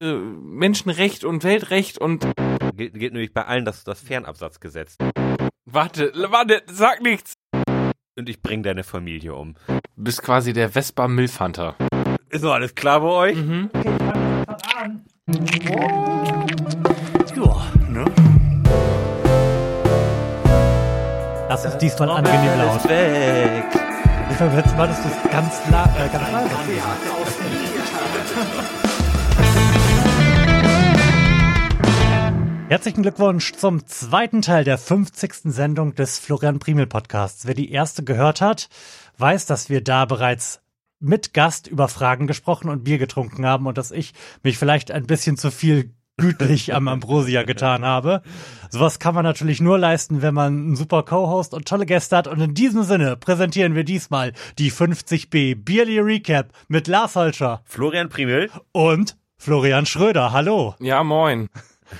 äh, Menschenrecht und Weltrecht und Gilt, gilt nämlich bei allen das, das Fernabsatzgesetz. warte, warte, sag nichts. Und ich bring deine Familie um. Du bist quasi der Vespa Milfhunter. Ist doch alles klar bei euch? Mhm. Ja, ne? Das ist diesmal angenehm laut. Weg. Letzten Mal ist das ganz, la äh, ganz leise. Herzlichen Glückwunsch zum zweiten Teil der 50. Sendung des Florian Primel Podcasts. Wer die erste gehört hat, weiß, dass wir da bereits mit Gast über Fragen gesprochen und Bier getrunken haben und dass ich mich vielleicht ein bisschen zu viel gütlich am Ambrosia getan habe. Sowas kann man natürlich nur leisten, wenn man einen super Co-Host und tolle Gäste hat. Und in diesem Sinne präsentieren wir diesmal die 50b Bierly Recap mit Lars Holscher Florian Primel. und Florian Schröder. Hallo. Ja, moin.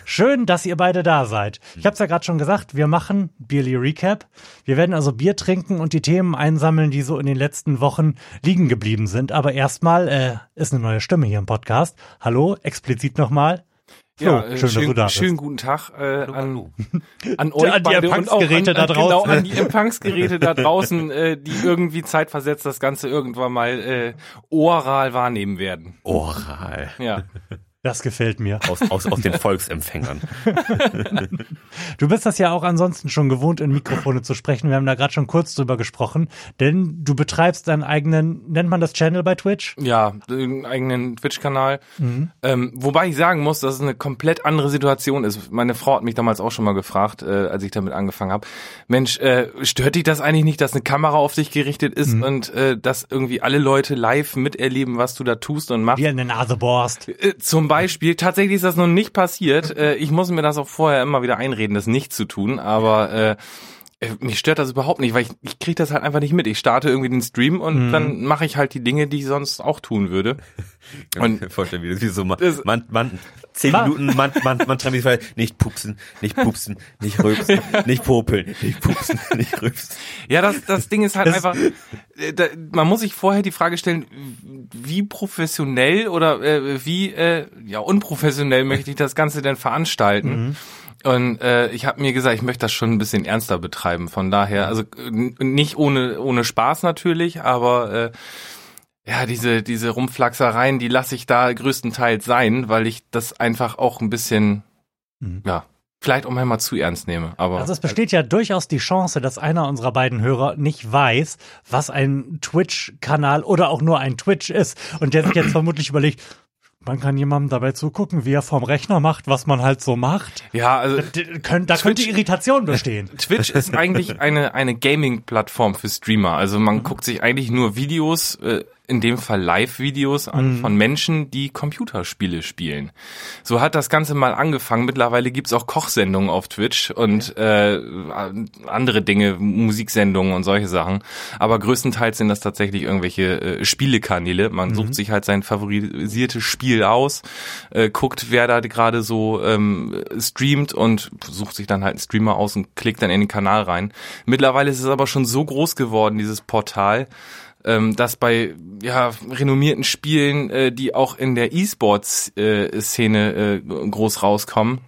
Schön, dass ihr beide da seid. Ich habe es ja gerade schon gesagt, wir machen Bierly Recap. Wir werden also Bier trinken und die Themen einsammeln, die so in den letzten Wochen liegen geblieben sind. Aber erstmal äh, ist eine neue Stimme hier im Podcast. Hallo, explizit nochmal. Flo, Ja, äh, schön, dass du schön, da bist. schönen guten Tag äh, an, an euch An die beide und auch an, Empfangsgeräte da genau draußen. an die Empfangsgeräte da draußen, äh, die irgendwie zeitversetzt das Ganze irgendwann mal äh, oral wahrnehmen werden. Oral. Ja. Das gefällt mir. Aus, aus, aus den Volksempfängern. Du bist das ja auch ansonsten schon gewohnt, in Mikrofone zu sprechen. Wir haben da gerade schon kurz drüber gesprochen, denn du betreibst deinen eigenen, nennt man das Channel bei Twitch? Ja, einen eigenen Twitch-Kanal. Mhm. Ähm, wobei ich sagen muss, dass es eine komplett andere Situation ist. Meine Frau hat mich damals auch schon mal gefragt, äh, als ich damit angefangen habe. Mensch, äh, stört dich das eigentlich nicht, dass eine Kamera auf dich gerichtet ist Mhm. und äh, dass irgendwie alle Leute live miterleben, was du da tust und machst? Dir in die Nase bohrst. Äh, Zum Beispiel, tatsächlich ist das noch nicht passiert. Äh, ich muss mir das auch vorher immer wieder einreden, das nicht zu tun, aber äh, mich stört das überhaupt nicht, weil ich, ich kriege das halt einfach nicht mit. Ich starte irgendwie den Stream und Mhm. dann mache ich halt die Dinge, die ich sonst auch tun würde. Und ich vorstellen, wie das wie so man, man, man, zehn Was? Minuten man, man, man man nicht pupsen, nicht pupsen, nicht rülpsen, nicht popeln, nicht pupsen, nicht rülpsen. Ja, das, das Ding ist halt Das- einfach, äh, da, man muss sich vorher die Frage stellen, wie professionell oder äh, wie äh, ja unprofessionell möchte ich das Ganze denn veranstalten? Und äh, ich habe mir gesagt, ich möchte das schon ein bisschen ernster betreiben. Von daher, also nicht ohne ohne Spaß natürlich, aber äh, ja, diese diese Rumflaxereien, die lasse ich da größtenteils sein, weil ich das einfach auch ein bisschen, Mhm. ja, vielleicht auch manchmal zu ernst nehme. Aber Also es besteht ja durchaus die Chance, dass einer unserer beiden Hörer nicht weiß, was ein Twitch-Kanal oder auch nur ein Twitch ist und der sich jetzt vermutlich überlegt, man kann jemandem dabei zugucken, wie er vom Rechner macht, was man halt so macht. ja, also D- könnt- Da könnte Twitch- Irritation bestehen. Twitch ist eigentlich eine, eine Gaming-Plattform für Streamer. Also man guckt sich eigentlich nur Videos, äh, in dem Fall Live-Videos an von Menschen, die Computerspiele spielen. So hat das Ganze mal angefangen. Mittlerweile gibt's auch Kochsendungen auf Twitch und äh, andere Dinge, Musiksendungen und solche Sachen. Aber größtenteils sind das tatsächlich irgendwelche äh, Spielekanäle. Man sucht sich halt sein favorisiertes Spiel aus, äh, guckt, wer da gerade so ähm, streamt und sucht sich dann halt einen Streamer aus und klickt dann in den Kanal rein. Mittlerweile ist es aber schon so groß geworden, dieses Portal, ähm, dass bei ja renommierten Spielen, äh, die auch in der E-Sports-Szene äh, groß rauskommen,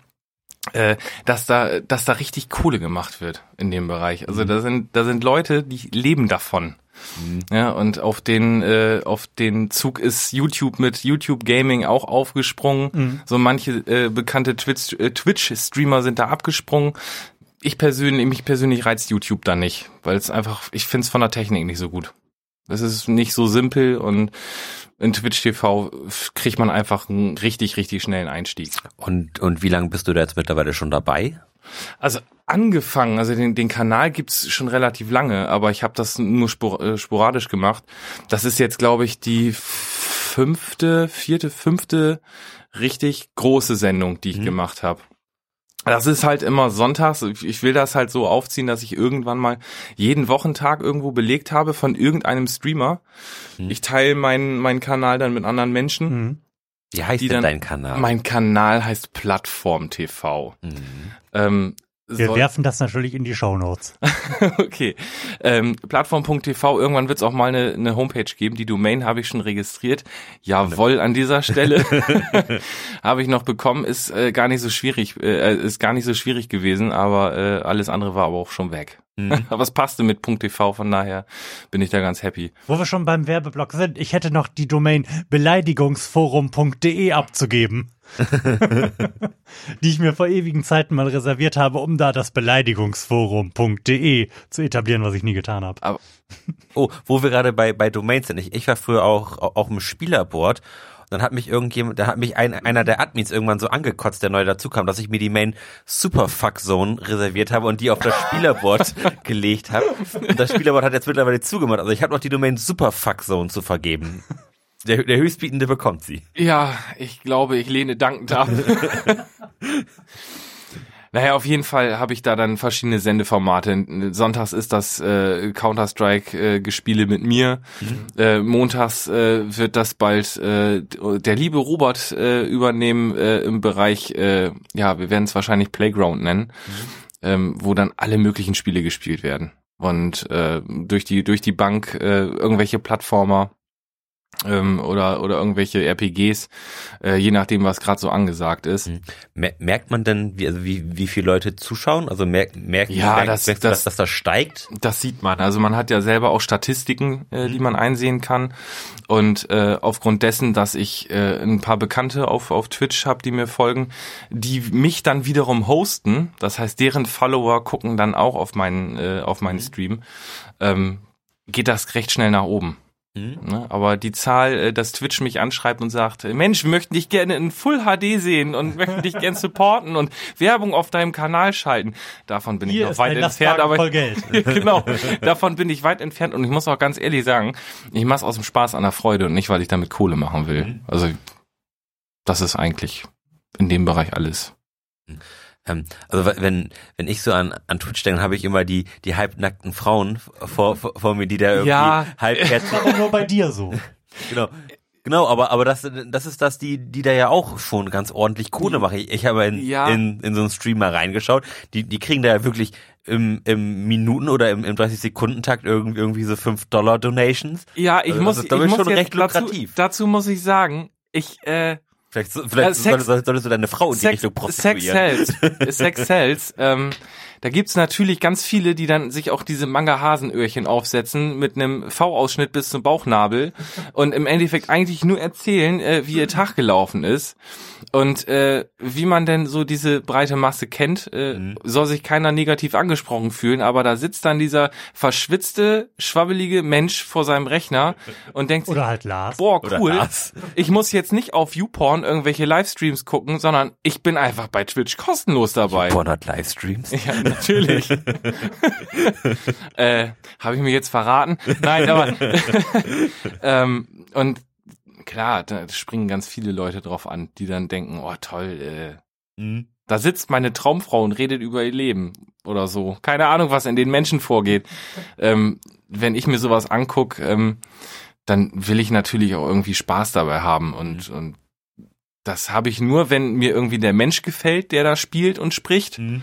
äh, dass da, dass da richtig Kohle gemacht wird in dem Bereich. Also da sind, da sind Leute, die leben davon. Ja, und auf den, äh, auf den Zug ist YouTube mit YouTube Gaming auch aufgesprungen. So manche äh, bekannte Twitch, äh, Twitch-Streamer sind da abgesprungen. Ich persönlich, mich persönlich reizt YouTube da nicht, weil es einfach, ich finde es von der Technik nicht so gut. Es ist nicht so simpel und in Twitch TV kriegt man einfach einen richtig, richtig schnellen Einstieg. Und, und wie lange bist du da jetzt mittlerweile schon dabei? Also angefangen, also den, den Kanal gibt's schon relativ lange, aber ich habe das nur spor äh, sporadisch gemacht. Das ist jetzt, glaube ich, die fünfte, vierte, fünfte richtig große Sendung, die ich gemacht habe. Das ist halt immer sonntags. Ich will das halt so aufziehen, dass ich irgendwann mal jeden Wochentag irgendwo belegt habe von irgendeinem Streamer. Ich teile meinen meinen Kanal dann mit anderen Menschen. Mhm. Wie heißt denn dann- dein Kanal? Mein Kanal heißt Plattform TV. Mhm. Ähm, Wir soll- werfen das natürlich in die Shownotes. okay. Ähm, Plattform.tv, irgendwann wird es auch mal eine, eine Homepage geben. Die Domain habe ich schon registriert. Jawohl, an dieser Stelle habe ich noch bekommen. Ist äh, gar nicht so schwierig, äh, ist gar nicht so schwierig gewesen, aber äh, alles andere war aber auch schon weg. aber es passte mit .tv, von daher bin ich da ganz happy. Wo wir schon beim Werbeblock sind, ich hätte noch die Domain beleidigungsforum.de abzugeben. die ich mir vor ewigen Zeiten mal reserviert habe, um da das beleidigungsforum.de zu etablieren, was ich nie getan habe. Oh, wo wir gerade bei, bei Domains sind. Ich, ich war früher auch, auch, auch im Spielerboard. Dann hat mich irgendjemand, da hat mich ein, einer der Admins irgendwann so angekotzt, der neu dazukam, dass ich mir die Main Superfuck Zone reserviert habe und die auf das Spielerboard gelegt habe. Und das Spielerboard hat jetzt mittlerweile zugemacht. Also ich habe noch die Domain Superfuck Zone zu vergeben. Der, der Höchstbietende bekommt sie. Ja, ich glaube, ich lehne dankend ab. Naja, auf jeden Fall habe ich da dann verschiedene Sendeformate. Sonntags ist das äh, Counter-Strike-Gespiele mit mir. Äh, montags äh, wird das bald äh, der liebe Robert äh, übernehmen äh, im Bereich, äh, ja, wir werden es wahrscheinlich Playground nennen, ähm, wo dann alle möglichen Spiele gespielt werden. Und äh, durch die durch die Bank äh, irgendwelche Plattformer ähm, oder oder irgendwelche RPGs, äh, je nachdem was gerade so angesagt ist. Mer- Merkt man denn, wie, also wie, wie viele Leute zuschauen? Also merkt, merkt, Ja, merkt, das- merkt, das- dass, dass das steigt? Das sieht man. Also man hat ja selber auch Statistiken, äh, die man einsehen kann. Und äh, aufgrund dessen, dass ich äh, ein paar Bekannte auf, auf Twitch habe, die mir folgen, die mich dann wiederum hosten, das heißt, deren Follower gucken dann auch auf meinen, äh, auf meinen Stream, ähm, geht das recht schnell nach oben. Ne? Aber die Zahl, äh, dass Twitch mich anschreibt und sagt, Mensch, wir möchten dich gerne in Full HD sehen und möchten dich gerne supporten und Werbung auf deinem Kanal schalten, davon bin ich Hier noch ist weit entfernt. Aber voll Geld. genau, davon bin ich weit entfernt und ich muss auch ganz ehrlich sagen, ich mache es aus dem Spaß an der Freude und nicht, weil ich damit Kohle machen will. Also das ist eigentlich in dem Bereich alles. Ähm, also wenn wenn ich so an an Twitch denke, dann habe ich immer die die halbnackten Frauen vor, vor, vor mir, die da irgendwie Ja. halbherzig Aber nur bei dir so. genau genau, aber aber das das ist das die die da ja auch schon ganz ordentlich Kohle machen. Ich, ich habe in, Ja. in in so einen Stream mal reingeschaut. Die die kriegen da ja wirklich im im Minuten oder im, im 30 Sekunden Takt irgendwie irgendwie so 5 Dollar Donations. Ja, ich Also das muss, ist, ich ich, muss schon jetzt recht dazu, lukrativ. dazu muss ich sagen, ich äh, Vielleicht, vielleicht Äh, Sex- solltest, solltest du deine Frau in die Sex, Richtung Sex prostituieren. sells. Sex sells. Ähm, da gibt's natürlich ganz viele, die dann sich auch diese Manga-Hasenöhrchen aufsetzen mit einem V-Ausschnitt bis zum Bauchnabel und im Endeffekt eigentlich nur erzählen, äh, wie ihr Tag gelaufen ist. Und äh, wie man denn so diese breite Masse kennt, äh, soll sich keiner negativ angesprochen fühlen, aber da sitzt dann dieser verschwitzte, schwabbelige Mensch vor seinem Rechner und denkt sich, Oder halt Lars. boah, cool. Ich muss jetzt nicht auf YouPorn irgendwelche Livestreams gucken, sondern ich bin einfach bei Twitch kostenlos dabei. Pornhard Livestreams. Ja, natürlich. äh, Habe ich mir jetzt verraten? Nein, aber ähm, und klar, da springen ganz viele Leute drauf an, die dann denken, oh toll, äh, Mhm. da sitzt meine Traumfrau und redet über ihr Leben oder so. Keine Ahnung, was in den Menschen vorgeht. Ähm, wenn ich mir sowas anguck, ähm, dann will ich natürlich auch irgendwie Spaß dabei haben und, und das habe ich nur, wenn mir irgendwie der Mensch gefällt, der da spielt und spricht. Mhm.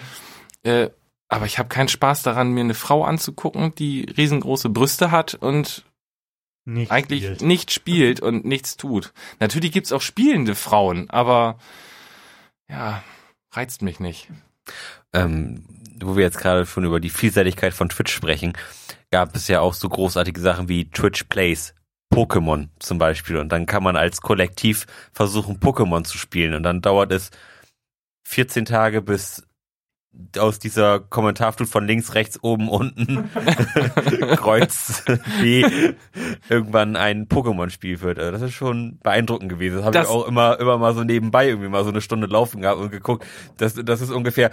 Äh, aber ich habe keinen Spaß daran, mir eine Frau anzugucken, die riesengroße Brüste hat und Nicht eigentlich spielt. nicht spielt und nichts tut. Natürlich gibt's auch spielende Frauen, aber ja, reizt mich nicht. ähm, wo wir jetzt gerade schon über die Vielseitigkeit von Twitch sprechen, gab es ja auch so großartige Sachen wie Twitch Plays, Pokémon zum Beispiel. Und dann kann man als Kollektiv versuchen, Pokémon zu spielen. Und dann dauert es 14 Tage, bis aus dieser Kommentarflut von links, rechts, oben, unten, Kreuz, B, irgendwann ein Pokémon-Spiel wird. Also Das ist schon beeindruckend gewesen. Das habe ich auch immer, immer mal so nebenbei irgendwie mal so eine Stunde laufen gehabt und geguckt. Das, das ist ungefähr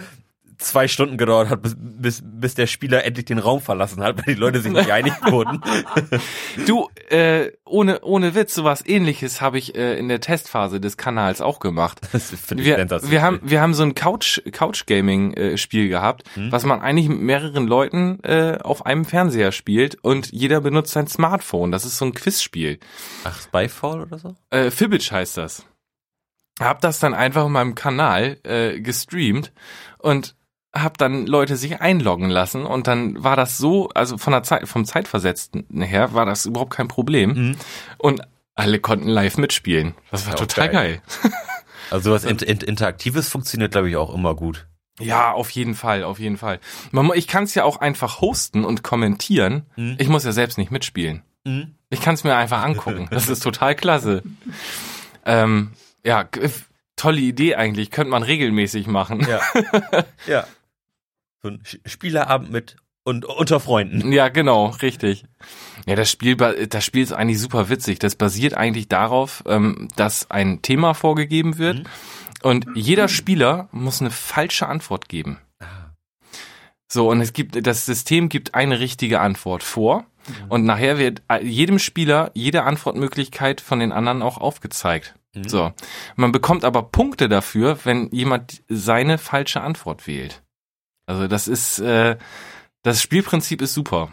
zwei Stunden gedauert hat, bis, bis, bis der Spieler endlich den Raum verlassen hat, weil die Leute sich nicht einig wurden. Du, äh, ohne, ohne Witz, sowas ähnliches habe ich äh, in der Testphase des Kanals auch gemacht. Das finde ich Wir, sensationell. wir haben wir haben so ein Couch Couch Gaming äh, Spiel gehabt, was man eigentlich mit mehreren Leuten äh, auf einem Fernseher spielt und jeder benutzt sein Smartphone. Das ist so ein Quizspiel. Ach, Spyfall oder so? Äh, Fibbage heißt das. Hab das dann einfach in meinem Kanal äh, gestreamt und habe dann Leute sich einloggen lassen und dann war das so, also von der Zeit, vom Zeitversetzten her war das überhaupt kein Problem. Mhm. Und alle konnten live mitspielen. Das war Ja, total geil. geil. Also was Inter Inter Interaktives funktioniert, glaube ich, auch immer gut. Ja, auf jeden Fall, auf jeden Fall. Man, ich kann es ja auch einfach hosten und kommentieren. Mhm. Ich muss ja selbst nicht mitspielen. Ich kann es mir einfach angucken. Das ist total klasse. Ähm, ja, tolle Idee eigentlich. Könnte man regelmäßig machen. Ja. ja. So ein Spielerabend mit und unter Freunden. Ja, genau, richtig. Ja, das Spiel, das Spiel ist eigentlich super witzig. Das basiert eigentlich darauf, ähm, dass ein Thema vorgegeben wird und jeder Spieler muss eine falsche Antwort geben. So, und es gibt, das System gibt eine richtige Antwort vor und nachher wird äh, jedem Spieler jede Antwortmöglichkeit von den anderen auch aufgezeigt. Mhm. So. Man bekommt aber Punkte dafür, wenn jemand seine falsche Antwort wählt. Also das ist, äh, das Spielprinzip ist super.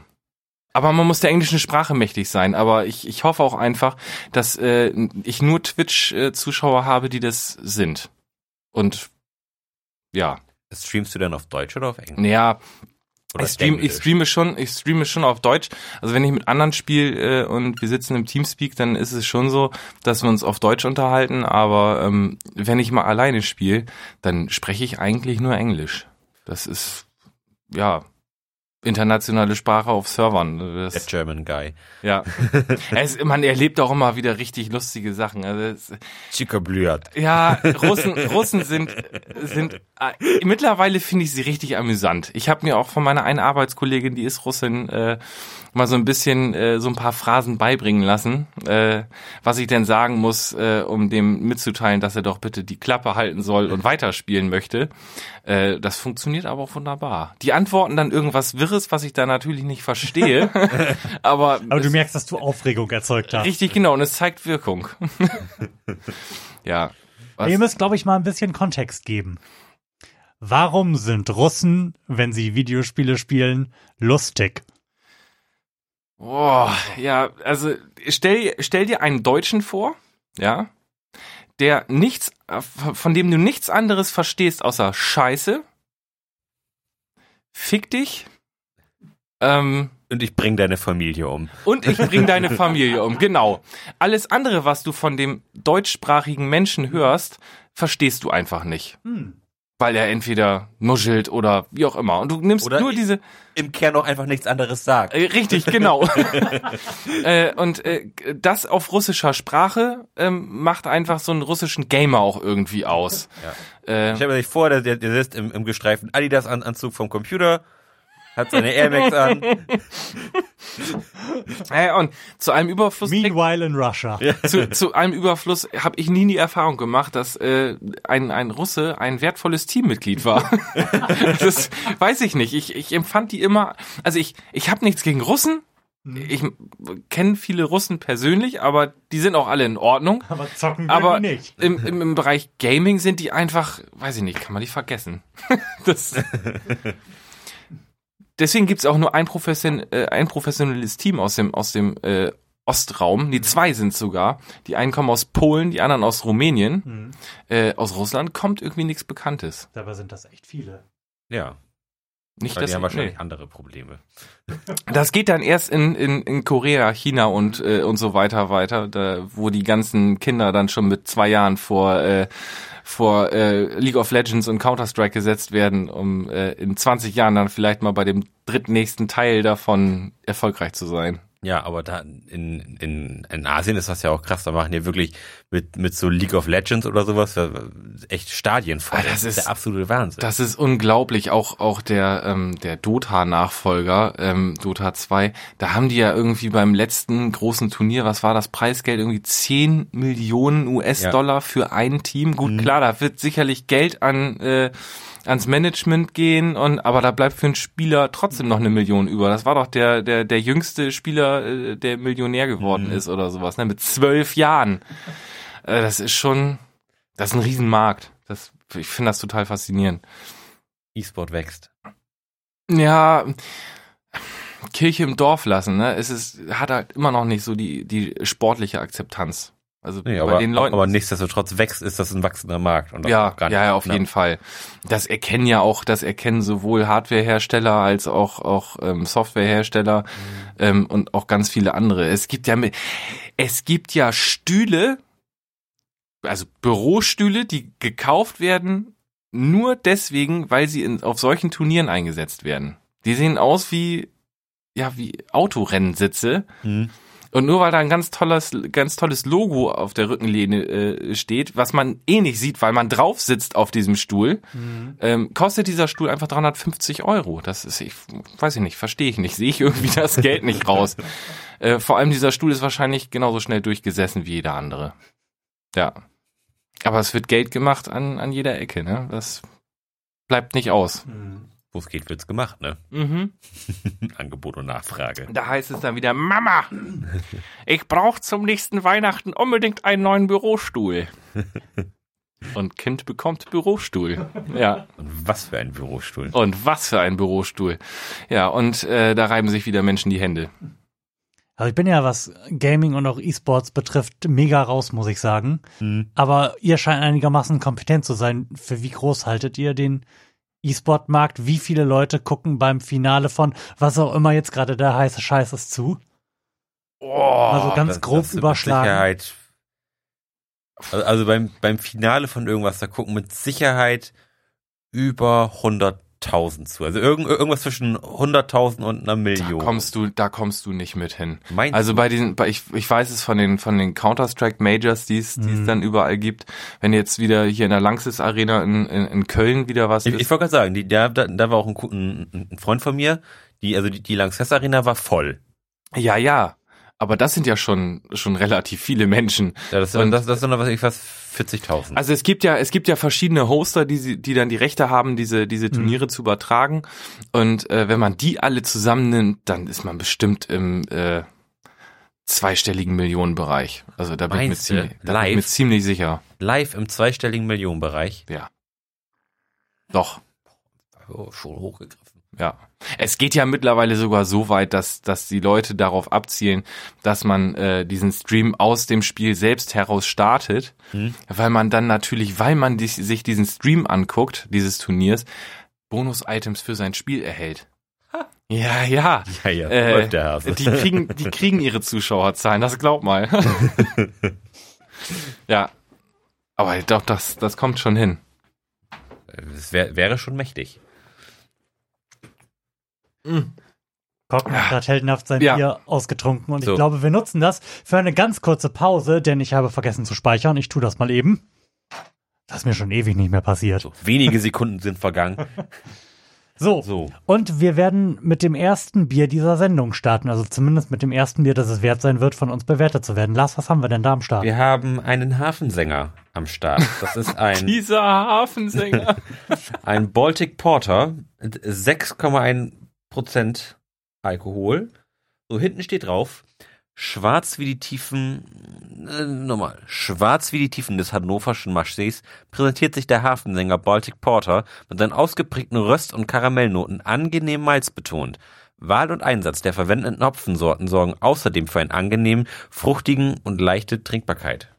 Aber man muss der englischen Sprache mächtig sein. Aber ich, ich hoffe auch einfach, dass äh, ich nur Twitch-Zuschauer habe, die das sind. Und ja, Streamst du dann auf Deutsch oder auf Englisch? naja, Oder ich, stream, ich streame schon, ich streame schon auf Deutsch. Also wenn ich mit anderen spiele äh, und wir sitzen im Teamspeak, dann ist es schon so, dass wir uns auf Deutsch unterhalten. Aber ähm, wenn ich mal alleine spiele, dann spreche ich eigentlich nur Englisch. Das ist ja internationale Sprache auf Servern. Der Das, German Guy. ja, es, man erlebt auch immer wieder richtig lustige Sachen. Also blüht. ja, Russen, Russen sind, sind äh, mittlerweile finde ich sie richtig amüsant. Ich habe mir auch von meiner einen Arbeitskollegin, die ist Russin, äh, mal so ein bisschen äh, so ein paar Phrasen beibringen lassen, äh, was ich denn sagen muss, äh, um dem mitzuteilen, dass er doch bitte die Klappe halten soll und weiterspielen möchte. Äh, das funktioniert aber auch wunderbar. Die antworten dann irgendwas Wirres, was ich da natürlich nicht verstehe, aber, Aber du merkst, dass du Aufregung erzeugt hast. richtig genau und es zeigt Wirkung. ja. Was- Ihr müsst, glaube ich, mal ein bisschen Kontext geben. Warum sind Russen, wenn sie Videospiele spielen, lustig? Boah, ja, also stell, stell dir einen Deutschen vor, ja, der nichts, äh, von dem du nichts anderes verstehst außer Scheiße, fick dich, ähm, Und ich bring deine Familie um. und ich bring deine Familie um. Genau. Alles andere, was du von dem deutschsprachigen Menschen hörst, verstehst du einfach nicht. Hm. Weil er entweder nuschelt oder wie auch immer. Und du nimmst Oder nur diese. Im Kern auch einfach nichts anderes sagt. Äh, richtig, genau. äh, und äh, das auf russischer Sprache ähm, macht einfach so einen russischen Gamer auch irgendwie aus. Äh, Ich stelle mir nicht vor, der, der, der sitzt im, im gestreiften Adidas-Anzug vom Computer, hat seine Air Max an. äh, und zu einem Überfluss Meanwhile in Russia. zu, zu einem Überfluss habe ich nie die Erfahrung gemacht, dass äh, ein, ein Russe ein wertvolles Teammitglied war. das weiß ich nicht. Ich, ich empfand die immer, also ich, ich habe nichts gegen Russen. Ich kenne viele Russen persönlich, aber die sind auch alle in Ordnung. Aber zocken Aber nicht. im, im, im Bereich Gaming sind die einfach, weiß ich nicht, kann man die vergessen. das, deswegen gibt's auch nur ein, Profession, äh, ein professionelles Team aus dem, aus dem äh, Ostraum. Die zwei sind sogar. Die einen kommen aus Polen, die anderen aus Rumänien. Hm. Äh, aus Russland kommt irgendwie nichts Bekanntes. Dabei sind das echt viele. Ja, Nicht, weil die haben wahrscheinlich nee. andere Probleme. Das geht dann erst in, in, in Korea, China und, äh, und so weiter weiter, da, wo die ganzen Kinder dann schon mit zwei Jahren vor, äh, vor äh, League of Legends und Counter-Strike gesetzt werden, um äh, in 20 Jahren dann vielleicht mal bei dem drittnächsten Teil davon erfolgreich zu sein. Ja, aber da in, in, in Asien ist das ja auch krass. Da machen die wirklich mit, mit so League of Legends oder sowas äh, echt Stadien voll. Ah, das ist- der absolute Wahnsinn. Das ist unglaublich, auch, auch der, ähm, der Dota-Nachfolger, ähm, Dota 2, da haben die ja irgendwie beim letzten großen Turnier, was war das Preisgeld, irgendwie 10 Millionen US-Dollar für ein Team. Gut, klar, da wird sicherlich Geld an, äh, ans Management gehen und aber da bleibt für einen Spieler trotzdem noch eine Million über. Das war doch der der der jüngste Spieler, äh, der Millionär geworden ist oder sowas, ne? Mit zwölf Jahren. Äh, das ist schon, das ist ein Riesenmarkt. Das, ich finde das total faszinierend. E-Sport wächst. Ja, Kirche im Dorf lassen, ne? Es ist, hat halt immer noch nicht so die, die sportliche Akzeptanz. Also Nee, bei aber, den Leuten. aber nichtsdestotrotz wächst, ist das ein wachsender Markt. Und ja, gar ja, nicht- ja, auf na, jeden Fall. Das erkennen ja auch, das erkennen sowohl Hardwarehersteller als auch auch ähm, Softwarehersteller ähm, und auch ganz viele andere. Es gibt ja es gibt ja Stühle, also Bürostühle, die gekauft werden nur deswegen, weil sie in, auf solchen Turnieren eingesetzt werden. Die sehen aus wie ja wie Autorennensitze. Hm. Und nur weil da ein ganz tolles, ganz tolles Logo auf der Rückenlehne äh, steht, was man eh nicht sieht, weil man drauf sitzt auf diesem Stuhl, ähm, kostet dieser Stuhl einfach 350 Euro. Das ist, ich weiß ich nicht, verstehe ich nicht, sehe ich irgendwie das Geld nicht raus. Äh, vor allem dieser Stuhl ist wahrscheinlich genauso schnell durchgesessen wie jeder andere. Ja. Aber es wird Geld gemacht an, an jeder Ecke, ne? Das bleibt nicht aus. Wo es geht, wird's gemacht, ne? Mhm. Angebot und Nachfrage. Da heißt es dann wieder, Mama, ich brauche zum nächsten Weihnachten unbedingt einen neuen Bürostuhl. Und Kind bekommt Bürostuhl. Ja. Und was für ein Bürostuhl. Und was für ein Bürostuhl. Ja, und äh, da reiben sich wieder Menschen die Hände. Also ich bin ja, was Gaming und auch E-Sports betrifft, mega raus, muss ich sagen. Hm. Aber ihr scheint einigermaßen kompetent zu sein. Für wie groß haltet ihr den E-Sport-Markt? Wie viele Leute gucken beim Finale von was auch immer jetzt gerade der heiße Scheiß ist zu? Oh, Also ganz Das- grob das überschlagen. Sicherheit, also, beim, beim Finale von irgendwas, da gucken mit Sicherheit über 100.000 zu. Also irgend, irgendwas zwischen 100.000 und einer da Million. kommst du, da kommst du nicht mit hin. Meinst Also bei diesen, bei, ich, ich weiß es von den von den Counter-Strike Majors, die es, die es Mhm. dann überall gibt. Wenn jetzt wieder hier in der Lanxess Arena in, in, in Köln wieder was Ich, ist. ich wollte gerade sagen, die, da, da, da war auch ein, ein, ein Freund von mir, die, also die, die Lanxess Arena war voll. Ja, ja. Aber das sind ja schon, schon relativ viele Menschen. Ja, das, Und- das, das sind ich weiß, 40.000. Also es gibt ja, es gibt ja verschiedene Hoster, die, sie- die dann die Rechte haben, diese, diese Turniere zu übertragen. Und äh, wenn man die alle zusammennimmt, dann ist man bestimmt im äh, zweistelligen Millionenbereich. Also da bin ich mir ziemlich, da bin ich mir Live? ziemlich sicher. Live im zweistelligen Millionenbereich. Ja. Doch. Oh, schon hochgegriffen. Ja. Es geht ja mittlerweile sogar so weit, dass, dass die Leute darauf abzielen, dass man äh, diesen Stream aus dem Spiel selbst heraus startet, Hm. weil man dann natürlich, weil man dich, sich diesen Stream anguckt, dieses Turniers, Bonus-Items für sein Spiel erhält. Ja, ja. Ja, ja, so Äh, läuft der Hase. Die kriegen, die kriegen ihre Zuschauerzahlen, das glaub mal. ja. Aber doch, das, das kommt schon hin. Es wär, wäre schon mächtig. Cocken hat gerade heldenhaft sein Ja. Bier ausgetrunken und So. ich glaube, wir nutzen das für eine ganz kurze Pause, denn ich habe vergessen zu speichern. Ich tue das mal eben. Das ist mir schon ewig nicht mehr passiert. So, wenige Sekunden sind vergangen. So. So. Und wir werden mit dem ersten Bier dieser Sendung starten. Also zumindest mit dem ersten Bier, das es wert sein wird, von uns bewertet zu werden. Lars, was haben wir denn da am Start? Wir haben einen Hafensänger am Start. Das ist ein, Dieser Hafensänger. ein Baltic Porter, mit 6,1 Prozent Alkohol. So, hinten steht drauf, schwarz wie die Tiefen, äh, nochmal, schwarz wie die Tiefen des hannoverschen Maschsees präsentiert sich der Hafensänger Baltic Porter mit seinen ausgeprägten Röst- und Karamellnoten angenehm malzbetont. Wahl und Einsatz der verwendeten Hopfensorten sorgen außerdem für einen angenehmen, fruchtigen und leichte Trinkbarkeit.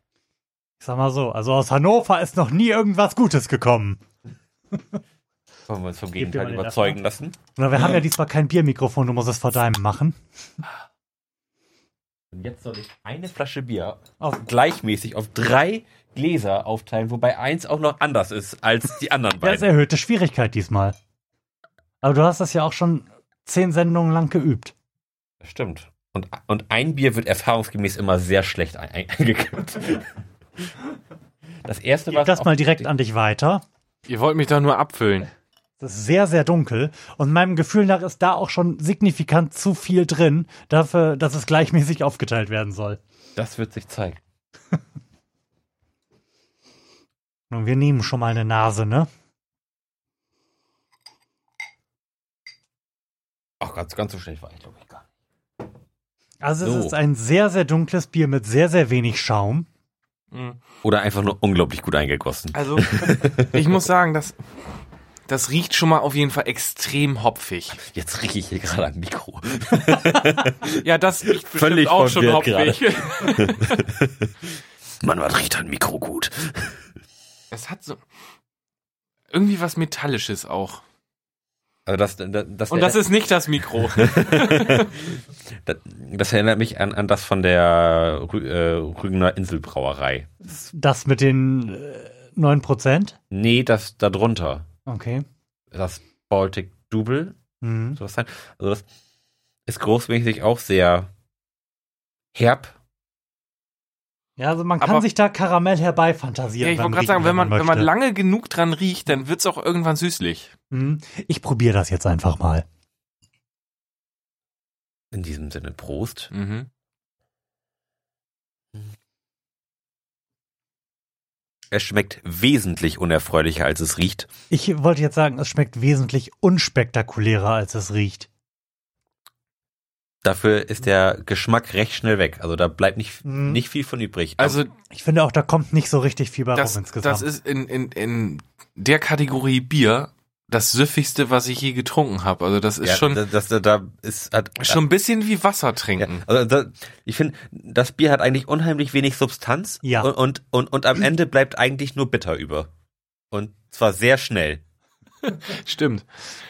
Ich sag mal so, also aus Hannover ist noch nie irgendwas Gutes gekommen. Wollen wir uns vom Gegenteil überzeugen lassen? Oder wir haben ja diesmal kein Biermikrofon, du musst es vor deinem machen. Und jetzt soll ich eine Flasche Bier Auf- gleichmäßig auf drei Gläser aufteilen, wobei eins auch noch anders ist als die anderen Ja, ist beiden. erhöhte Schwierigkeit diesmal. Aber du hast das ja auch schon zehn Sendungen lang geübt. Das stimmt. Und, und ein Bier wird erfahrungsgemäß immer sehr schlecht ein- ein- eingekippt. Das erste Gib das mal direkt an dich weiter. Ihr wollt mich doch nur abfüllen. Das ist sehr, sehr dunkel. Und meinem Gefühl nach ist da auch schon signifikant zu viel drin, dafür, dass es gleichmäßig aufgeteilt werden soll. Das wird sich zeigen. Und wir nehmen schon mal eine Nase, ne? Ach, ganz, ganz so schlecht war ich, glaube ich, gar nicht. Also So. es ist ein sehr, sehr dunkles Bier mit sehr, sehr wenig Schaum. Oder einfach nur unglaublich gut eingegossen. Also, ich muss sagen, das, das riecht schon mal auf jeden Fall extrem hopfig. Jetzt rieche ich hier gerade am Mikro. Ja, das riecht bestimmt Völlig auch schon hopfig. Mann, was riecht ein Mikro gut? Es hat so irgendwie was Metallisches auch. Also das, das, das, Und das ist nicht das Mikro. das, das erinnert mich an, an das von der Rü äh, Rügener Inselbrauerei. Das mit den äh, 9%? Nee, das da drunter. Okay. Das Baltic Double. Mhm. Sowas sein. Also das ist großmäßig auch sehr herb. Ja, also man kann Aber- sich da Karamell herbeifantasieren. ja, ich wollte gerade sagen, wenn man, wenn man lange genug dran riecht, dann wird's auch irgendwann süßlich. Mhm. Ich probiere das jetzt einfach mal. In diesem Sinne, Prost. Mhm. Es schmeckt wesentlich unerfreulicher, als es riecht. Ich wollte jetzt sagen, es schmeckt wesentlich unspektakulärer, als es riecht. Dafür ist der Geschmack recht schnell weg. Also da bleibt nicht, Mhm. nicht viel von übrig. Also Ich finde auch, da kommt nicht so richtig viel bei das, rum insgesamt. das ist in, in, in der Kategorie Bier das süffigste, was ich je getrunken habe. Also das ist ja, schon, das, das, da- da ist, hat, schon ein bisschen wie Wasser Ja, trinken. also da, ich finde, das Bier hat eigentlich unheimlich wenig Substanz Ja. und, und, und, und am Ende bleibt eigentlich nur bitter über. Und zwar sehr schnell. Stimmt.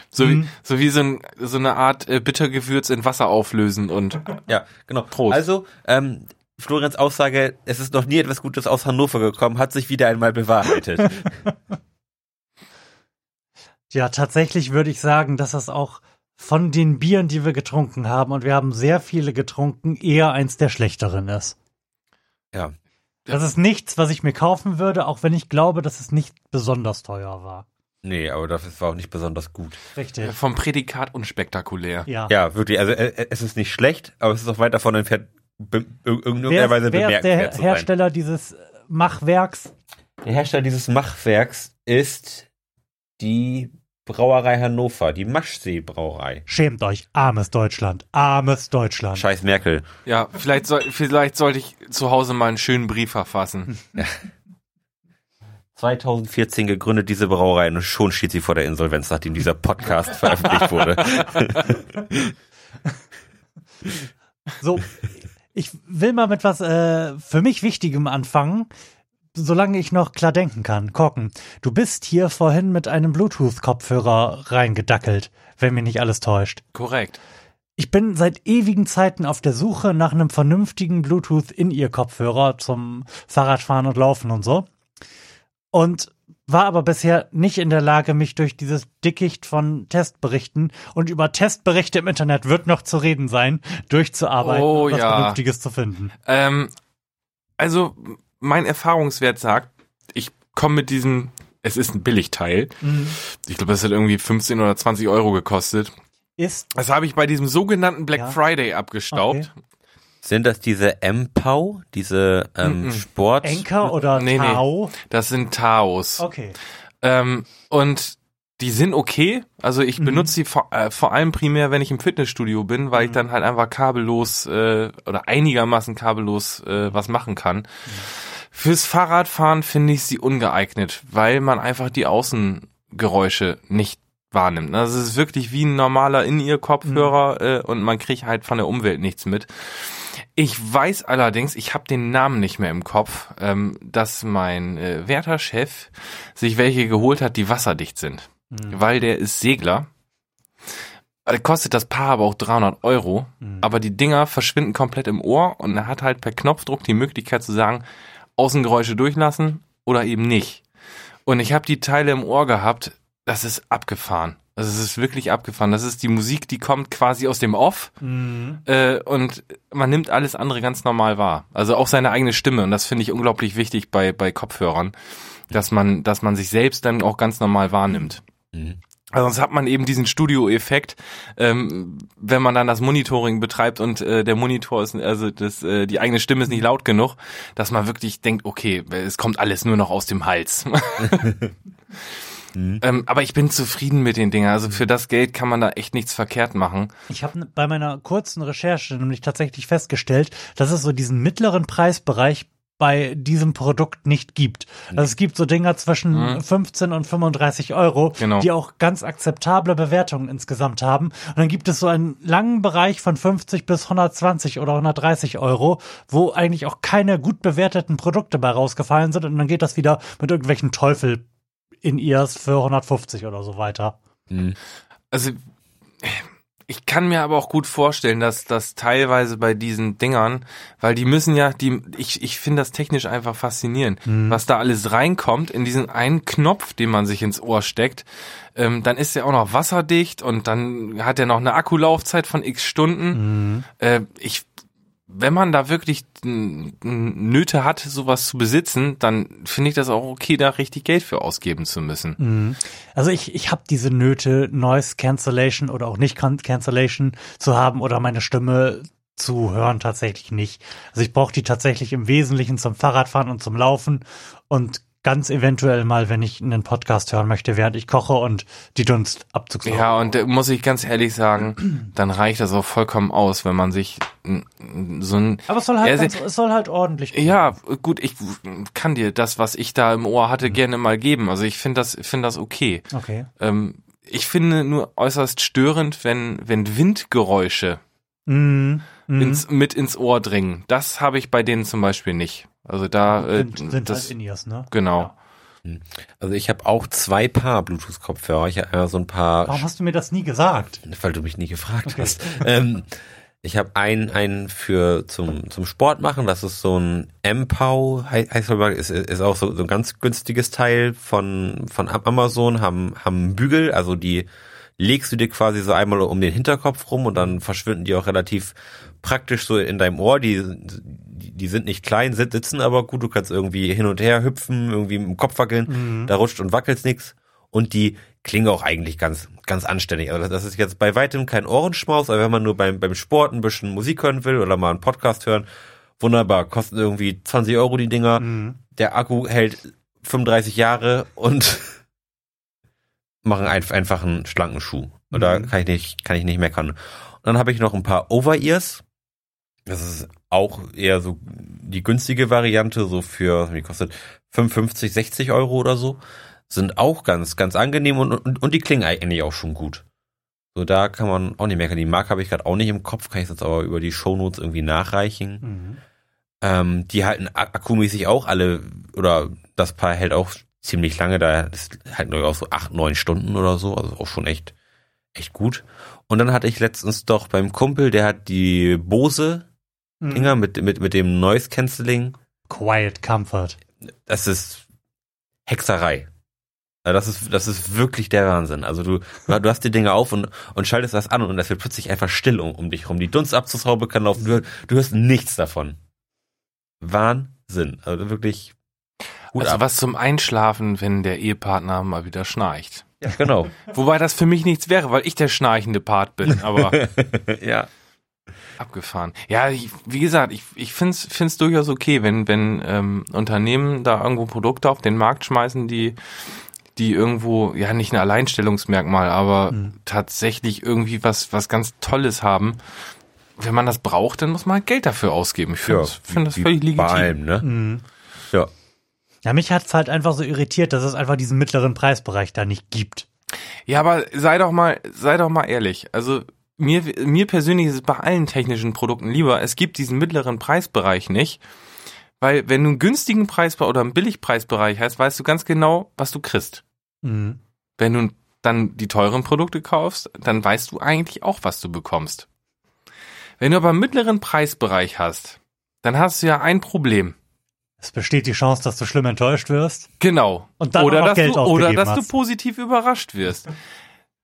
So, Mhm. wie, so wie so, ein, so eine Art äh, Bittergewürz in Wasser auflösen und Ja, genau. Prost. Also, ähm, Florians Aussage, es ist noch nie etwas Gutes aus Hannover gekommen, hat sich wieder einmal bewahrheitet. Ja, tatsächlich würde ich sagen, dass das auch von den Bieren, die wir getrunken haben, und wir haben sehr viele getrunken, eher eins der schlechteren ist. ja. Das ist nichts, was ich mir kaufen würde, auch wenn ich glaube, dass es nicht besonders teuer war. Nee, aber das war auch nicht besonders gut. Richtig. vom Prädikat unspektakulär. Ja. Ja, wirklich. Also äh, es ist nicht schlecht, aber es ist auch weit davon entfernt, in irgendeiner Weise ist- wer ist bemerkenswert der zu sein. Hersteller dieses Machwerks? Der Hersteller dieses Machwerks ist die Brauerei Hannover, die Maschsee-Brauerei. Schämt euch, armes Deutschland, armes Deutschland. Scheiß Merkel. Ja, vielleicht, soll, vielleicht sollte ich zu Hause mal einen schönen Brief verfassen. 2014 gegründet diese Brauerei und schon steht sie vor der Insolvenz, nachdem dieser Podcast veröffentlicht wurde. So, ich will mal mit was äh, für mich Wichtigem anfangen, solange ich noch klar denken kann. Korken, du bist hier vorhin mit einem Bluetooth-Kopfhörer reingedackelt, wenn mich nicht alles täuscht. Korrekt. Ich bin seit ewigen Zeiten auf der Suche nach einem vernünftigen Bluetooth-In-Ear-Kopfhörer zum Fahrradfahren und Laufen und so. Und war aber bisher nicht in der Lage, mich durch dieses Dickicht von Testberichten und über Testberichte im Internet wird noch zu reden sein, durchzuarbeiten Oh, und was ja. Vernünftiges zu finden. Ähm, also, mein Erfahrungswert sagt, ich komme mit diesem, es ist ein Billigteil. Ich glaube, das hat irgendwie 15 oder 20 Euro gekostet. Ist Das habe ich bei diesem sogenannten Black Ja. Friday abgestaubt. Sind das diese MPOW, diese ähm, Mhm. Sport? Enker oder Nee, nee. Tau? Das sind Taos. Okay. Ähm, und die sind okay. Also ich Mhm. benutze sie vor, äh, vor allem primär, wenn ich im Fitnessstudio bin, weil ich Mhm. dann halt einfach kabellos äh, oder einigermaßen kabellos äh, was machen kann. Fürs Fahrradfahren finde ich sie ungeeignet, weil man einfach die Außengeräusche nicht wahrnimmt. Also es ist wirklich wie ein normaler In-Ear-Kopfhörer äh, und man kriegt halt von der Umwelt nichts mit. Ich weiß allerdings, ich habe den Namen nicht mehr im Kopf, ähm, dass mein äh, werter Chef sich welche geholt hat, die wasserdicht sind. Mhm. Weil der ist Segler. Äh, Kostet das Paar aber auch 300 Euro. Mhm. Aber die Dinger verschwinden komplett im Ohr und er hat halt per Knopfdruck die Möglichkeit zu sagen, Außengeräusche durchlassen oder eben nicht. Und ich habe die Teile im Ohr gehabt, das ist abgefahren. Also es ist wirklich abgefahren. Das ist die Musik, die kommt quasi aus dem Off Mhm. äh, und man nimmt alles andere ganz normal wahr. Also auch seine eigene Stimme und das finde ich unglaublich wichtig bei bei Kopfhörern, dass man dass man sich selbst dann auch ganz normal wahrnimmt. Mhm. Also sonst hat man eben diesen Studio-Effekt, ähm, wenn man dann das Monitoring betreibt und äh, der Monitor ist, also das, äh, die eigene Stimme ist nicht laut genug, dass man wirklich denkt, okay, es kommt alles nur noch aus dem Hals. Mhm. ähm, aber ich bin zufrieden mit den Dingen. Also für das Geld kann man da echt nichts verkehrt machen. Ich habe bei meiner kurzen Recherche nämlich tatsächlich festgestellt, dass es so diesen mittleren Preisbereich bei diesem Produkt nicht gibt. Also es gibt so Dinger zwischen Mhm. 15 und 35 Euro, Genau. die auch ganz akzeptable Bewertungen insgesamt haben. Und dann gibt es so einen langen Bereich von 50 bis 120 oder 130 Euro, wo eigentlich auch keine gut bewerteten Produkte bei rausgefallen sind. Und dann geht das wieder mit irgendwelchen Teufel in ears für 150 oder so weiter. Also ich kann mir aber auch gut vorstellen, dass das teilweise bei diesen Dingern, weil die müssen ja, die, ich, ich finde das technisch einfach faszinierend, was da alles reinkommt in diesen einen Knopf, den man sich ins Ohr steckt. Ähm, dann ist der auch noch wasserdicht und dann hat er noch eine Akkulaufzeit von x Stunden. Äh, ich, wenn man da wirklich Nöte hat, sowas zu besitzen, dann finde ich das auch okay, da richtig Geld für ausgeben zu müssen. Also ich, ich habe diese Nöte, Noise Cancellation oder auch nicht Can- Cancellation zu haben oder meine Stimme zu hören tatsächlich nicht. Also ich brauche die tatsächlich im Wesentlichen zum Fahrradfahren und zum Laufen und ganz eventuell mal, wenn ich einen Podcast hören möchte, während ich koche und die Dunst abzugsaugen. Ja, und da muss ich ganz ehrlich sagen, dann reicht das auch vollkommen aus, wenn man sich so ein Aber es soll halt, ganz, es soll halt ordentlich. ja, gut, ich kann dir das, was ich da im Ohr hatte, gerne mal geben. Also ich finde das, finde das okay. Okay. Ähm, ich finde nur äußerst störend, wenn, wenn Windgeräusche Mhm. Mhm. ins, mit ins Ohr dringen. Das habe ich bei denen zum Beispiel nicht. Also da, äh, sind, sind das, halt in ne? genau. Also ich habe auch zwei Paar Bluetooth-Kopfhörer. Ich habe einmal so ein paar, Warum hast du mir das nie gesagt? weil du mich nie gefragt hast. Ähm, ich habe einen, einen für zum, zum Sport machen. Das ist so ein MPOW, hei- heißt ist, ist auch so, so ein ganz günstiges Teil von, von Amazon, haben, haben einen Bügel, also die legst du dir quasi so einmal um den Hinterkopf rum und dann verschwinden die auch relativ praktisch so in deinem Ohr. Die, die, sind nicht klein, sit- sitzen aber gut. Du kannst irgendwie hin und her hüpfen, irgendwie im Kopf wackeln. Da rutscht und wackelt nichts. Und die klingen auch eigentlich ganz, ganz anständig. Also das- ist jetzt bei weitem kein Ohrenschmaus, aber wenn man nur beim, beim Sport ein bisschen Musik hören will oder mal einen Podcast hören, wunderbar. Kosten irgendwie 20 Euro die Dinger. Der Akku hält 35 Jahre und machen ein, einfach einen schlanken Schuh. Und da Mhm. kann ich nicht, kann ich nicht meckern. Und dann habe ich noch ein paar Over-Ears. Das ist auch eher so die günstige Variante, so für, wie kostet, 55, 60 Euro oder so. Sind auch ganz, ganz angenehm und, und, und die klingen eigentlich auch schon gut. So, da kann man auch nicht meckern. Die Marke habe ich gerade auch nicht im Kopf, kann ich jetzt aber über die Shownotes irgendwie nachreichen. Mhm. Ähm, die halten ak- akkumäßig auch alle, oder das Paar hält auch ziemlich lange, da halt nur auch so acht, neun Stunden oder so, also auch schon echt, echt gut. Und dann hatte ich letztens doch beim Kumpel, der hat die Bose Mhm. Dinger mit, mit, mit dem Noise Cancelling. Quiet Comfort. Das ist Hexerei. Also das ist, das ist wirklich der Wahnsinn. Also du, du hast die Dinger auf und, und schaltest das an und es wird plötzlich einfach still um, um dich rum. Die Dunstabzugshaube kann laufen. Du, du hörst nichts davon. Wahnsinn. Also wirklich gut Also ab. was zum Einschlafen, wenn der Ehepartner mal wieder schnarcht. Ja, genau. Wobei das für mich nichts wäre, weil ich der schnarchende Part bin, aber ja. Abgefahren. Ja, ich, wie gesagt, ich, ich finde es find's durchaus okay, wenn, wenn ähm, Unternehmen da irgendwo Produkte auf den Markt schmeißen, die, die irgendwo, ja nicht ein Alleinstellungsmerkmal, aber Mhm. tatsächlich irgendwie was, was ganz Tolles haben. Wenn man das braucht, dann muss man halt Geld dafür ausgeben. Ich finde das, find das völlig legitim. Bei allem, ne? Mhm. Ja. Ja, mich hat's halt einfach so irritiert, dass es einfach diesen mittleren Preisbereich da nicht gibt. Ja, aber sei doch mal, sei doch mal ehrlich. Also mir, mir persönlich ist es bei allen technischen Produkten lieber, es gibt diesen mittleren Preisbereich nicht. Weil wenn du einen günstigen Preisbereich oder einen Billigpreisbereich hast, weißt du ganz genau, was du kriegst. Mhm. Wenn du dann die teuren Produkte kaufst, dann weißt du eigentlich auch, was du bekommst. Wenn du aber einen mittleren Preisbereich hast, dann hast du ja ein Problem. Es besteht die Chance, dass du schlimm enttäuscht wirst. Genau. Und dann oder dass Geld du, oder dass du hast. positiv überrascht wirst.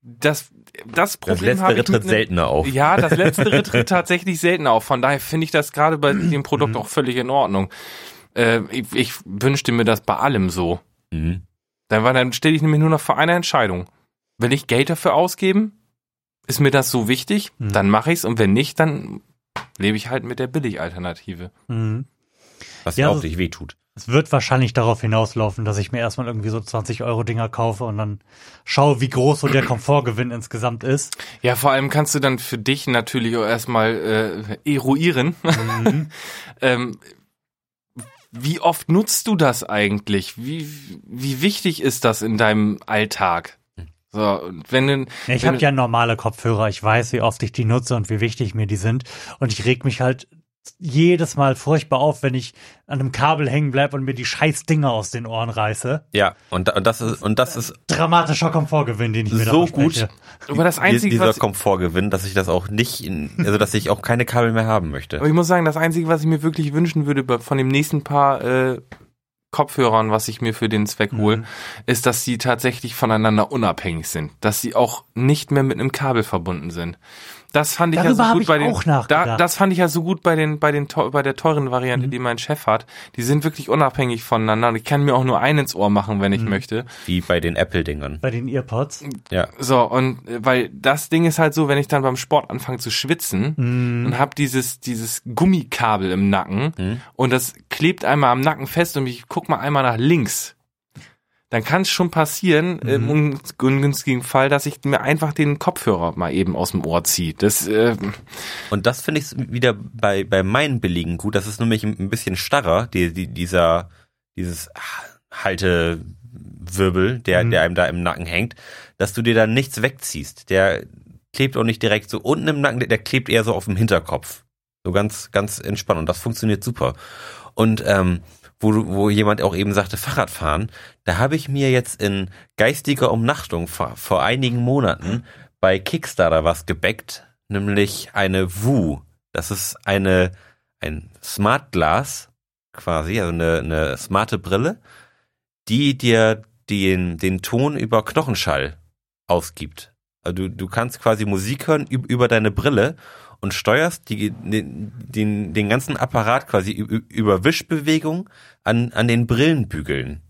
Das, das Das Problem habe letztere ich tritt seltener auf. Ja, das letztere tritt tatsächlich selten auf. Von daher finde ich das gerade bei dem Produkt auch völlig in Ordnung. Äh, ich, ich wünschte mir das bei allem so. Mhm. Dann, war- dann stehe ich nämlich nur noch vor einer Entscheidung. Will ich Geld dafür ausgeben? Ist mir das so wichtig? Mhm. Dann mache ich's und wenn nicht, dann lebe ich halt mit der Billigalternative. Mhm. Was Ja, auch das- nicht wehtut. Es wird wahrscheinlich darauf hinauslaufen, dass ich mir erstmal irgendwie so 20 Euro Dinger kaufe und dann schaue, wie groß so der Komfortgewinn insgesamt ist. Ja, vor allem kannst du dann für dich natürlich auch erstmal äh, eruieren, Mhm. ähm, wie oft nutzt du das eigentlich? Wie, wie wichtig ist das in deinem Alltag? So, und wenn du, ich habe ja normale Kopfhörer. Ich weiß, wie oft ich die nutze und wie wichtig mir die sind. Und ich reg mich halt jedes Mal furchtbar auf, wenn ich an einem Kabel hängen bleib und mir die scheiß Dinger aus den Ohren reiße. Ja, und, und das ist, und das ist Dramatischer Komfortgewinn, den ich mir So gut. aber das einzige, dieser was, Komfortgewinn, dass ich das auch nicht, in, also dass ich auch keine Kabel mehr haben möchte. aber ich muss sagen, das einzige, was ich mir wirklich wünschen würde von dem nächsten Paar äh, Kopfhörern, was ich mir für den Zweck hole, Mhm. ist, dass sie tatsächlich voneinander unabhängig sind, dass sie auch nicht mehr mit einem Kabel verbunden sind. Das fand ich ja Darüber so hab gut bei den, da, das fand ich ja so gut bei den, bei den, bei der teuren Variante, Mhm. die mein Chef hat. Die sind wirklich unabhängig voneinander und ich kann mir auch nur einen ins Ohr machen, wenn ich Mhm. möchte. Wie bei den Apple-Dingern. Bei den Earpods. Ja. So, und äh, weil das Ding ist halt so, wenn ich dann beim Sport anfange zu schwitzen Mhm. und hab dieses, dieses Gummikabel im Nacken Mhm. und das klebt einmal am Nacken fest und ich guck mal einmal nach links, dann kann es schon passieren, im Mhm. un- ungünstigen Fall, dass ich mir einfach den Kopfhörer mal eben aus dem Ohr ziehe. Das, äh, Und das finde ich wieder bei, bei meinen billigen gut. Das ist nämlich ein bisschen starrer, die, die, dieser, dieses Haltewirbel, der, Mhm. der einem da im Nacken hängt, dass du dir da nichts wegziehst. Der klebt auch nicht direkt so unten im Nacken, der, der klebt eher so auf dem Hinterkopf. So ganz, ganz entspannt. Und das funktioniert super. Und ähm, wo, wo jemand auch eben sagte, Fahrradfahren, da habe ich mir jetzt in geistiger Umnachtung vor, vor einigen Monaten bei Kickstarter was gebackt, nämlich eine Woo. Das ist eine, ein Smart Glass quasi, also eine, eine smarte Brille, die dir den, den Ton über Knochenschall ausgibt. Also du, du kannst quasi Musik hören üb- über deine Brille und steuerst die, den, den, den ganzen Apparat quasi über Wischbewegung an, an den Brillenbügeln.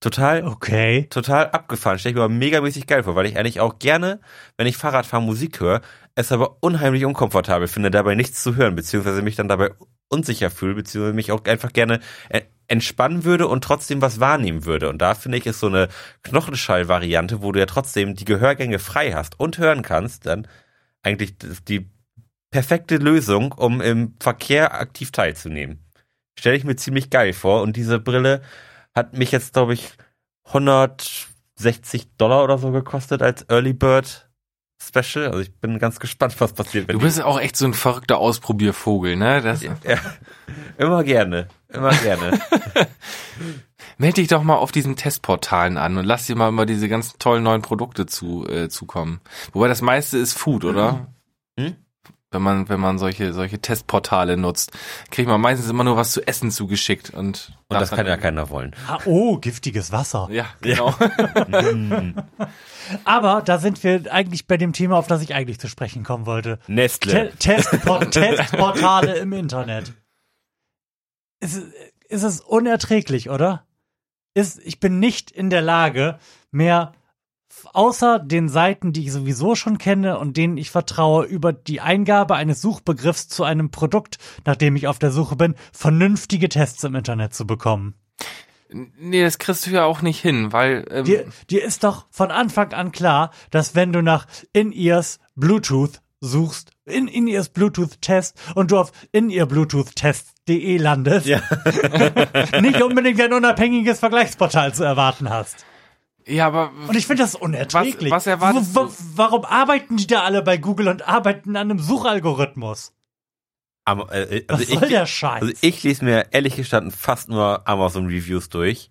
Total, Okay. total abgefahren. Stell ich mir aber megamäßig geil vor, weil ich eigentlich auch gerne, wenn ich Fahrrad fahre, Musik höre, es aber unheimlich unkomfortabel finde, dabei nichts zu hören, beziehungsweise mich dann dabei unsicher fühle, beziehungsweise mich auch einfach gerne äh, entspannen würde und trotzdem was wahrnehmen würde. Und da finde ich, ist so eine Knochenschall-Variante, wo du ja trotzdem die Gehörgänge frei hast und hören kannst, dann eigentlich die perfekte Lösung, um im Verkehr aktiv teilzunehmen. Stelle ich mir ziemlich geil vor. Und diese Brille hat mich jetzt, glaube ich, 160 Dollar oder so gekostet als Early Bird Special. Also ich bin ganz gespannt, was passiert. Du bist auch echt so ein verrückter Ausprobiervogel, ne? Das, ja, immer gerne, immer gerne. Meld dich doch mal auf diesen Testportalen an und lass dir mal immer diese ganzen tollen neuen Produkte zu, äh, zukommen. Wobei das meiste ist Food, oder? Hm? Wenn man, wenn man solche, solche Testportale nutzt, kriegt man meistens immer nur was zu essen zugeschickt und, Und das kann ja keiner wollen. Ah, oh, giftiges Wasser. Ja, genau. Aber da sind wir eigentlich bei dem Thema, auf das ich eigentlich zu sprechen kommen wollte. Nestle. Te Testport Testportale im Internet. Ist, es- ist es unerträglich, oder? Ist, ich bin nicht in der Lage, mehr außer den Seiten, die ich sowieso schon kenne und denen ich vertraue, über die Eingabe eines Suchbegriffs zu einem Produkt, nach dem ich auf der Suche bin, vernünftige Tests im Internet zu bekommen. nee, das kriegst du ja auch nicht hin, weil ähm, Dir, dir ist doch von Anfang an klar, dass wenn du nach In-Ears Bluetooth suchst, in In-Ears Bluetooth Test und du auf in-ear-bluetooth-test.de landest, Ja. nicht unbedingt ein unabhängiges Vergleichsportal zu erwarten hast. ja, aber Und ich finde das unerträglich. Was- was erwartest W-? Warum arbeiten die da alle bei Google und arbeiten an einem Suchalgorithmus? Am- äh, Was also soll ich, der Scheiß? also ich lese mir ehrlich gestanden fast nur Amazon Reviews durch.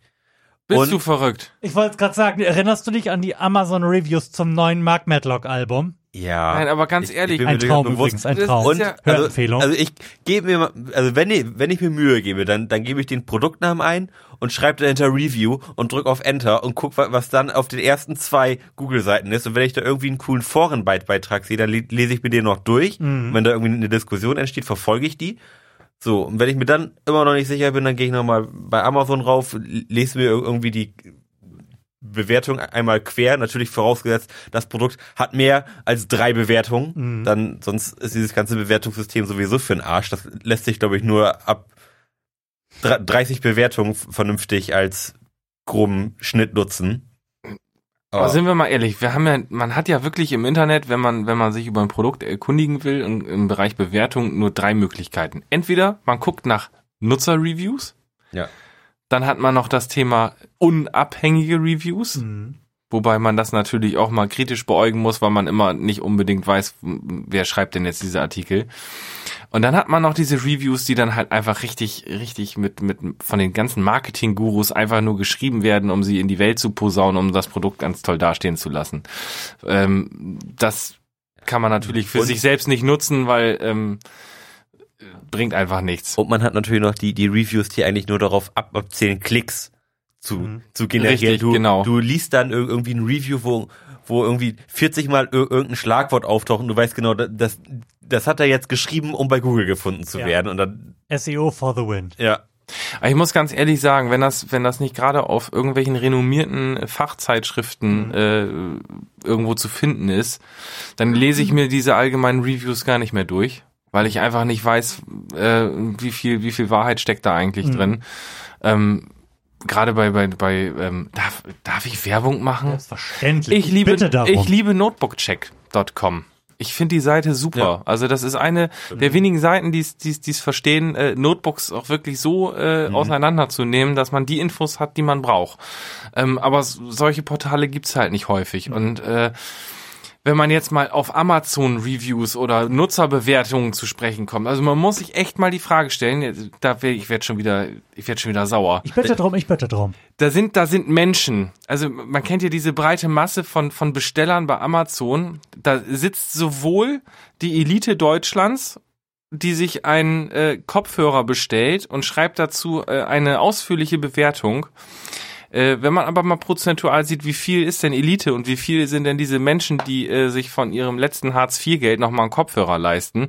bist und- du verrückt? ich wollte gerade sagen, erinnerst du dich an die Amazon Reviews zum neuen Mark Matlock Album? Ja. Nein, aber ganz Ich- ehrlich, ich bin Ein Traum bewusst, übrigens, ein Traum. Und ja- also, Hörempfehlung. also ich gebe mir, mal- also wenn ich, wenn ich mir Mühe gebe, dann, dann gebe ich den Produktnamen ein und schreibe dahinter Review und drück auf Enter und guck, wa- was dann auf den ersten zwei Google-Seiten ist. Und wenn ich da irgendwie einen coolen Forenbeitrag sehe, dann le- lese ich mir den noch durch. Mhm. Und wenn da irgendwie eine Diskussion entsteht, verfolge ich die. So, und wenn ich mir dann immer noch nicht sicher bin, dann gehe ich nochmal bei Amazon rauf, lese mir ir- irgendwie die Bewertung einmal quer, natürlich vorausgesetzt, das Produkt hat mehr als drei Bewertungen, Mhm. dann sonst ist dieses ganze Bewertungssystem sowieso für den Arsch. Das lässt sich, glaube ich, nur ab dr- 30 Bewertungen vernünftig als groben Schnitt nutzen. Aber sind wir mal ehrlich, wir haben ja, man hat ja wirklich im Internet, wenn man, wenn man sich über ein Produkt erkundigen will, im, im Bereich Bewertung nur drei Möglichkeiten. Entweder man guckt nach Nutzerreviews. Ja. Dann hat man noch das Thema unabhängige Reviews. Mhm. Wobei man das natürlich auch mal kritisch beäugen muss, weil man immer nicht unbedingt weiß, wer schreibt denn jetzt diese Artikel. Und dann hat man noch diese Reviews, die dann halt einfach richtig, richtig mit, mit von den ganzen Marketing-Gurus einfach nur geschrieben werden, um sie in die Welt zu posaunen, um das Produkt ganz toll dastehen zu lassen. Ähm, das kann man natürlich für Und- sich selbst nicht nutzen, weil ähm, bringt einfach nichts. Und man hat natürlich noch die, die Reviews, die eigentlich nur darauf ab, abzählen, Klicks zu, Mhm. zu generieren. Richtig, du, genau. du liest dann ir- irgendwie ein Review, wo, wo irgendwie 40 Mal ir irgendein Schlagwort auftaucht und du weißt genau, da- das, das hat er jetzt geschrieben, um bei Google gefunden zu Ja. werden. Und dann, SEO for the win. ja. Aber ich muss ganz ehrlich sagen, wenn das, wenn das nicht gerade auf irgendwelchen renommierten Fachzeitschriften äh, irgendwo zu finden ist, dann lese ich mir diese allgemeinen Reviews gar nicht mehr durch, weil ich einfach nicht weiß, äh, wie viel, wie viel Wahrheit steckt da eigentlich drin. Ähm, gerade bei, bei, bei ähm, darf, darf ich Werbung machen? Selbstverständlich. Ich liebe, Bitte darum. ich liebe notebookcheck.com. Ich finde die Seite super. Ja. Also das ist eine der wenigen Seiten, die es die es- die es verstehen, äh, Notebooks auch wirklich so äh, auseinanderzunehmen, dass man die Infos hat, die man braucht. Ähm, aber solche Portale gibt's halt nicht häufig. Und äh, wenn man jetzt mal auf Amazon Reviews oder Nutzerbewertungen zu sprechen kommt, also man muss sich echt mal die Frage stellen, da wär, ich werde schon wieder, ich werde schon wieder sauer ich bitte drum, ich bitte drum. da sind, da sind Menschen. Also man kennt ja diese breite Masse von, von Bestellern bei Amazon. Da sitzt sowohl die Elite Deutschlands, die sich einen äh, Kopfhörer bestellt und schreibt dazu äh, eine ausführliche Bewertung. Äh, wenn man aber mal prozentual sieht, wie viel ist denn Elite und wie viel sind denn diese Menschen, die äh, sich von ihrem letzten Hartz-IV-Geld nochmal einen Kopfhörer leisten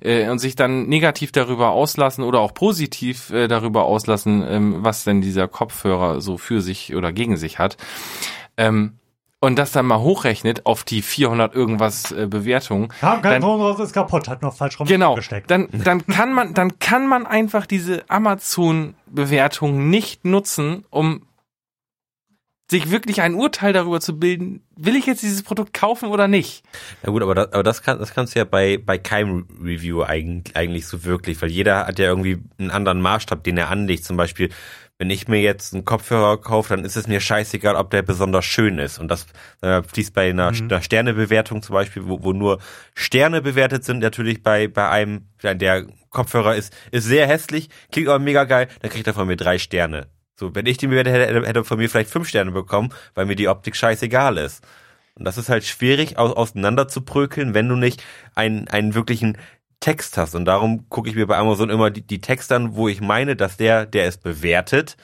äh, und sich dann negativ darüber auslassen oder auch positiv äh, darüber auslassen, ähm, was denn dieser Kopfhörer so für sich oder gegen sich hat. Ähm, und das dann mal hochrechnet auf die 400 irgendwas äh, Bewertungen, Kam kein Dann- ist kaputt, hat noch falsch Genau. gesteckt. Dann, dann kann man, dann kann man einfach diese Amazon-Bewertung nicht nutzen, um sich wirklich ein Urteil darüber zu bilden, will ich jetzt dieses Produkt kaufen oder nicht? Ja gut, aber das, aber das, kann, das kannst du ja bei, bei keinem Review eigentlich, eigentlich so wirklich, weil jeder hat ja irgendwie einen anderen Maßstab, den er anlegt. Zum Beispiel, wenn ich mir jetzt einen Kopfhörer kaufe, dann ist es mir scheißegal, ob der besonders schön ist. Und das äh, fließt bei einer, einer Sternebewertung zum Beispiel, wo, wo nur Sterne bewertet sind, natürlich bei, bei einem, der Kopfhörer ist, ist sehr hässlich, klingt aber mega geil, dann kriegt er von mir drei Sterne. So, wenn ich den bewertet hätte, hätte er von mir vielleicht fünf Sterne bekommen, weil mir die Optik scheißegal ist. Und das ist halt schwierig aus, auseinander zu prökeln, wenn du nicht einen, einen wirklichen Text hast. Und darum gucke ich mir bei Amazon immer die, die Texte an, wo ich meine, dass der, der es bewertet,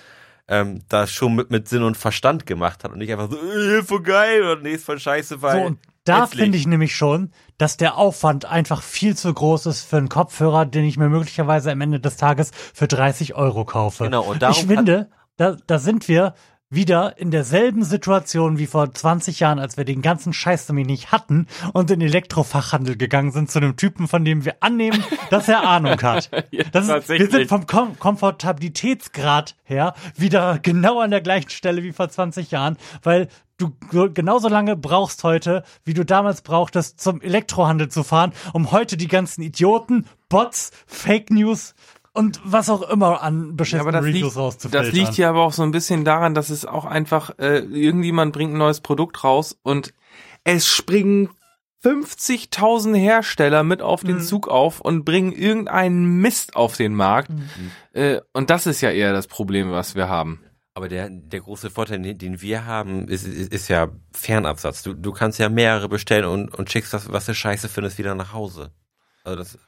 ähm, das schon mit, mit Sinn und Verstand gemacht hat und nicht einfach so, äh, voll geil oder nee, ist voll scheiße, weil. So, und da finde ich nämlich schon, dass der Aufwand einfach viel zu groß ist für einen Kopfhörer, den ich mir möglicherweise am Ende des Tages für 30 Euro kaufe. Genau, und darum ich finde, da, da sind wir wieder in derselben Situation wie vor 20 Jahren, als wir den ganzen Scheiß nämlich nicht hatten und in den Elektrofachhandel gegangen sind zu einem Typen, von dem wir annehmen, dass er Ahnung hat. Ja, Das ist, wir sind vom Kom Komfortabilitätsgrad her wieder genau an der gleichen Stelle wie vor 20 Jahren, weil du so- genauso lange brauchst heute, wie du damals brauchtest, zum Elektrohandel zu fahren, um heute die ganzen Idioten, Bots, Fake News und was auch immer an Ja, aber das Reviews liegt, rauszufiltern. das liegt ja aber auch so ein bisschen daran, dass es auch einfach, äh, irgendjemand bringt ein neues Produkt raus und es springen 50.000 Hersteller mit auf Mhm. den Zug auf und bringen irgendeinen Mist auf den Markt. Mhm. Äh, und das ist ja eher das Problem, was wir haben. Aber der, der große Vorteil, den, den wir haben, ist, ist, ist ja Fernabsatz. Du, du kannst ja mehrere bestellen und, und schickst das, was du scheiße findest, wieder nach Hause. Also das,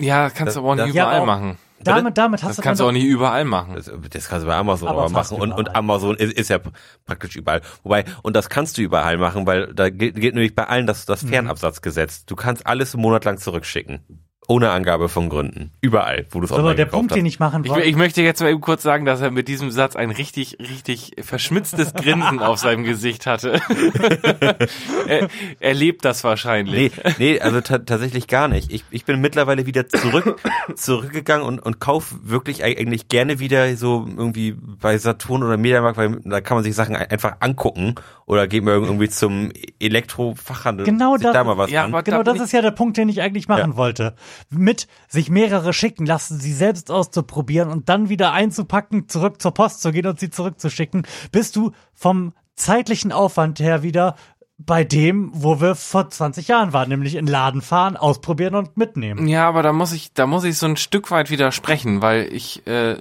Ja, kannst Das- du aber auch nicht Ja, überall auch- machen. Damit, damit hast Das du kannst du auch nicht überall machen. das, das kannst du bei Amazon Aber aber, machen. Und, und. Amazon ist, ist ja praktisch überall. Wobei, und das kannst du überall machen, weil da gilt, gilt nämlich bei allen das, Mhm. das Fernabsatzgesetz. Du kannst alles einen Monat lang zurückschicken. Ohne Angabe von Gründen. Überall, wo du es Aber online der gekauft Punkt, hast. den ich machen Ich, wollte, ich möchte jetzt mal eben kurz sagen, dass er mit diesem Satz ein richtig, richtig verschmitztes Grinsen auf seinem Gesicht hatte. er, er lebt das wahrscheinlich. Nee, nee, also ta tatsächlich gar nicht. Ich, ich bin mittlerweile wieder zurück, zurückgegangen und, und kauf wirklich eig- eigentlich gerne wieder so irgendwie bei Saturn oder Mediamarkt, weil da kann man sich Sachen ein- einfach angucken oder geht mir irgendwie zum Elektrofachhandel. Genau sich das- da mal was Ja, an. aber Genau, da das ist ja der Punkt, den ich eigentlich machen Ja. wollte. mit sich mehrere schicken lassen, sie selbst auszuprobieren und dann wieder einzupacken, zurück zur Post zu gehen und sie zurückzuschicken, bist du vom zeitlichen Aufwand her wieder bei dem, wo wir vor 20 Jahren waren, nämlich in Laden fahren, ausprobieren und mitnehmen. Ja, aber da muss ich, da muss ich so ein Stück weit widersprechen, weil ich äh,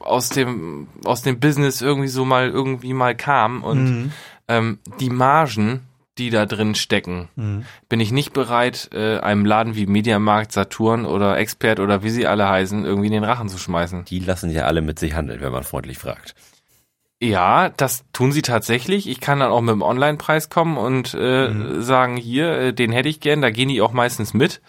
aus dem aus dem Business irgendwie so mal irgendwie mal kam und Mhm. Ähm, die Margen, die da drin stecken, Mhm. bin ich nicht bereit, äh, einem Laden wie Mediamarkt, Saturn oder Expert oder wie sie alle heißen, irgendwie in den Rachen zu schmeißen. Die lassen ja alle mit sich handeln, wenn man freundlich fragt. Ja, das tun sie tatsächlich. Ich kann dann auch mit dem Online-Preis kommen und äh, sagen, hier, äh, den hätte ich gern, da gehen die auch meistens mit.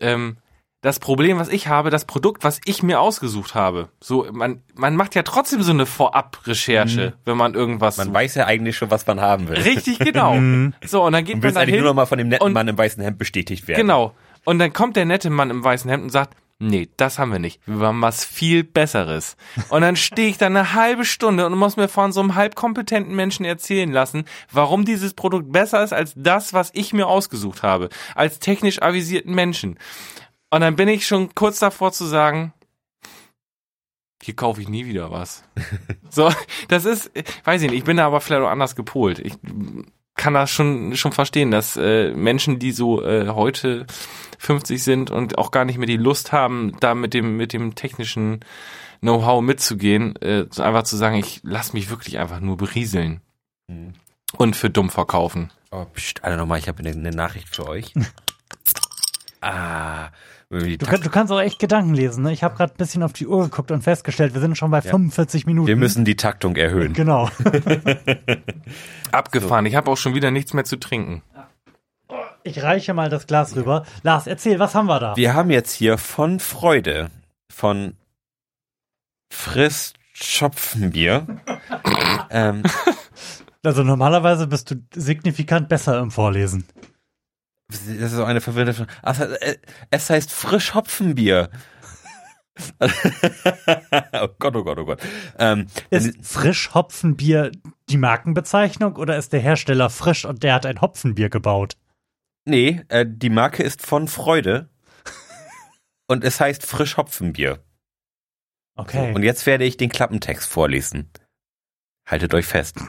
Ähm, das Problem, was ich habe, das Produkt, was ich mir ausgesucht habe, so, man, man macht ja trotzdem so eine Vorab-Recherche, wenn man irgendwas Man sucht. weiß ja eigentlich schon, was man haben will. Richtig, genau. so, und dann geht Du man da eigentlich nur noch mal von dem netten und- Mann im weißen Hemd bestätigt werden. Genau. Und dann kommt der nette Mann im weißen Hemd und sagt, nee, das haben wir nicht. Wir haben was viel Besseres. Und dann stehe ich da eine halbe Stunde und muss mir von so einem halbkompetenten Menschen erzählen lassen, warum dieses Produkt besser ist als das, was ich mir ausgesucht habe. Als technisch avisierten Menschen. Und dann bin ich schon kurz davor zu sagen, hier kaufe ich nie wieder was. so, das ist, weiß ich nicht, ich bin da aber vielleicht auch anders gepolt. Ich kann das schon, schon verstehen, dass äh, Menschen, die so äh, heute 50 sind und auch gar nicht mehr die Lust haben, da mit dem, mit dem technischen Know-how mitzugehen, äh, einfach zu sagen, ich lass mich wirklich einfach nur berieseln Mhm. und für dumm verkaufen. Oh, pst, alle nochmal, ich habe eine, eine Nachricht für euch. ah, Du, kann, du kannst auch echt Gedanken lesen. Ne? Ich habe gerade ein bisschen auf die Uhr geguckt und festgestellt, wir sind schon bei 45 Minuten. wir müssen die Taktung erhöhen. Genau. Abgefahren. Ich habe auch schon wieder nichts mehr zu trinken. Ich reiche mal das Glas rüber. Lars, erzähl, was haben wir da? Wir haben jetzt hier von Freude, von Friss Schopfenbier. ähm, Also normalerweise bist du signifikant besser im Vorlesen. Das ist so eine verwirrende Frage. Äh, es heißt Frisch Hopfenbier. oh Gott, oh Gott, oh Gott. Ähm, Ist Frisch-Hopfenbier die Markenbezeichnung oder ist der Hersteller frisch und der hat ein Hopfenbier gebaut? nee, äh, die Marke ist von Freude. Und es heißt Frisch Hopfenbier. Okay. Und jetzt werde ich den Klappentext vorlesen. Haltet euch fest.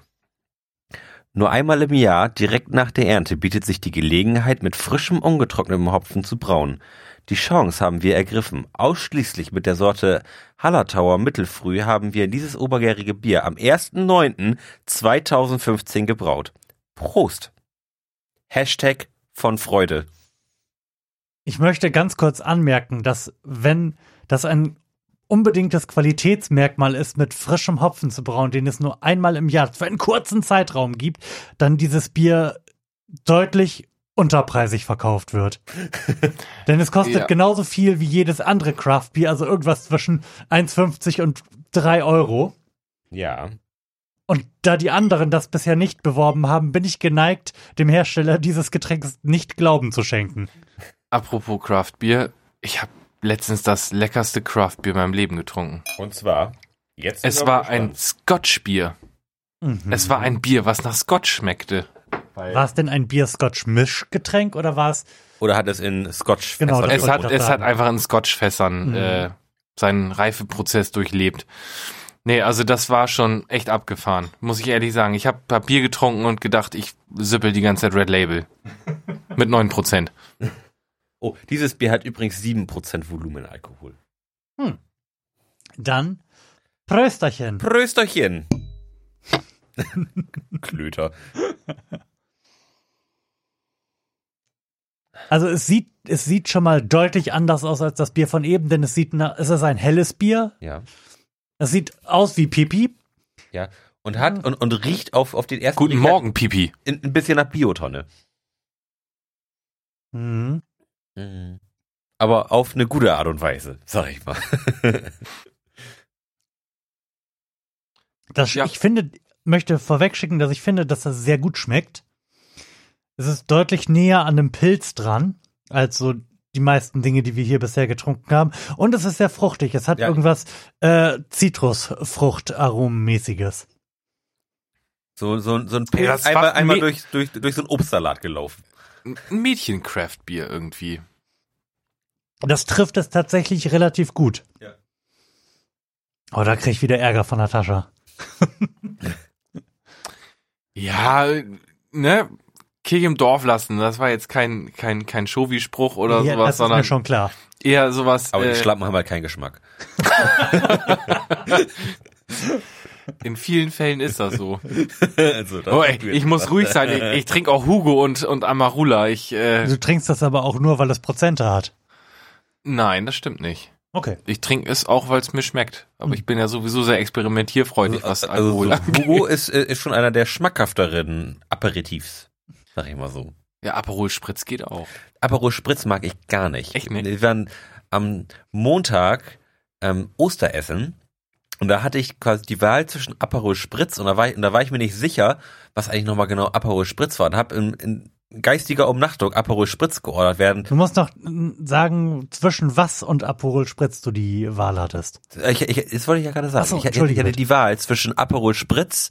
Nur einmal im Jahr, direkt nach der Ernte, bietet sich die Gelegenheit, mit frischem, ungetrocknetem Hopfen zu brauen. Die Chance haben wir ergriffen. Ausschließlich mit der Sorte Hallertauer Mittelfrüh haben wir dieses obergärige Bier am 1.9.2015 gebraut. Prost! Hashtag von Freude. Ich möchte ganz kurz anmerken, dass wenn das ein unbedingtes Qualitätsmerkmal ist, mit frischem Hopfen zu brauen, den es nur einmal im Jahr für einen kurzen Zeitraum gibt, dann dieses Bier deutlich unterpreisig verkauft wird. Denn es kostet Ja. genauso viel wie jedes andere Craft-Bier, also irgendwas zwischen 1,50 und 3 Euro. Ja. Und da die anderen das bisher nicht beworben haben, bin ich geneigt, dem Hersteller dieses Getränks nicht Glauben zu schenken. Apropos Craft Bier, ich habe letztens das leckerste Craft Bier in meinem Leben getrunken. Und zwar, jetzt Es war ein Scotch Bier. Mhm. Es war ein Bier, was nach Scotch schmeckte. War es denn ein Bier-Scotch-Mischgetränk oder war es Oder hat es in Scotch Genau, Es hat, es hat einfach in Scotch-Fässern Mhm. äh, seinen Reifeprozess durchlebt. Nee, also das war schon echt abgefahren, muss ich ehrlich sagen. Ich habe hab Bier getrunken und gedacht, ich sippel die ganze Zeit Red Label. Mit 9%. Oh, dieses Bier hat übrigens 7% Volumenalkohol. dann Prösterchen? Prösterchen. Klöter. Also es sieht, es sieht schon mal deutlich anders aus als das Bier von eben, denn es sieht nach, es ist ein helles Bier. Ja. Es sieht aus wie Pipi. Ja. Und hat und, und riecht auf, auf den ersten Guten Blick Morgen, Pipi. Ein, ein bisschen nach Biotonne. Mhm. Aber auf eine gute Art und Weise, sag ich mal. Das, Ja. Ich finde, möchte vorwegschicken, dass ich finde, dass das sehr gut schmeckt. Es ist deutlich näher an einem Pilz dran, als so die meisten Dinge, die wir hier bisher getrunken haben. Und es ist sehr fruchtig. Es hat Ja. irgendwas äh, Zitrusfrucht-Aromenmäßiges. So, so, so ein Pilz einmal, einmal durch, durch, durch so einen Obstsalat gelaufen. Ein Mädchen-Craft-Bier irgendwie. Das trifft es tatsächlich relativ gut. Ja. Oh, da krieg ich wieder Ärger von Natascha. Ja, ne? Kirche im Dorf lassen. Das war jetzt kein, kein, kein Showy-Spruch oder ja, sowas, das ist mir sondern schon klar. eher sowas. Aber die äh, Schlappen haben halt keinen Geschmack. in vielen Fällen ist das so. also, das Oh, ey, ich muss ruhig sein. Ich, ich trinke auch Hugo und, und Amarula. Ich, äh, Du trinkst das aber auch nur, weil es Prozente hat. nein, das stimmt nicht. Okay. Ich trinke es auch, weil es mir schmeckt. Aber ich bin ja sowieso sehr experimentierfreudig, was also Alkohol so, angeht. Hugo ist, äh, ist schon einer der schmackhafteren Aperitifs. Sag ich mal so. Ja, Aperol Spritz geht auch. Aperol Spritz mag ich gar nicht. Echt nicht? Wir waren am Montag ähm, Osteressen und da hatte ich quasi die Wahl zwischen Aperol Spritz und da war ich, und da war ich mir nicht sicher, was eigentlich nochmal genau Aperol Spritz war. Und habe in, in geistiger Umnachtung Aperol Spritz geordert werden. Du musst noch mm, sagen, zwischen was und Aperol Spritz du die Wahl hattest. Ich, ich, das wollte ich ja gerade sagen. So, ich, ich, ich hatte die Wahl zwischen Aperol Spritz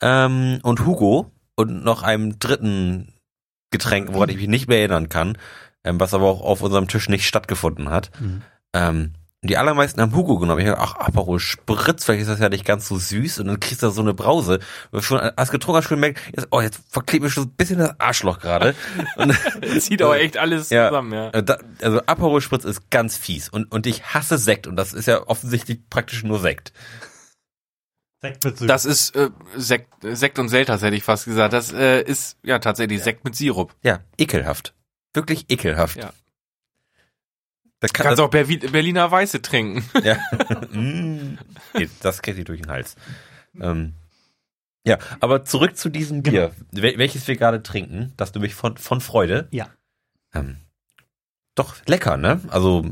ähm, und Hugo und noch einem dritten Getränk, woran ich mich nicht mehr erinnern kann, ähm, was aber auch auf unserem Tisch nicht stattgefunden hat. Mhm. Ähm, die allermeisten haben Hugo genommen. Ich dachte, ach, Aperol Spritz, vielleicht ist das ja nicht ganz so süß und dann kriegst du da so eine Brause. Und schon als getrunken hast, schon merkt, jetzt, oh, jetzt verklebt mir schon so ein bisschen das Arschloch gerade. Und Zieht aber echt alles Ja. zusammen, ja. äh, da, also Aperol Spritz ist ganz fies und, und ich hasse Sekt und das ist ja offensichtlich praktisch nur Sekt. Sekt mit Süß. Das ist äh, Sekt, Sekt und Selters, hätte ich fast gesagt. Das äh, ist ja tatsächlich Sekt mit Sirup. Ja, ekelhaft. Wirklich ekelhaft. Ja. Da kann Kannst das, auch Berliner Weiße trinken. ja. Mm. Nee, das geht dir durch den Hals. Ähm, ja, aber zurück zu diesem Bier, wel welches wir gerade trinken, das nämlich von, von Freude. Ja. Ähm, doch lecker, ne? Also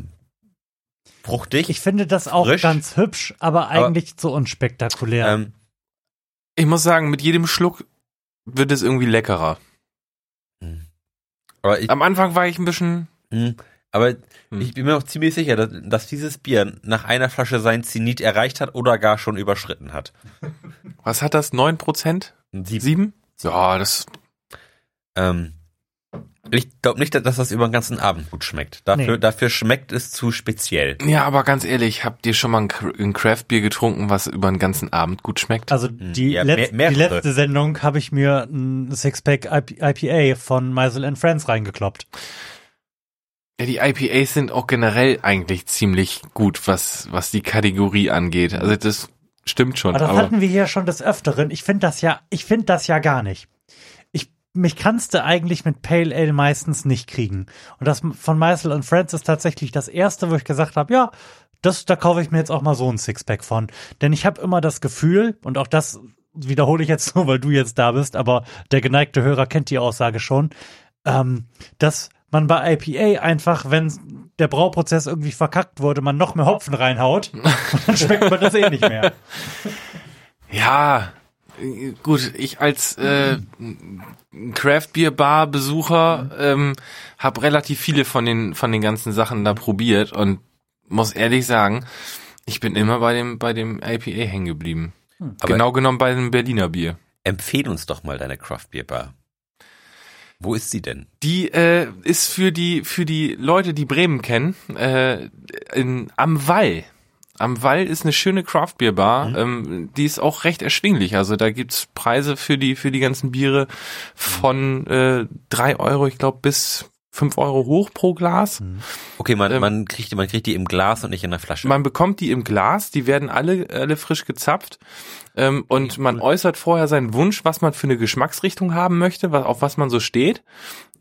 fruchtig. ich finde das auch frisch. ganz hübsch, aber eigentlich zu unspektakulär. ähm, Ich muss sagen, mit jedem Schluck wird es irgendwie leckerer. aber ich, Am Anfang war ich ein bisschen. mm, aber Hm. ich bin mir auch ziemlich sicher, dass, dass dieses Bier nach einer Flasche sein Zenit erreicht hat oder gar schon überschritten hat. Was hat das? 9%? Sieben. Sieben? Ja, das. Ähm, ich glaube nicht, dass das über den ganzen Abend gut schmeckt. Dafür, Nee. dafür schmeckt es zu speziell. Ja, aber ganz ehrlich, habt ihr schon mal ein Cra- ein Craft-Bier getrunken, was über den ganzen Abend gut schmeckt? also die, Ja, letz mehr- die letzte Sendung habe ich mir ein Sixpack IP IPA von Meisel and Friends reingekloppt. Ja, die IPAs sind auch generell eigentlich ziemlich gut, was, was die Kategorie angeht. Also das stimmt schon. Aber das Aber, hatten wir hier schon des Öfteren. Ich finde das ja, ich finde das ja gar nicht. Ich, mich kannst du eigentlich mit Pale Ale meistens nicht kriegen. Und das von Meisel und Friends ist tatsächlich das erste, wo ich gesagt habe, ja, das, da kaufe ich mir jetzt auch mal so ein Sixpack von. Denn ich habe immer das Gefühl, und auch das wiederhole ich jetzt nur, weil du jetzt da bist, aber der geneigte Hörer kennt die Aussage schon, ähm, dass man bei IPA einfach, wenn der Brauprozess irgendwie verkackt wurde, man noch mehr Hopfen reinhaut und dann schmeckt man das eh nicht mehr. ja, gut, ich als äh, Craft-Bier-Bar-Besucher ähm, habe relativ viele von den, von den ganzen Sachen da probiert und muss ehrlich sagen, ich bin immer bei dem, bei dem IPA hängen geblieben. Aber genau genommen bei dem Berliner Bier. empfehl uns doch mal deine Craft Beer Bar. Wo ist sie denn? Die äh, ist für die für die Leute, die Bremen kennen, äh, in, am Wall. Am Wall ist eine schöne Craft Beer Bar. Ähm, die ist auch recht erschwinglich. Also da gibt's Preise für die für die ganzen Biere von äh, drei Euro, ich glaube, bis fünf Euro hoch pro Glas. Okay, man, Ähm, man kriegt die, man kriegt die im Glas und nicht in der Flasche. Man bekommt die im Glas, die werden alle, alle frisch gezapft. Ähm, und man äußert vorher seinen Wunsch, was man für eine Geschmacksrichtung haben möchte, was, auf was man so steht.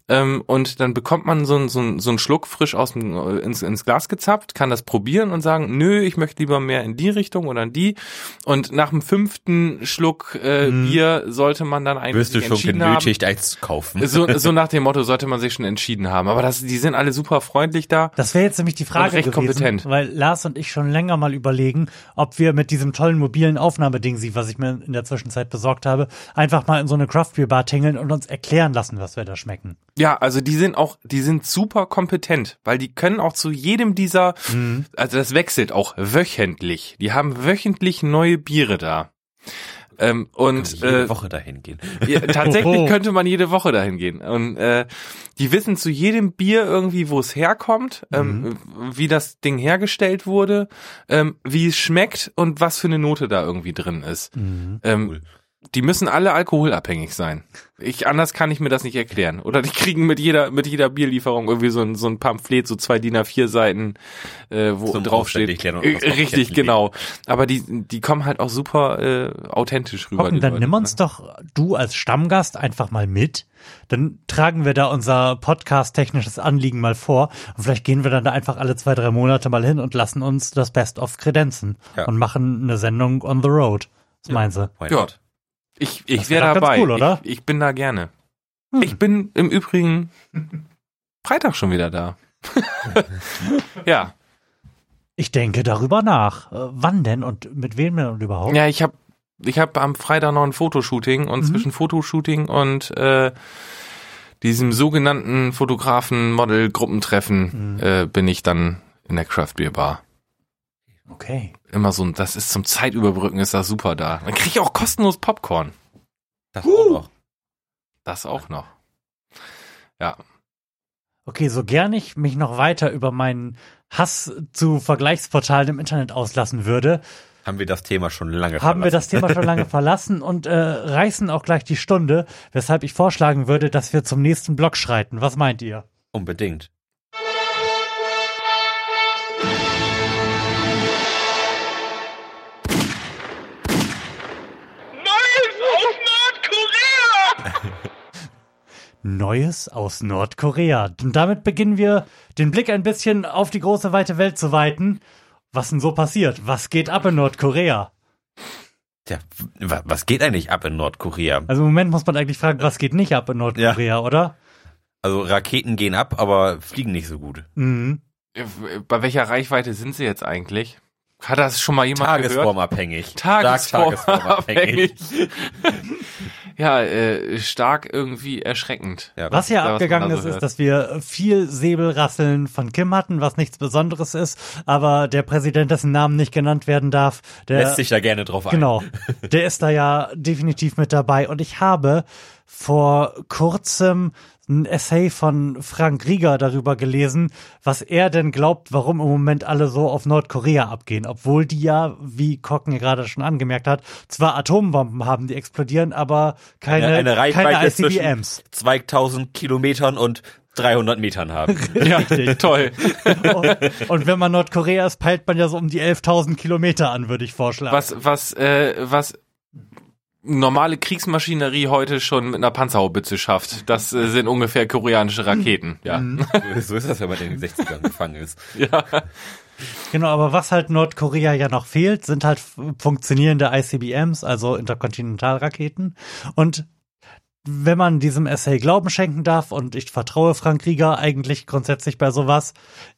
Ähm, und dann bekommt man so, so, so einen Schluck frisch aus dem, äh, ins, ins Glas gezapft, kann das probieren und sagen, nö, ich möchte lieber mehr in die Richtung oder in die. Und nach dem fünften Schluck äh, Bier sollte man dann eigentlich Wirst du schon entschieden haben. genötigt, eins zu kaufen. So, so nach dem Motto sollte man sich schon entschieden haben. Aber das, die sind alle super freundlich da. Das wäre jetzt nämlich die Frage recht gewesen, kompetent. weil Lars und ich schon länger mal überlegen, ob wir mit diesem tollen mobilen Aufnahmeding, sie, was ich mir in der Zwischenzeit besorgt habe, einfach mal in so eine Craft Beer Bar tingeln und uns erklären lassen, was wir da schmecken. Ja, also die sind auch, die sind super kompetent, weil die können auch zu jedem dieser, also das wechselt auch wöchentlich. Die haben wöchentlich neue Biere da. Ähm, und jede äh, Woche dahin gehen. ja, tatsächlich Oho. könnte man jede Woche dahin gehen. Und äh, die wissen zu jedem Bier irgendwie, wo es herkommt, ähm, wie das Ding hergestellt wurde, ähm, wie es schmeckt und was für eine Note da irgendwie drin ist. Mhm. Ähm, Cool. Die müssen alle alkoholabhängig sein. Ich, anders kann ich mir das nicht erklären. Oder die kriegen mit jeder, mit jeder Bierlieferung irgendwie so ein, so ein Pamphlet, so zwei DIN A4 Seiten, äh, wo Zum und Äh, Richtig, genau. Aber die, die kommen halt auch super äh, authentisch rüber. Hocken, dann Leute, nimm ne? uns doch du als Stammgast einfach mal mit. Dann tragen wir da unser podcast-technisches Anliegen mal vor. Und vielleicht gehen wir dann da einfach alle zwei, drei Monate mal hin und lassen uns das Best-of kredenzen Ja. und machen eine Sendung on the road. Was meinen Sie? Why Ja. Ich, ich wäre dabei. cool, oder? Ich, ich bin da gerne. Hm. Ich bin im Übrigen Freitag schon wieder da. ja. Ich denke darüber nach. Äh, wann denn und mit wem denn und überhaupt? Ja, ich habe ich hab am Freitag noch ein Fotoshooting und Mhm. zwischen Fotoshooting und äh, diesem sogenannten Fotografen-Model-Gruppentreffen Mhm. äh, bin ich dann in der Craft Beer Bar. Okay. Immer so, ein- das ist zum Zeitüberbrücken, ist das super da. Dann krieg ich auch kostenlos Popcorn. Das auch noch. Das auch noch. Ja. Okay, so gern ich mich noch weiter über meinen Hass zu Vergleichsportalen im Internet auslassen würde, Haben wir das Thema schon lange haben wir verlassen. das Thema schon lange verlassen und äh, reißen auch gleich die Stunde, weshalb ich vorschlagen würde, dass wir zum nächsten Block schreiten. Was meint ihr? Unbedingt. Neues aus Nordkorea. Und damit beginnen wir, den Blick ein bisschen auf die große weite Welt zu weiten. Was denn so passiert? Was geht ab in Nordkorea? Tja, wa- was geht eigentlich ab in Nordkorea? Also im Moment muss man eigentlich fragen, was geht nicht ab in Nordkorea, oder? Also Raketen gehen ab, aber fliegen nicht so gut. Mhm. Bei welcher Reichweite sind sie jetzt eigentlich? Hat das schon mal jemand gehört? Tagesformabhängig. Tagesformabhängig. ja, äh, stark irgendwie erschreckend. Ja, Was da, was man abgegangen da ist, so ist, hört. dass wir viel Säbelrasseln von Kim hatten, was nichts Besonderes ist, aber der Präsident, dessen Namen nicht genannt werden darf, der lässt sich da gerne drauf ein. Genau, der ist da ja definitiv mit dabei. Und ich habe vor kurzem ein Essay von Frank Rieger darüber gelesen, was er denn glaubt, warum im Moment alle so auf Nordkorea abgehen. Obwohl die ja, wie Kocken gerade schon angemerkt hat, zwar Atombomben haben, die explodieren, aber keine, Eine, eine Reichweite keine zwischen ICBMs. 2000 Kilometern und 300 Metern haben. Ja, toll. Und, und wenn man Nordkorea ist, peilt man ja so um die 11.000 Kilometer an, würde ich vorschlagen. Was, was, äh, was normale Kriegsmaschinerie heute schon mit einer Panzerhaubitze schafft. Das äh, sind ungefähr koreanische Raketen. Ja. Mhm. so ist das, wenn man in den 60ern gefangen ist. ja. Genau, aber was halt Nordkorea ja noch fehlt, sind halt funktionierende ICBMs, also Interkontinentalraketen. Und wenn man diesem Essay Glauben schenken darf, und ich vertraue Frank Rieger eigentlich grundsätzlich bei sowas,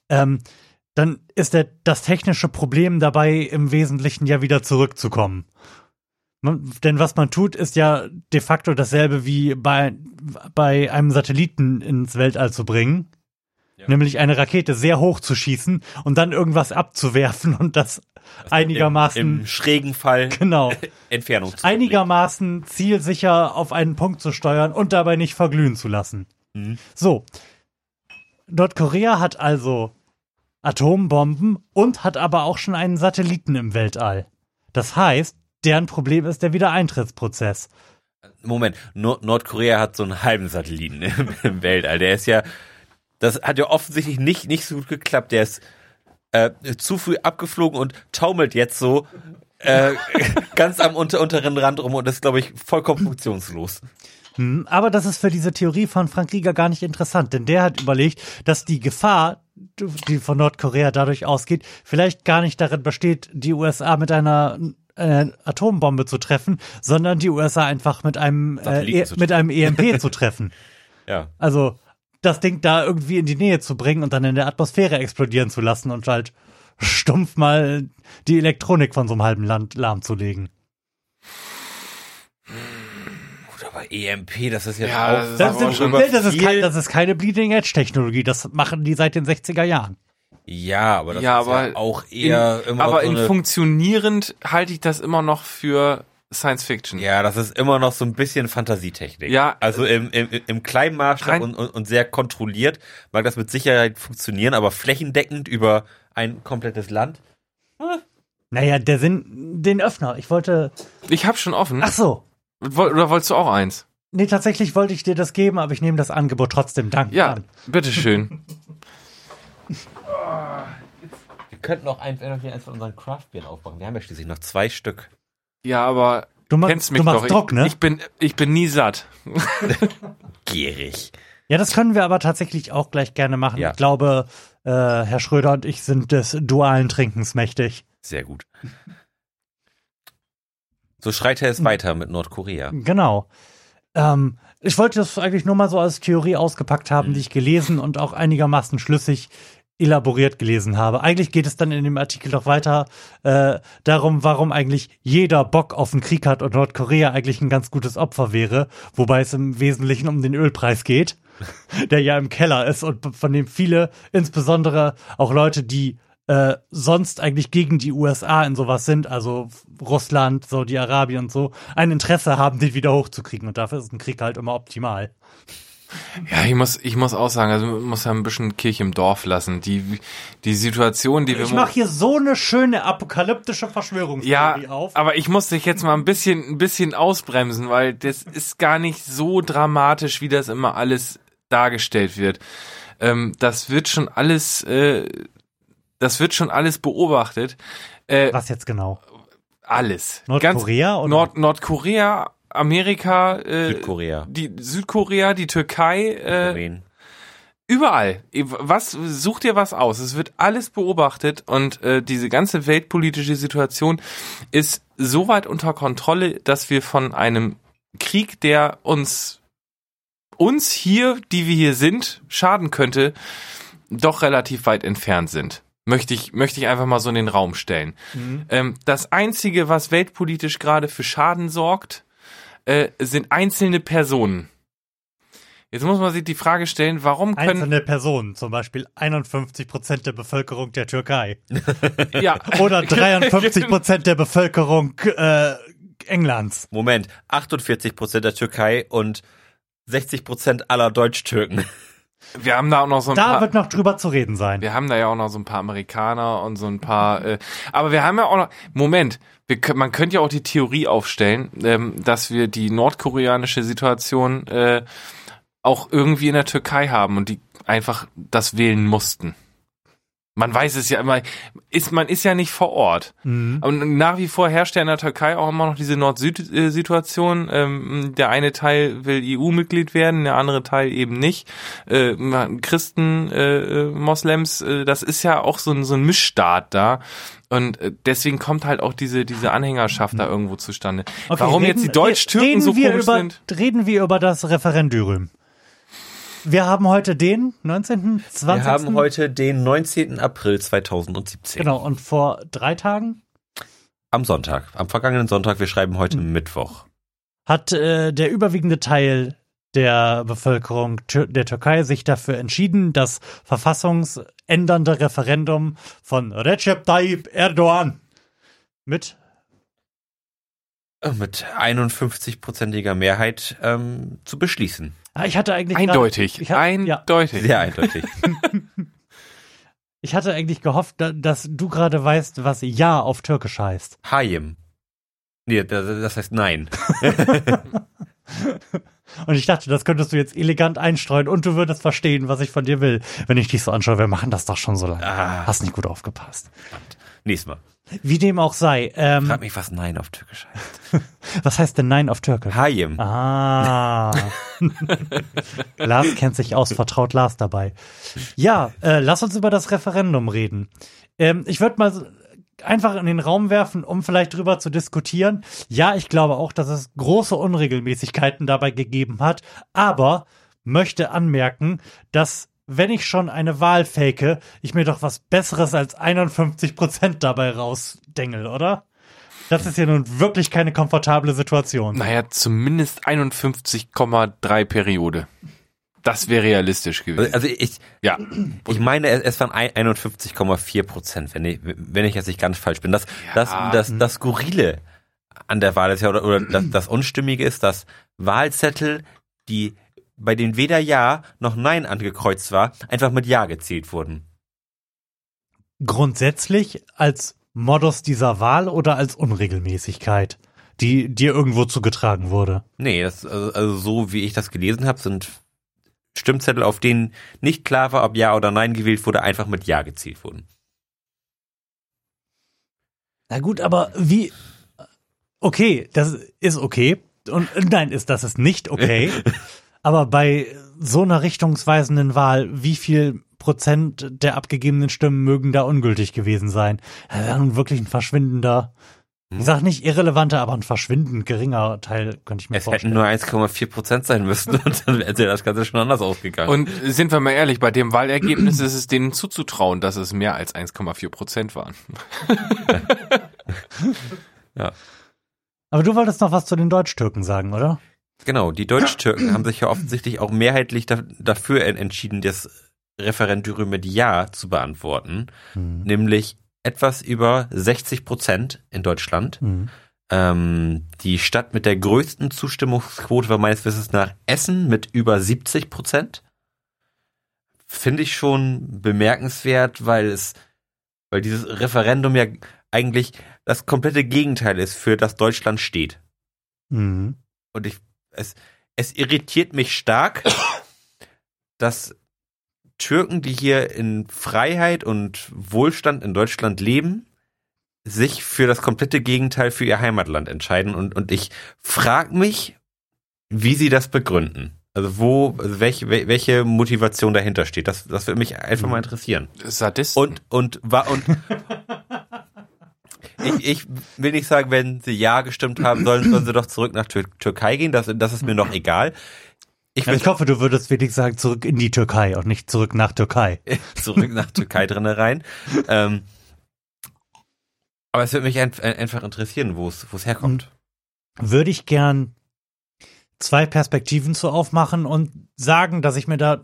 ähm, dann ist der, das technische Problem dabei, im Wesentlichen ja wieder zurückzukommen. Man, denn was man tut, ist ja de facto dasselbe wie bei, bei einem Satelliten ins Weltall zu bringen. Ja. Nämlich eine Rakete sehr hoch zu schießen und dann irgendwas abzuwerfen und das einigermaßen, Im, Im schrägen Fall genau, Entfernung zu einigermaßen zielsicher auf einen Punkt zu steuern und dabei nicht verglühen zu lassen. Mhm. So. Nordkorea hat also Atombomben und hat aber auch schon einen Satelliten im Weltall. Das heißt, deren Problem ist der Wiedereintrittsprozess. Moment, Nord Nordkorea hat so einen halben Satelliten im, im Weltall. Der ist ja, das hat ja offensichtlich nicht, nicht so gut geklappt. Der ist äh, zu früh abgeflogen und taumelt jetzt so äh, ganz am unter, unteren Rand rum und ist, glaube ich, vollkommen funktionslos. Hm, Aber das ist für diese Theorie von Frank Rieger gar nicht interessant, denn der hat überlegt, dass die Gefahr, die von Nordkorea dadurch ausgeht, vielleicht gar nicht darin besteht, die USA mit einer äh, Atombombe zu treffen, sondern die USA einfach mit einem äh, e mit einem EMP zu treffen. Ja. Also das Ding da irgendwie in die Nähe zu bringen und dann in der Atmosphäre explodieren zu lassen und halt stumpf mal die Elektronik von so einem halben Land lahmzulegen. Gut, aber EMP, das ist jetzt Ja, auch das ist Das, nee, das, ist kein, das ist keine Bleeding-Edge-Technologie. Das machen die seit den 60er Jahren. Ja, aber das Ja, ist aber ja auch eher in, immer aber so in funktionierend halte ich das immer noch für Science Fiction. Ja, das ist immer noch so ein bisschen Fantasietechnik. Ja. Also im, im, im kleinen Maßstab und, und, und sehr kontrolliert mag das mit Sicherheit funktionieren, aber flächendeckend über ein komplettes Land. Naja, der Sinn, den Öffner. Ich wollte. Ich hab schon offen. Ach so. Oder wolltest du auch eins? Nee, tatsächlich wollte ich dir das geben, aber ich nehme das Angebot trotzdem dankbar Ja, an. bitteschön. Wir könnten auch ein, eins von unseren Craftbieren aufmachen. Wir haben ja schließlich noch zwei Stück. Ja, aber Du, ma kennst mich du machst doch. Druck, ich, ne? ich bin, ich bin nie satt. Gierig. ja, das können wir aber tatsächlich auch gleich gerne machen. Ja. Ich glaube, äh, Herr Schröder und ich sind des dualen Trinkens mächtig. Sehr gut. So schreit er es weiter mit Nordkorea. Genau. Ähm, ich wollte das eigentlich nur mal so als Theorie ausgepackt haben, die ich gelesen und auch einigermaßen schlüssig elaboriert gelesen habe. Eigentlich geht es dann in dem Artikel noch weiter äh, darum, warum eigentlich jeder Bock auf den Krieg hat und Nordkorea eigentlich ein ganz gutes Opfer wäre, wobei es im Wesentlichen um den Ölpreis geht, der ja im Keller ist und von dem viele, insbesondere auch Leute, die äh, sonst eigentlich gegen die USA in sowas sind, also Russland, Saudi-Arabien und so, ein Interesse haben, den wieder hochzukriegen. Und dafür ist ein Krieg halt immer optimal. Ja, ich muss, ich muss auch sagen, also man muss ja ein bisschen Kirche im Dorf lassen. Die, die Situation, die wir Ich mache hier so eine schöne apokalyptische Verschwörungstheorie ja, auf. aber ich muss dich jetzt mal ein bisschen, ein bisschen ausbremsen, weil das ist gar nicht so dramatisch, wie das immer alles dargestellt wird. Ähm, das wird schon alles, äh, das wird schon alles beobachtet. Äh, Was jetzt genau? alles. Nordkorea Ganz? Nord Nordkorea, Amerika, äh, Südkorea. die Südkorea, die Türkei, äh. Überall. Was such dir was aus? Es wird alles beobachtet und äh, diese ganze weltpolitische Situation ist so weit unter Kontrolle, dass wir von einem Krieg, der uns uns hier, die wir hier sind, schaden könnte, doch relativ weit entfernt sind. Möchte ich, möchte ich einfach mal so in den Raum stellen. Ähm, das Einzige, was weltpolitisch gerade für Schaden sorgt, äh, sind einzelne Personen. Jetzt muss man sich die Frage stellen, warum können Einzelne Personen, zum Beispiel 51 Prozent der Bevölkerung der Türkei ja oder 53 Prozent der Bevölkerung äh, Englands. Moment, 48 Prozent der Türkei und 60 Prozent aller Deutsch-Türken. wir haben da auch noch so ein Da paar wird noch drüber zu reden sein. wir haben da ja auch noch so ein paar Amerikaner und so ein paar äh, aber wir haben ja auch noch Moment, wir, man könnte ja auch die Theorie aufstellen, ähm, dass wir die nordkoreanische Situation äh, auch irgendwie in der Türkei haben und die einfach das wählen mussten. Man weiß es ja immer, ist, man ist ja nicht vor Ort. Mhm. Und nach wie vor herrscht ja in der Türkei auch immer noch diese Nord-Süd-Situation. Ähm, der eine Teil will EU-Mitglied werden, der andere Teil eben nicht. Äh, Christen, äh, Moslems, äh, das ist ja auch so ein, so ein Mischstaat da. Und äh, deswegen kommt halt auch diese, diese Anhängerschaft da irgendwo zustande. Okay, Warum reden- jetzt die Deutsch-Türken reden so wir komisch über, sind? Reden wir über das Referendum. Wir haben heute den 19., 20. Wir haben heute den 19. April 2017. Genau, und vor drei Tagen Am Sonntag, am vergangenen Sonntag, wir schreiben heute Hm. Mittwoch. hat äh, der überwiegende Teil der Bevölkerung der Türkei sich dafür entschieden, das verfassungsändernde Referendum von Recep Tayyip Erdogan mit Äh, Mit 51-prozentiger Mehrheit ähm, zu beschließen. Ah, ich hatte eigentlich Eindeutig, Grad, ich, hab, ja, eindeutig. Sehr eindeutig. ich hatte eigentlich gehofft, da, dass du gerade weißt, was Ja auf Türkisch heißt. Hayim. Nee, das, das heißt nein. Und ich dachte, das könntest du jetzt elegant einstreuen und du würdest verstehen, was ich von dir will. Wenn ich dich so anschaue, wir machen das doch schon so lange. Ah. Hast nicht gut aufgepasst. Nächstes Mal. Wie dem auch sei. Ähm, Frag mich, was nein auf Türkisch heißt. was heißt denn Nein auf Türkisch? Hayim. Ah. Lars kennt sich aus, vertraut Lars dabei. Ja, äh, lass uns über das Referendum reden. Ähm, ich würde mal einfach in den Raum werfen, um vielleicht drüber zu diskutieren. Ja, ich glaube auch, dass es große Unregelmäßigkeiten dabei gegeben hat, aber möchte anmerken, dass wenn ich schon eine Wahl fake, ich mir doch was Besseres als 51 Prozent dabei rausdengel, oder? Das ist ja nun wirklich keine komfortable Situation. Naja, zumindest 51,3 Periode. Das wäre realistisch gewesen. Also ich, Ja. ich meine, es, es waren ein- 51,4 Prozent, wenn ich, wenn ich jetzt nicht ganz falsch bin. Das, das, Ja. das, das Skurrile an der Wahl ist ja, oder, oder das, das Unstimmige ist, dass Wahlzettel, die bei denen weder Ja noch Nein angekreuzt war, einfach mit Ja gezählt wurden. Grundsätzlich als Modus dieser Wahl oder als Unregelmäßigkeit, die dir irgendwo zugetragen wurde? Nee, das, also, also so wie ich das gelesen habe, sind Stimmzettel, auf denen nicht klar war, ob Ja oder Nein gewählt wurde, einfach mit Ja gezählt wurden. Na gut, aber wie. Okay, das ist okay. Und nein, ist das ist nicht okay. aber bei so einer richtungsweisenden Wahl, wie viel Prozent der abgegebenen Stimmen mögen da ungültig gewesen sein? Das wäre nun wirklich ein verschwindender, ich sag nicht irrelevanter, aber ein verschwindend geringer Teil, könnte ich mir Es hätten vorstellen. nur 1,4 Prozent sein müssen und dann wäre das Ganze schon anders ausgegangen. Und sind wir mal ehrlich, bei dem Wahlergebnis ist es denen zuzutrauen, dass es mehr als 1,4 Prozent waren. aber du wolltest noch was zu den Deutsch-Türken sagen, oder? Genau, die Deutsch-Türken haben sich ja offensichtlich auch mehrheitlich da, dafür en- entschieden, das Referendum mit Ja zu beantworten, Hm. nämlich etwas über 60 Prozent in Deutschland. Hm. Ähm, die Stadt mit der größten Zustimmungsquote war meines Wissens nach Essen mit über 70 Prozent. Finde ich schon bemerkenswert, weil es, weil dieses Referendum ja eigentlich das komplette Gegenteil ist, für das Deutschland steht. Hm. Und ich, es, es irritiert mich stark, dass Türken, die hier in Freiheit und Wohlstand in Deutschland leben, sich für das komplette Gegenteil für ihr Heimatland entscheiden. Und, und ich frage mich, wie sie das begründen. Also wo, also welche, wel- welche Motivation dahinter steht. Das, das würde mich einfach mal interessieren. Sadist. Und, und, war, und, ich, ich will nicht sagen, wenn sie Ja gestimmt haben, sollen, sollen sie doch zurück nach Tür Türkei gehen. Das, das ist mir noch egal. Ich will ich hoffe, du würdest wenigstens sagen, zurück in die Türkei und nicht zurück nach Türkei. zurück nach Türkei drinne rein. Ähm, aber es würde mich ein, ein, einfach interessieren, wo es, wo es herkommt. Würde ich gern zwei Perspektiven zu aufmachen und sagen, dass ich mir da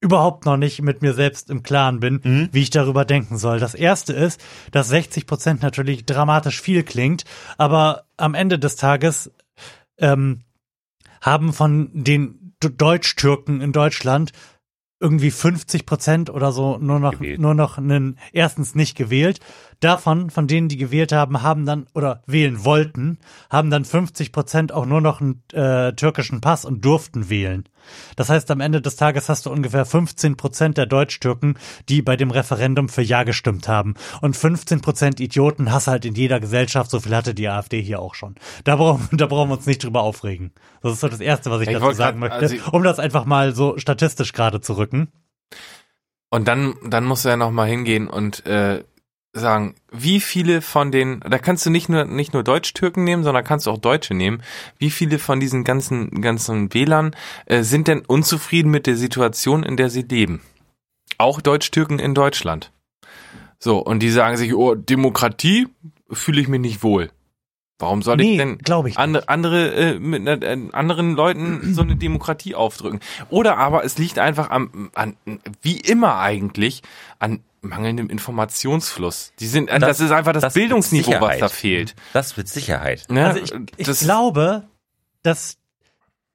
überhaupt noch nicht mit mir selbst im Klaren bin, Mhm. wie ich darüber denken soll. Das erste ist, dass 60 Prozent natürlich dramatisch viel klingt, aber am Ende des Tages ähm, haben von den Deutsch-Türken in Deutschland irgendwie 50 Prozent oder so nur noch, Gewählt. nur noch einen, erstens nicht gewählt. Davon, von denen, die gewählt haben, haben dann, oder wählen wollten, haben dann 50 Prozent auch nur noch einen äh, türkischen Pass und durften wählen. Das heißt, am Ende des Tages hast du ungefähr 15 Prozent der Deutsch-Türken, die bei dem Referendum für Ja gestimmt haben. Und 15 Prozent Idioten hast halt in jeder Gesellschaft, so viel hatte die AfD hier auch schon. Da brauchen, da brauchen wir uns nicht drüber aufregen. Das ist so das Erste, was ich Ich dazu sagen grad- möchte, also- um das einfach mal so statistisch gerade zu rücken. Und dann, dann musst du ja noch mal hingehen und äh, sagen, wie viele von den, da kannst du nicht nur nicht nur Deutsch-Türken nehmen, sondern kannst du auch Deutsche nehmen. Wie viele von diesen ganzen ganzen Wählern äh, sind denn unzufrieden mit der Situation, in der sie leben? Auch Deutsch-Türken in Deutschland. So und die sagen sich, oh Demokratie fühle ich mich nicht wohl. Warum soll ich Nee, denn glaube ich andere, andere äh, mit äh, anderen Leuten so eine Demokratie aufdrücken. Oder aber es liegt einfach am, an, wie immer eigentlich, an mangelndem Informationsfluss. Die sind, das, Das- ist einfach das, das Bildungsniveau, was da fehlt. Das mit Sicherheit. Ne? Also ich, ich das, glaube, dass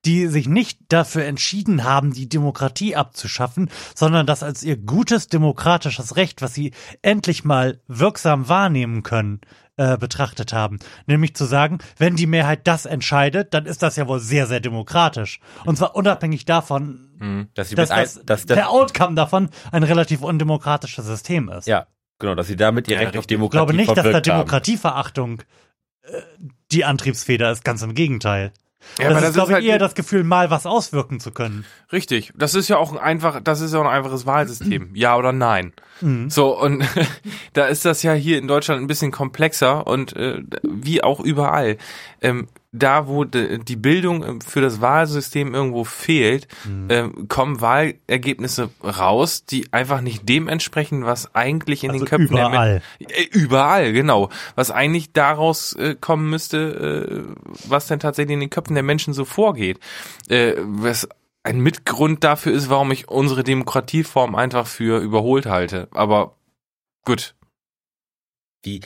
die sich nicht dafür entschieden haben, die Demokratie abzuschaffen, sondern das als ihr gutes demokratisches Recht, was sie endlich mal wirksam wahrnehmen können, äh, betrachtet haben. Nämlich zu sagen, wenn die Mehrheit das entscheidet, dann ist das ja wohl sehr, sehr demokratisch. Und zwar unabhängig davon, Dass sie dass, mit ein, das, dass, der dass, Outcome davon ein relativ undemokratisches System ist. ja, genau, dass sie damit ihr Ja, Recht auf richtig. Ich Demokratie glaube nicht, dass da. Demokratieverachtung äh, die Antriebsfeder ist, ganz im Gegenteil. ja, das aber ist, glaube ich, halt eher das Gefühl, mal was auswirken zu können. Richtig. Das ist ja auch ein einfach, das ist ja auch ein einfaches Wahlsystem. Ja oder nein. So, und da ist das ja hier in Deutschland ein bisschen komplexer und äh, wie auch überall. Ähm, da, wo de, die Bildung ähm, für das Wahlsystem irgendwo fehlt, ähm, kommen Wahlergebnisse raus, die einfach nicht dem entsprechen, was eigentlich in Also den Köpfen überall. der Menschen. Äh, überall, genau. Was eigentlich daraus äh, kommen müsste, äh, was denn tatsächlich in den Köpfen der Menschen so vorgeht. Äh, was ein Mitgrund dafür ist, warum ich unsere Demokratieform einfach für überholt halte. Aber gut. Wie,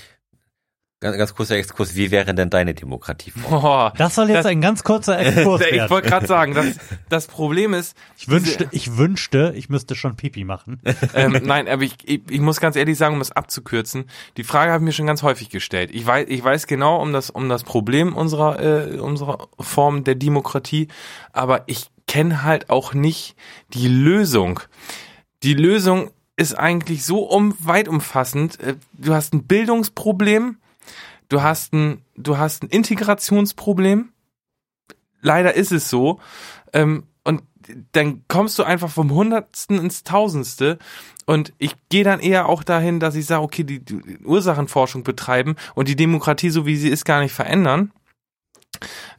Ganz, ganz kurzer Exkurs, wie wäre denn deine Demokratie? Boah, Das soll jetzt Das- ein ganz kurzer Exkurs ich werden. wollte gerade sagen, das, das Problem ist, Ich wünschte, ich wünschte, ich müsste schon Pipi machen. ähm, nein, aber ich, ich, ich muss ganz ehrlich sagen, um das abzukürzen, die Frage habe ich mir schon ganz häufig gestellt. Ich weiß, ich weiß genau um das, um das Problem unserer, äh, unserer Form der Demokratie, aber ich kenne halt auch nicht die Lösung. Die Lösung ist eigentlich so um, weit umfassend. Äh, Du hast ein Bildungsproblem, du hast ein, du hast ein Integrationsproblem. Leider ist es so. Ähm, und dann kommst du einfach vom Hundertsten ins Tausendste. Und ich gehe dann eher auch dahin, dass ich sage, okay, die, die Ursachenforschung betreiben und die Demokratie, so wie sie ist, gar nicht verändern.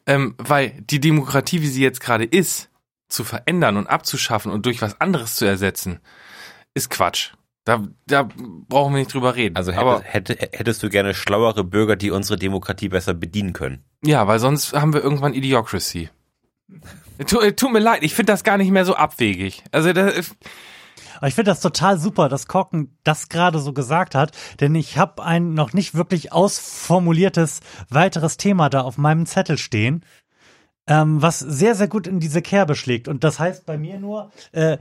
Ähm, weil die Demokratie, wie sie jetzt gerade ist, zu verändern und abzuschaffen und durch was anderes zu ersetzen, ist Quatsch. Da, da brauchen wir nicht drüber reden. Also Aber hätte, hätte, hättest du gerne schlauere Bürger, die unsere Demokratie besser bedienen können? ja, weil sonst haben wir irgendwann Idiocracy. Tu, tut mir leid, ich finde das gar nicht mehr so abwegig. Also das, ich finde das total super, dass Korken das gerade so gesagt hat, denn ich habe ein noch nicht wirklich ausformuliertes weiteres Thema da auf meinem Zettel stehen, ähm, was sehr, sehr gut in diese Kerbe schlägt. Und das heißt bei mir nur äh, äh,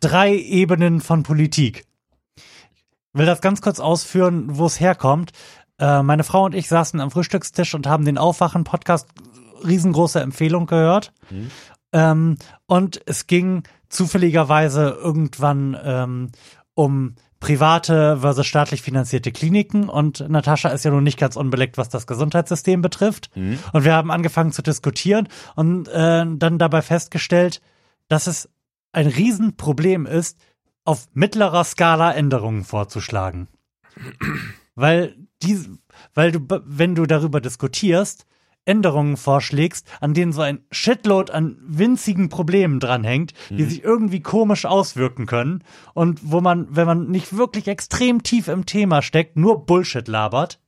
drei Ebenen von Politik. Ich will das ganz kurz ausführen, wo es herkommt. Äh, meine Frau und ich saßen am Frühstückstisch und haben den Aufwachen-Podcast riesengroße Empfehlung gehört. Ähm, und es ging zufälligerweise irgendwann ähm, um private versus staatlich finanzierte Kliniken und Natascha ist ja nun nicht ganz unbeleckt, was das Gesundheitssystem betrifft. Und wir haben angefangen zu diskutieren und äh, dann dabei festgestellt, dass es ein Riesenproblem ist, auf mittlerer Skala Änderungen vorzuschlagen. Weil die, weil du, wenn du darüber diskutierst, Änderungen vorschlägst, an denen so ein Shitload an winzigen Problemen dranhängt, die sich irgendwie komisch auswirken können und wo man, wenn man nicht wirklich extrem tief im Thema steckt, nur Bullshit labert.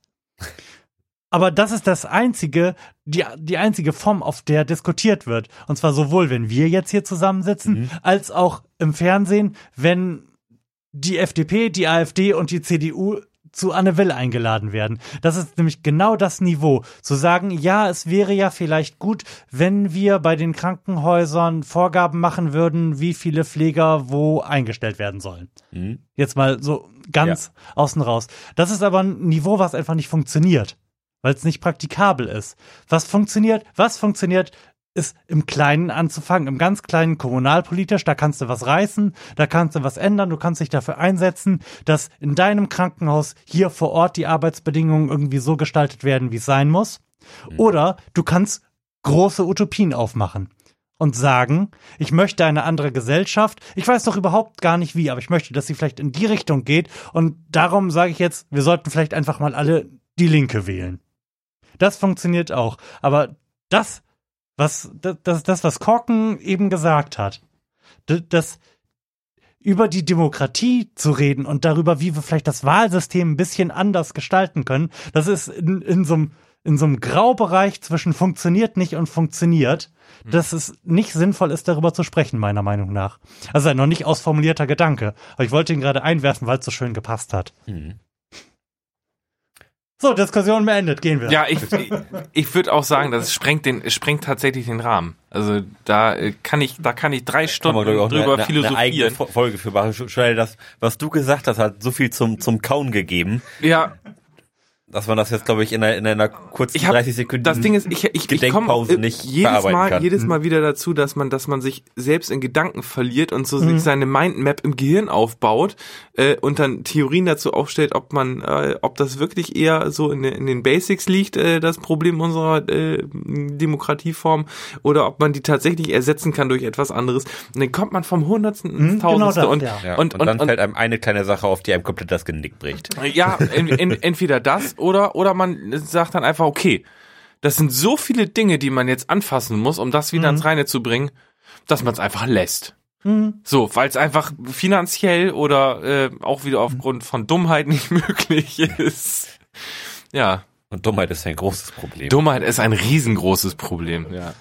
Aber das ist das einzige, die, die einzige Form, auf der diskutiert wird. Und zwar sowohl, wenn wir jetzt hier zusammensitzen, als auch im Fernsehen, wenn die FDP, die AfD und die CDU zu Anne Will eingeladen werden. Das ist nämlich genau das Niveau. Zu sagen, ja, es wäre ja vielleicht gut, wenn wir bei den Krankenhäusern Vorgaben machen würden, wie viele Pfleger wo eingestellt werden sollen. Jetzt mal so ganz außen raus. Das ist aber ein Niveau, was einfach nicht funktioniert, weil es nicht praktikabel ist. Was funktioniert? Was funktioniert? ist im Kleinen anzufangen, im ganz kleinen kommunalpolitisch, da kannst du was reißen, da kannst du was ändern, du kannst dich dafür einsetzen, dass in deinem Krankenhaus hier vor Ort die Arbeitsbedingungen irgendwie so gestaltet werden, wie es sein muss. Oder du kannst große Utopien aufmachen und sagen, ich möchte eine andere Gesellschaft. Ich weiß doch überhaupt gar nicht wie, aber ich möchte, dass sie vielleicht in die Richtung geht. Und darum sage ich jetzt, wir sollten vielleicht einfach mal alle die Linke wählen. Das funktioniert auch. Aber das, was, das, das, was Korken eben gesagt hat, das, über die Demokratie zu reden und darüber, wie wir vielleicht das Wahlsystem ein bisschen anders gestalten können, das ist in, in so einem in so einem Graubereich zwischen funktioniert nicht und funktioniert, dass es nicht sinnvoll ist, darüber zu sprechen, meiner Meinung nach. Also ein noch nicht ausformulierter Gedanke. Aber ich wollte ihn gerade einwerfen, weil es so schön gepasst hat. So, Diskussion beendet, gehen wir. Ja, ich, ich, würde auch sagen, das sprengt den, es sprengt tatsächlich den Rahmen. Also da äh, kann ich, da kann ich drei Kann Stunden man, ich, auch drüber eine, eine, eine eigene philosophieren. Fo- Folge für machen. Schnell, das, was du gesagt hast, hat so viel zum, zum Kauen gegeben, Ja, dass man das jetzt, glaube ich, in einer, in einer kurzen ich hab, 30 Sekunden das Ding ist, ich, ich, ich komme Gedenkpause nicht jedes Mal, kann. jedes Mal wieder dazu, dass man, dass man sich selbst in Gedanken verliert und so sich seine Mindmap im Gehirn aufbaut äh, und dann Theorien dazu aufstellt, ob man, äh, ob das wirklich eher so in, den- in den Basics liegt, äh, das Problem unserer äh, Demokratieform, oder ob man die tatsächlich ersetzen kann durch etwas anderes. Und dann kommt man vom Hundertsten ins Mhm, genau Tausendste das, und, ja. Ja, und, und, und, dann und, fällt einem eine kleine Sache auf, die einem komplett das Genick bricht. Ja, en, en, entweder das oder, oder man sagt dann einfach, okay, das sind so viele Dinge, die man jetzt anfassen muss, um das wieder Mhm. ins Reine zu bringen, dass man es einfach lässt. Mhm. So, weil es einfach finanziell oder äh, auch wieder aufgrund von Dummheit nicht möglich ist. Ja, Und Dummheit ist ein großes Problem. Dummheit ist ein riesengroßes Problem. Ja.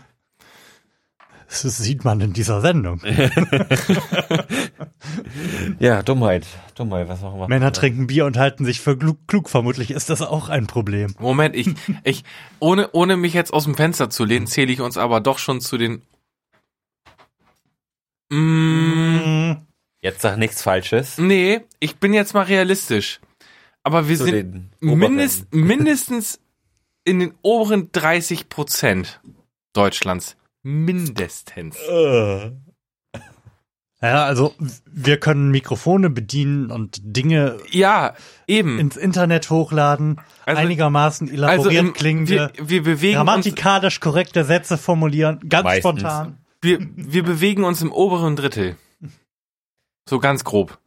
Das sieht man in dieser Sendung. Ja, Dummheit. Dummheit, was machen wir? Männer trinken Bier und halten sich für klug, klug. Vermutlich ist das auch ein Problem. Moment, ich, ich, ohne, ohne mich jetzt aus dem Fenster zu lehnen, zähle ich uns aber doch schon zu den. Mm, Jetzt sag nichts Falsches. nee, ich bin jetzt mal realistisch. Aber wir Zu sind mindest, mindestens in den oberen 30 Prozent Deutschlands. Mindestens. Ja, also wir können Mikrofone bedienen und Dinge Ja, eben. ins Internet hochladen, Also- einigermaßen elaboriert Also im, klingende, wir, wir bewegen uns, grammatikalisch korrekte Sätze formulieren, ganz Meistens. spontan. wir, wir bewegen uns im oberen Drittel. So ganz grob.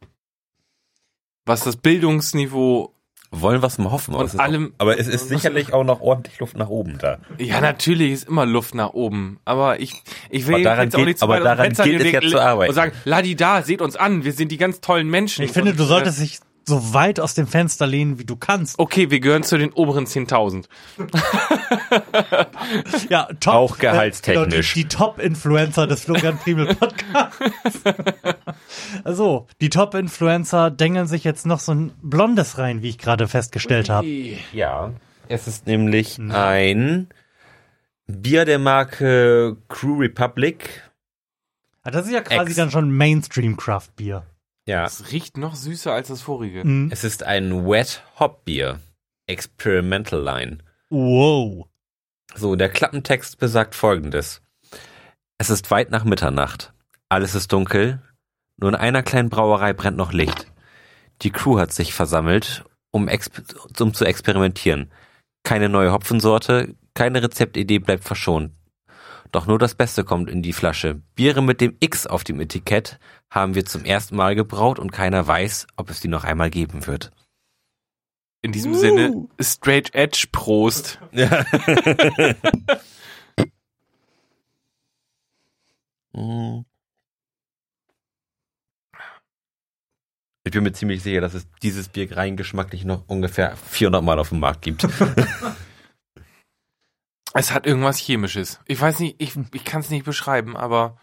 Was das Bildungsniveau Wollen wir es mal hoffen. aber Und es ist allem- auch, aber es ist sicherlich auch noch ordentlich Luft nach oben da. Ja, natürlich ist immer Luft nach oben. Aber ich, ich will Aber daran jetzt auch geht- nicht zu aber daran lehnen es und ja zu arbeiten. Und sagen, Ladi da, seht uns an, wir sind die ganz tollen Menschen. Ich finde, du äh, solltest dich so weit aus dem Fenster lehnen, wie du kannst. Okay, wir gehören zu den oberen 10.000. Ja, top. Auch gehaltstechnisch. Äh, die die Top-Influencer des Florian Primel Podcasts. also, die Top-Influencer dengeln sich jetzt noch so ein Blondes rein, wie ich gerade festgestellt habe. Ja. Es ist nämlich ein Bier der Marke Crew Republic. Ah, Das ist ja quasi Ex. dann schon Mainstream-Craft-Bier. Ja. Es riecht noch süßer als das vorige. Mhm. Es ist ein Wet Hop Bier. Experimental Line. Wow. So, der Klappentext besagt folgendes. Es ist weit nach Mitternacht. Alles ist dunkel. Nur in einer kleinen Brauerei brennt noch Licht. Die Crew hat sich versammelt, um, exp um zu experimentieren. Keine neue Hopfensorte, keine Rezeptidee bleibt verschont. Doch nur das Beste kommt in die Flasche. Biere mit dem X auf dem Etikett haben wir zum ersten Mal gebraut und keiner weiß, ob es die noch einmal geben wird. In diesem Sinne, Straight Edge Prost. Ich bin mir ziemlich sicher, dass es dieses Bier rein geschmacklich noch ungefähr 400 Mal auf dem Markt gibt. Es hat irgendwas Chemisches. Ich weiß nicht, ich, ich kann es nicht beschreiben, aber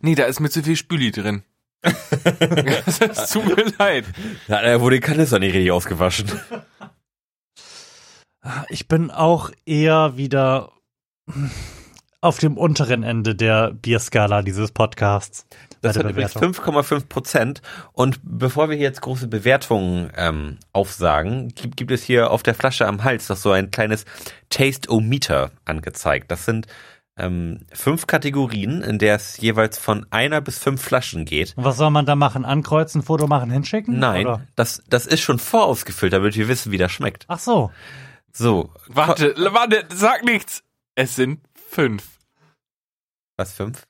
nee, da ist mir zu viel Spüli drin. Es tut mir leid. Ja, da wurde die Kanister nicht richtig ausgewaschen. Ich bin auch eher wieder auf dem unteren Ende der Bierskala dieses Podcasts. Das hat übrigens Bewertung. 5,5 Prozent. Und bevor wir hier jetzt große Bewertungen ähm, aufsagen, gibt, gibt es hier auf der Flasche am Hals noch so ein kleines Taste-O-Meter angezeigt. Das sind ähm, fünf Kategorien, in der es jeweils von einer bis fünf Flaschen geht. Und was soll man da machen? Ankreuzen, Foto machen, hinschicken? Nein, Oder? das, das ist schon vorausgefüllt, damit wir wissen, wie das schmeckt. Ach so. So, Warte, warte, sag nichts. Es sind fünf was fünf?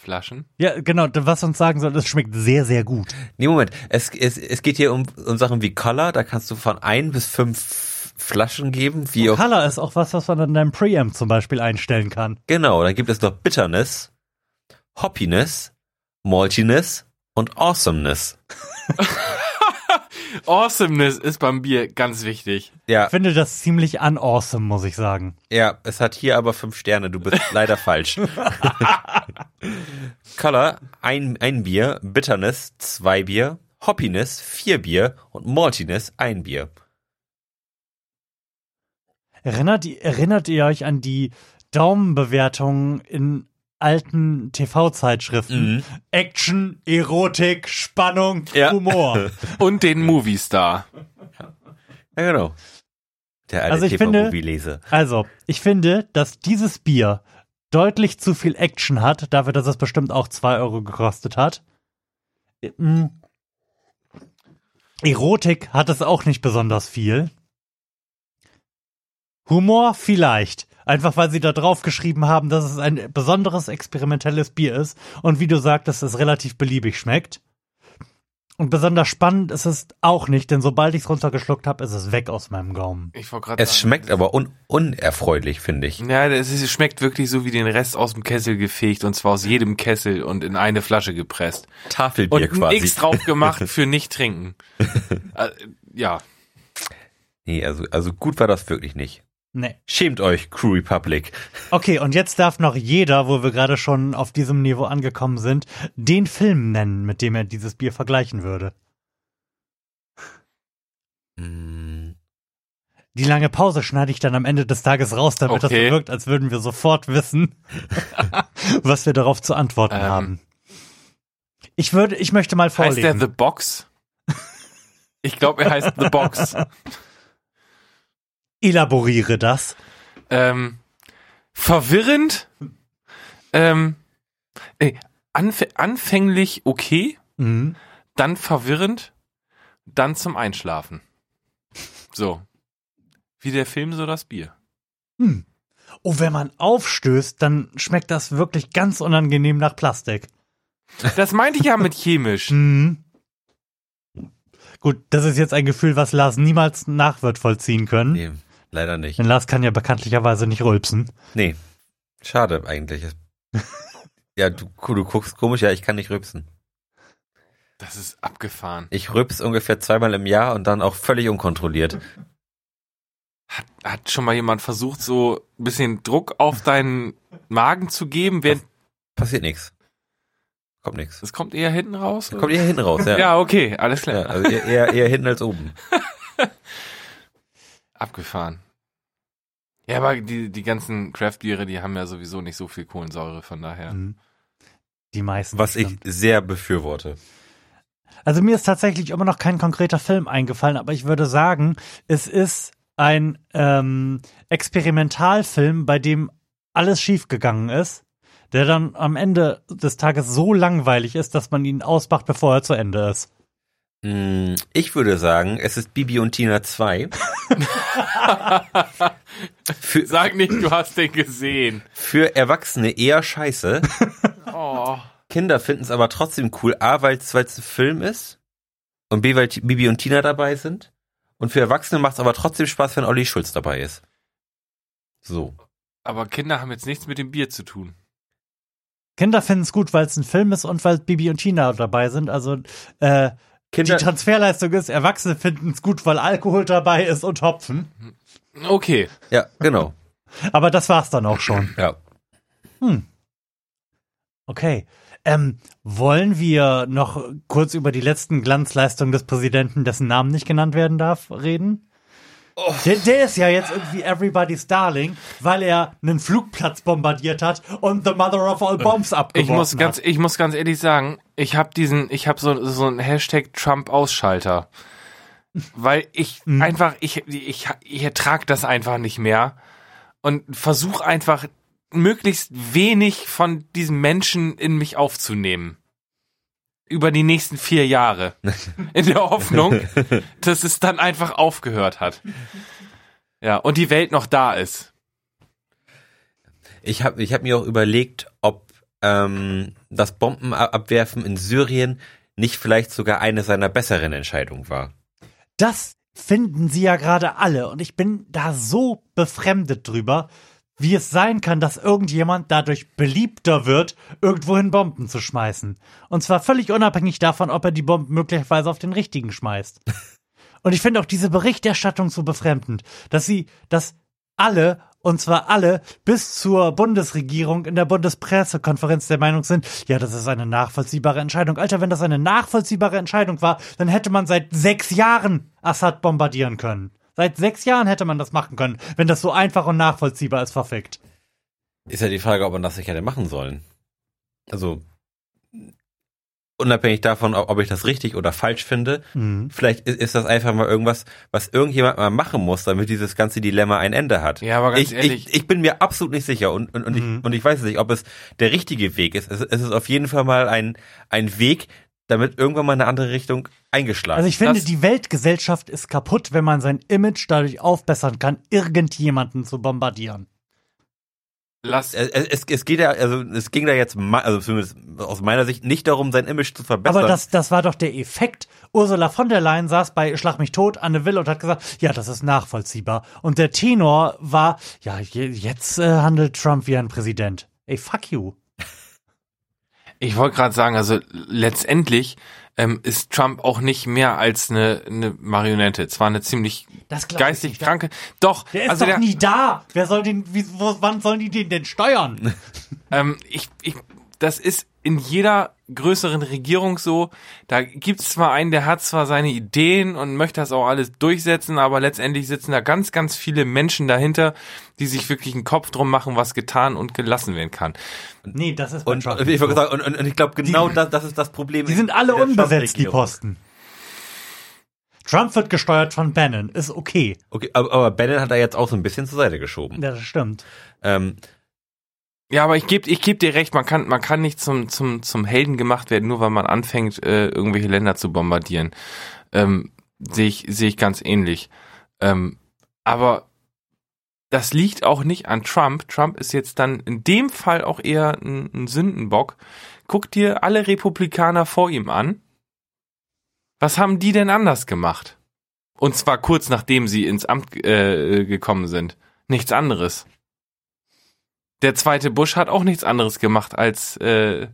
Flaschen. Ja, genau, was uns sagen soll, es schmeckt sehr, sehr gut. Nee, Moment. Es, es, es geht hier um, um Sachen wie Color. Da kannst du von ein bis fünf Flaschen geben. Wie auch, Color ist auch was, was man in deinem Preamp zum Beispiel einstellen kann. genau, dann gibt es noch Bitterness, Hoppiness, Maltiness und Awesomeness. Awesomeness ist beim Bier ganz wichtig. Ja, Ich finde das ziemlich unawesome, muss ich sagen. ja, es hat hier aber fünf Sterne. Du bist leider falsch. Color, ein, ein Bier. Bitterness, zwei Bier. Hoppiness, vier Bier. Und Maltiness, ein Bier. Erinnert, ihr- erinnert ihr euch an die Daumenbewertungen in alten TV-Zeitschriften? Mhm. Action, Erotik, Spannung, Ja. Humor. Und den Movie Star. Ja, genau. Der alte Also ich finde- TV-Movie-Lese. Also, ich finde, dass dieses Bier deutlich zu viel Action hat, dafür, dass es bestimmt auch zwei Euro gekostet hat. Mm. Erotik hat es auch nicht besonders viel. Humor vielleicht. Einfach weil sie da drauf geschrieben haben, dass es ein besonderes experimentelles Bier ist und wie du sagtest, es relativ beliebig schmeckt. Und besonders spannend ist es auch nicht, denn sobald ich es runtergeschluckt habe, ist es weg aus meinem Gaumen. Ich wollte gerade Es schmeckt aber un unerfreulich, finde ich. Ja, es ist- es schmeckt wirklich so wie den Rest aus dem Kessel gefegt und zwar aus jedem Kessel und in eine Flasche gepresst. Tafelbier Und quasi. X drauf gemacht für nicht trinken. äh, ja, Nee, also, also gut war das wirklich nicht. Nee. Schämt euch, Crew Republic. Okay, und jetzt darf noch jeder, wo wir gerade schon auf diesem Niveau angekommen sind, den Film nennen, mit dem er dieses Bier vergleichen würde. Hm, Die lange Pause schneide ich dann am Ende des Tages raus, damit das Okay. wirkt, als würden wir sofort wissen, was wir darauf zu antworten Ähm. haben. Ich würde, ich möchte mal Heißt der. The Box? Ich glaube, er heißt The Box. Elaboriere das. ähm, verwirrend. Ähm, ey, anf anfänglich okay, Mhm. dann verwirrend, dann zum Einschlafen. So. Wie der Film, so das Bier. Hm. Oh, wenn man aufstößt, dann schmeckt das wirklich ganz unangenehm nach Plastik. Das meinte ich ja mit chemisch. Mhm. Gut, das ist jetzt ein Gefühl, was Lars niemals nach wird vollziehen können. nee, leider nicht. Denn Lars kann ja bekanntlicherweise nicht rülpsen. Nee. Schade eigentlich. Ja, du, du guckst komisch, ja, ich kann nicht rübsen. Das ist abgefahren. Ich rübs ungefähr zweimal im Jahr und dann auch völlig unkontrolliert. Hat, hat schon mal jemand versucht, so ein bisschen Druck auf deinen Magen zu geben, während Passiert nichts. Kommt nichts. das kommt eher hinten raus? Kommt eher hinten raus, ja. ja, okay, alles klar. Ja, also eher, eher, eher hinten als oben. Abgefahren. Ja, aber die, die ganzen Craft-Biere, die haben ja sowieso nicht so viel Kohlensäure, von daher. Mhm. Die meisten. Was ich sehr befürworte. Also mir ist tatsächlich immer noch kein konkreter Film eingefallen, aber ich würde sagen, es ist ein ähm, Experimentalfilm, bei dem alles schiefgegangen ist, der dann am Ende des Tages so langweilig ist, dass man ihn ausmacht, bevor er zu Ende ist. Hm, Ich würde sagen, es ist Bibi und Tina 2. für, Sag nicht, du hast den gesehen. für Erwachsene eher scheiße. Oh. Kinder finden es aber trotzdem cool. A, weil es ein Film ist. Und B, weil Bibi und Tina dabei sind. Und für Erwachsene macht es aber trotzdem Spaß, wenn Olli Schulz dabei ist. So. Aber Kinder haben jetzt nichts mit dem Bier zu tun. Kinder finden es gut, weil es ein Film ist und weil Bibi und Tina dabei sind. Also äh, die Kinder, Transferleistung ist, Erwachsene finden es gut, weil Alkohol dabei ist und Hopfen. Okay. ja, genau. Aber das war's dann auch schon. Ja. Okay. Ähm, wollen wir noch kurz über die letzten Glanzleistungen des Präsidenten, dessen Namen nicht genannt werden darf, reden? Der, der ist ja jetzt irgendwie everybody's darling, weil er einen Flugplatz bombardiert hat und the mother of all bombs Ich abgeworfen muss ganz, hat. ich muss ganz ehrlich sagen, ich habe diesen, ich habe so, so einen Hashtag Trump-Ausschalter. Weil ich Mhm. einfach, ich, ich, ich ertrag das einfach nicht mehr und versuche einfach möglichst wenig von diesem Menschen in mich aufzunehmen. Über die nächsten vier Jahre. In der Hoffnung, dass es dann einfach aufgehört hat. Ja, und die Welt noch da ist. Ich habe ich hab mir auch überlegt, ob ähm, das Bombenabwerfen in Syrien nicht vielleicht sogar eine seiner besseren Entscheidungen war. Das finden sie ja gerade alle und ich bin da so befremdet drüber, wie es sein kann, dass irgendjemand dadurch beliebter wird, irgendwohin Bomben zu schmeißen. Und zwar völlig unabhängig davon, ob er die Bomben möglicherweise auf den richtigen schmeißt. Und ich finde auch diese Berichterstattung so befremdend, dass sie, dass alle, und zwar alle, bis zur Bundesregierung in der Bundespressekonferenz der Meinung sind, ja, das ist eine nachvollziehbare Entscheidung. Alter, wenn das eine nachvollziehbare Entscheidung war, dann hätte man seit sechs Jahren Assad bombardieren können. Seit sechs Jahren hätte man das machen können, wenn das so einfach und nachvollziehbar ist, verfickt. Ist ja die Frage, ob man das nicht hätte machen sollen. Also, unabhängig davon, ob ich das richtig oder falsch finde, Mhm. vielleicht i- ist das einfach mal irgendwas, was irgendjemand mal machen muss, damit dieses ganze Dilemma ein Ende hat. Ja, aber ganz ich, ehrlich- ich, ich bin mir absolut nicht sicher und, und, und, Mhm. ich, und ich weiß nicht, ob es der richtige Weg ist. Es, es ist auf jeden Fall mal ein, ein Weg, damit irgendwann mal eine andere Richtung eingeschlagen Also ich finde, Das- die Weltgesellschaft ist kaputt, wenn man sein Image dadurch aufbessern kann, irgendjemanden zu bombardieren. Lass, es, es, es geht ja, also es ging da jetzt, also zumindest aus meiner Sicht, nicht darum, sein Image zu verbessern. Aber das, das war doch der Effekt. Ursula von der Leyen saß bei Schlag mich tot, Anne Will und hat gesagt, ja, das ist nachvollziehbar. Und der Tenor war, ja, je, jetzt äh, handelt Trump wie ein Präsident. Ey, fuck you. Ich wollte gerade sagen, also letztendlich ähm, ist Trump auch nicht mehr als eine, eine Marionette. Zwar eine ziemlich geistig nicht. kranke. Doch, Der ist also doch der, nie da. Wer soll den, wie, wo, wann sollen die den denn steuern? ähm, ich, ich, das ist in jeder größeren Regierung so. Da gibt's zwar einen, der hat zwar seine Ideen und möchte das auch alles durchsetzen, aber letztendlich sitzen da ganz, ganz viele Menschen dahinter, die sich wirklich einen Kopf drum machen, was getan und gelassen werden kann. Nee, das ist bei Und, Trump ich, so. sagen, und, und, und ich glaube, genau das, das ist das Problem. Die sind alle unbesetzt, die. Posten. Trump wird gesteuert von Bannon. Ist okay. Okay, aber, aber Bannon hat er jetzt auch so ein bisschen zur Seite geschoben. Ja, das stimmt. Ähm, Ja, aber ich gebe ich geb dir recht, man kann, man kann nicht zum, zum, zum Helden gemacht werden, nur weil man anfängt, äh, irgendwelche Länder zu bombardieren. Ähm, Sehe ich, sehe ich ganz ähnlich. Ähm, aber das liegt auch nicht an Trump. Trump ist jetzt dann in dem Fall auch eher ein, ein Sündenbock. Guck dir alle Republikaner vor ihm an. Was haben die denn anders gemacht? Und zwar kurz nachdem sie ins Amt äh, gekommen sind. Nichts anderes. Der zweite Bush hat auch nichts anderes gemacht, als äh,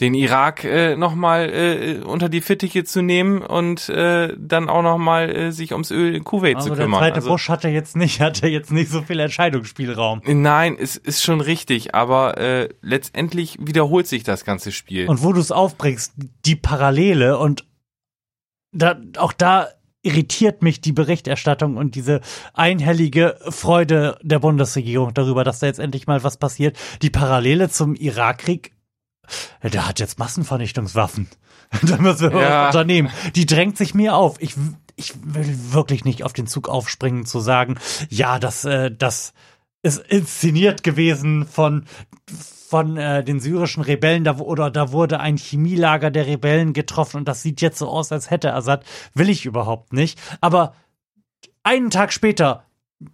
den Irak äh, nochmal äh, unter die Fittiche zu nehmen und äh, dann auch nochmal äh, sich ums Öl in Kuwait Also zu der kümmern. zweite also, Bush hatte jetzt nicht, hatte jetzt nicht so viel Entscheidungsspielraum. Nein, es ist schon richtig, aber äh, letztendlich wiederholt sich das ganze Spiel. Und wo du es aufbringst, die Parallele und da, auch da irritiert mich die Berichterstattung und diese einhellige Freude der Bundesregierung darüber, dass da jetzt endlich mal was passiert. Die Parallele zum Irakkrieg, der hat jetzt Massenvernichtungswaffen. da müssen wir Ja. unternehmen. Die drängt sich mir auf. Ich, ich will wirklich nicht auf den Zug aufspringen zu sagen, ja, das, äh, das ist inszeniert gewesen von von äh, den syrischen Rebellen da, oder da wurde ein Chemielager der Rebellen getroffen und das sieht jetzt so aus, als hätte Assad. Will ich überhaupt nicht. Aber einen Tag später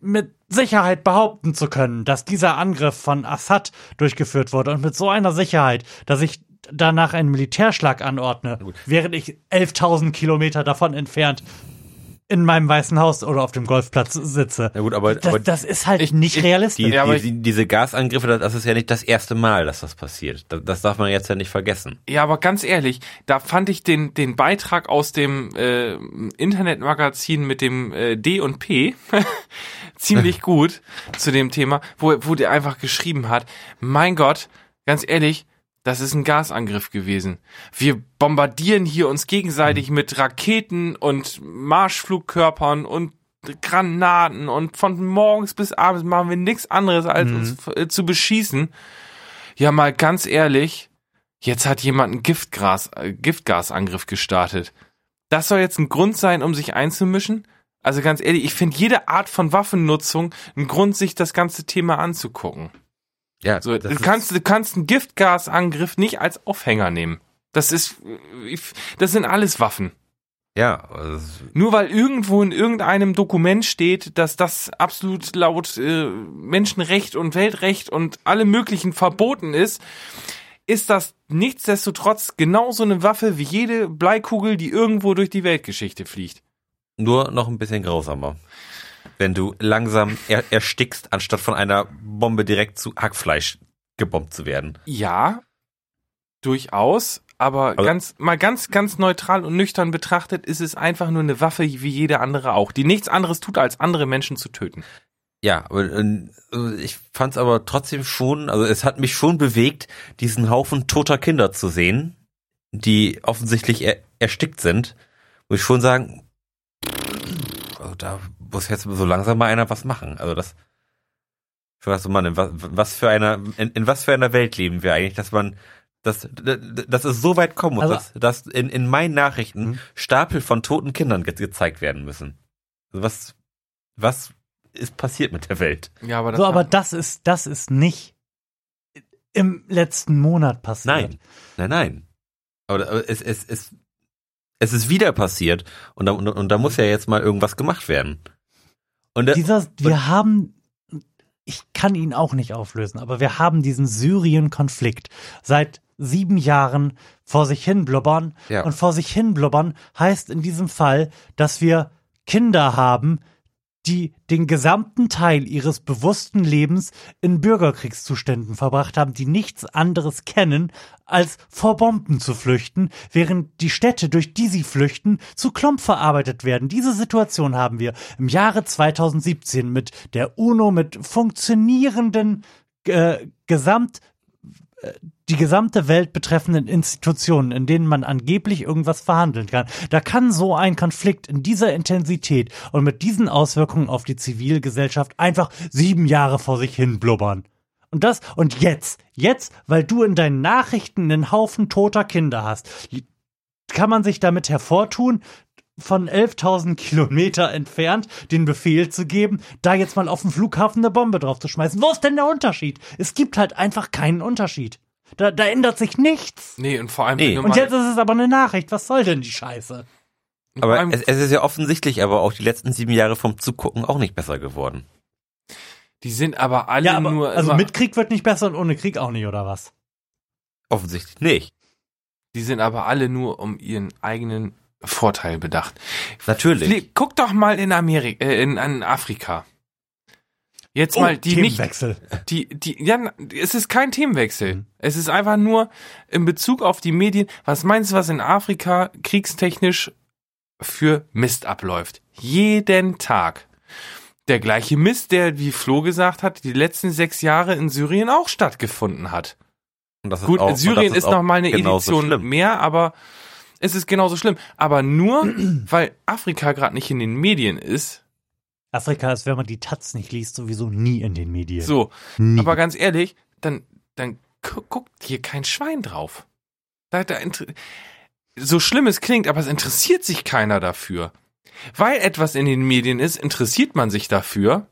mit Sicherheit behaupten zu können, dass dieser Angriff von Assad durchgeführt wurde und mit so einer Sicherheit, dass ich danach einen Militärschlag anordne, während ich 11.000 Kilometer davon entfernt in meinem Weißen Haus oder auf dem Golfplatz sitze. na gut, aber, Das, aber das ist halt Ich- nicht ich- realistisch. die, Ja, aber die, diese Gasangriffe, das- das ist ja nicht das erste Mal, dass das passiert. Das, das darf man jetzt ja nicht vergessen. Ja, aber ganz ehrlich, da fand ich den, den Beitrag aus dem äh, Internetmagazin mit dem äh, D und P ziemlich gut zu dem Thema, wo, wo der einfach geschrieben hat, mein Gott, ganz ehrlich, das ist ein Gasangriff gewesen. Wir bombardieren hier uns gegenseitig mit Raketen und Marschflugkörpern und Granaten und von morgens bis abends machen wir nichts anderes, als uns äh, zu beschießen. Ja, mal ganz ehrlich, Jetzt hat jemand einen Giftgas, äh, Giftgasangriff gestartet. Das soll jetzt ein Grund sein, um sich einzumischen? Also ganz ehrlich, ich finde jede Art von Waffennutzung ein Grund, sich das ganze Thema anzugucken. Ja, So, du kannst, du kannst einen Giftgasangriff nicht als Aufhänger nehmen. Das ist, das sind alles Waffen. ja, also, Nur weil irgendwo in irgendeinem Dokument steht, dass das absolut laut äh, Menschenrecht und Weltrecht und alle möglichen verboten ist, ist das nichtsdestotrotz genauso eine Waffe wie jede Bleikugel, die irgendwo durch die Weltgeschichte fliegt. nur noch ein bisschen grausamer. Wenn du langsam er, erstickst, anstatt von einer Bombe direkt zu Hackfleisch gebombt zu werden. Ja, durchaus, aber Also- ganz mal ganz ganz neutral und nüchtern betrachtet ist es einfach nur eine Waffe wie jede andere auch, die nichts anderes tut als andere Menschen zu töten. Ja, aber, äh, ich fand es aber trotzdem schon, also es hat mich schon bewegt, diesen Haufen toter Kinder zu sehen, die offensichtlich er, erstickt sind. Muss ich schon sagen, also da muss jetzt so langsam mal einer was machen. Also das, ich weiß, Mann, in was, was für einer, in, in was für einer Welt leben wir eigentlich, dass man, dass, dass es so weit kommen muss, Also- dass, dass in, in meinen Nachrichten Mhm. Stapel von toten Kindern ge gezeigt werden müssen. Also was, was ist passiert mit der Welt? Ja, aber das So, aber das ist, das ist nicht im letzten Monat passiert. Nein, nein, nein. Aber, aber es, es, es, es ist wieder passiert und da, und, und da muss ja jetzt mal irgendwas gemacht werden. Und da, Dieser, wir haben, ich kann ihn auch nicht auflösen, aber wir haben diesen Syrien-Konflikt seit sieben Jahren vor sich hin blubbern. Ja. Und vor sich hin blubbern heißt in diesem Fall, dass wir Kinder haben, die den gesamten Teil ihres bewussten Lebens in Bürgerkriegszuständen verbracht haben, die nichts anderes kennen, als vor Bomben zu flüchten, während die Städte, durch die sie flüchten, zu Klump verarbeitet werden. Diese Situation haben wir im Jahre 2017 mit der UNO, mit funktionierenden äh, Gesamt die gesamte Welt betreffenden Institutionen, in denen man angeblich irgendwas verhandeln kann. Da kann so ein Konflikt in dieser Intensität und mit diesen Auswirkungen auf die Zivilgesellschaft einfach sieben Jahre vor sich hin blubbern. Und das, und jetzt, jetzt, weil du in deinen Nachrichten einen Haufen toter Kinder hast, kann man sich damit hervortun, von 11.000 Kilometer entfernt den Befehl zu geben, da jetzt mal auf dem Flughafen eine Bombe drauf zu schmeißen. Wo ist denn der Unterschied? Es gibt halt einfach keinen Unterschied. Da, da ändert sich nichts. Nee, und vor allem. Nee. Und jetzt ist es aber eine Nachricht. Was soll denn die Scheiße? Aber es, es ist ja offensichtlich, aber auch die letzten sieben Jahre vom Zugucken auch nicht besser geworden. Die sind aber alle Ja, aber nur. also immer, mit Krieg wird nicht besser und ohne Krieg auch nicht, oder was? Offensichtlich nicht. Die sind aber alle nur um ihren eigenen Vorteil bedacht. Natürlich. Flie- Guck doch mal in Amerika, äh, in, in Afrika. Jetzt mal die nicht, Themenwechsel. die, die, ja, es ist kein Themenwechsel. Mhm. Es ist einfach nur in Bezug auf die Medien. Was meinst du, was in Afrika kriegstechnisch für Mist abläuft? Jeden Tag. Der gleiche Mist, der, wie Flo gesagt hat, die letzten sechs Jahre in Syrien auch stattgefunden hat. Und das ist Gut, auch, Syrien das ist, noch mal eine Edition schlimm. mehr, aber es ist genauso schlimm. Aber nur, weil Afrika gerade nicht in den Medien ist. Afrika ist, wenn man die Taz nicht liest, sowieso nie in den Medien. So, nie. aber ganz ehrlich, dann, dann gu- guckt hier kein Schwein drauf. Da, da, so schlimm es klingt, aber es interessiert sich keiner dafür. Weil etwas in den Medien ist, interessiert man sich dafür.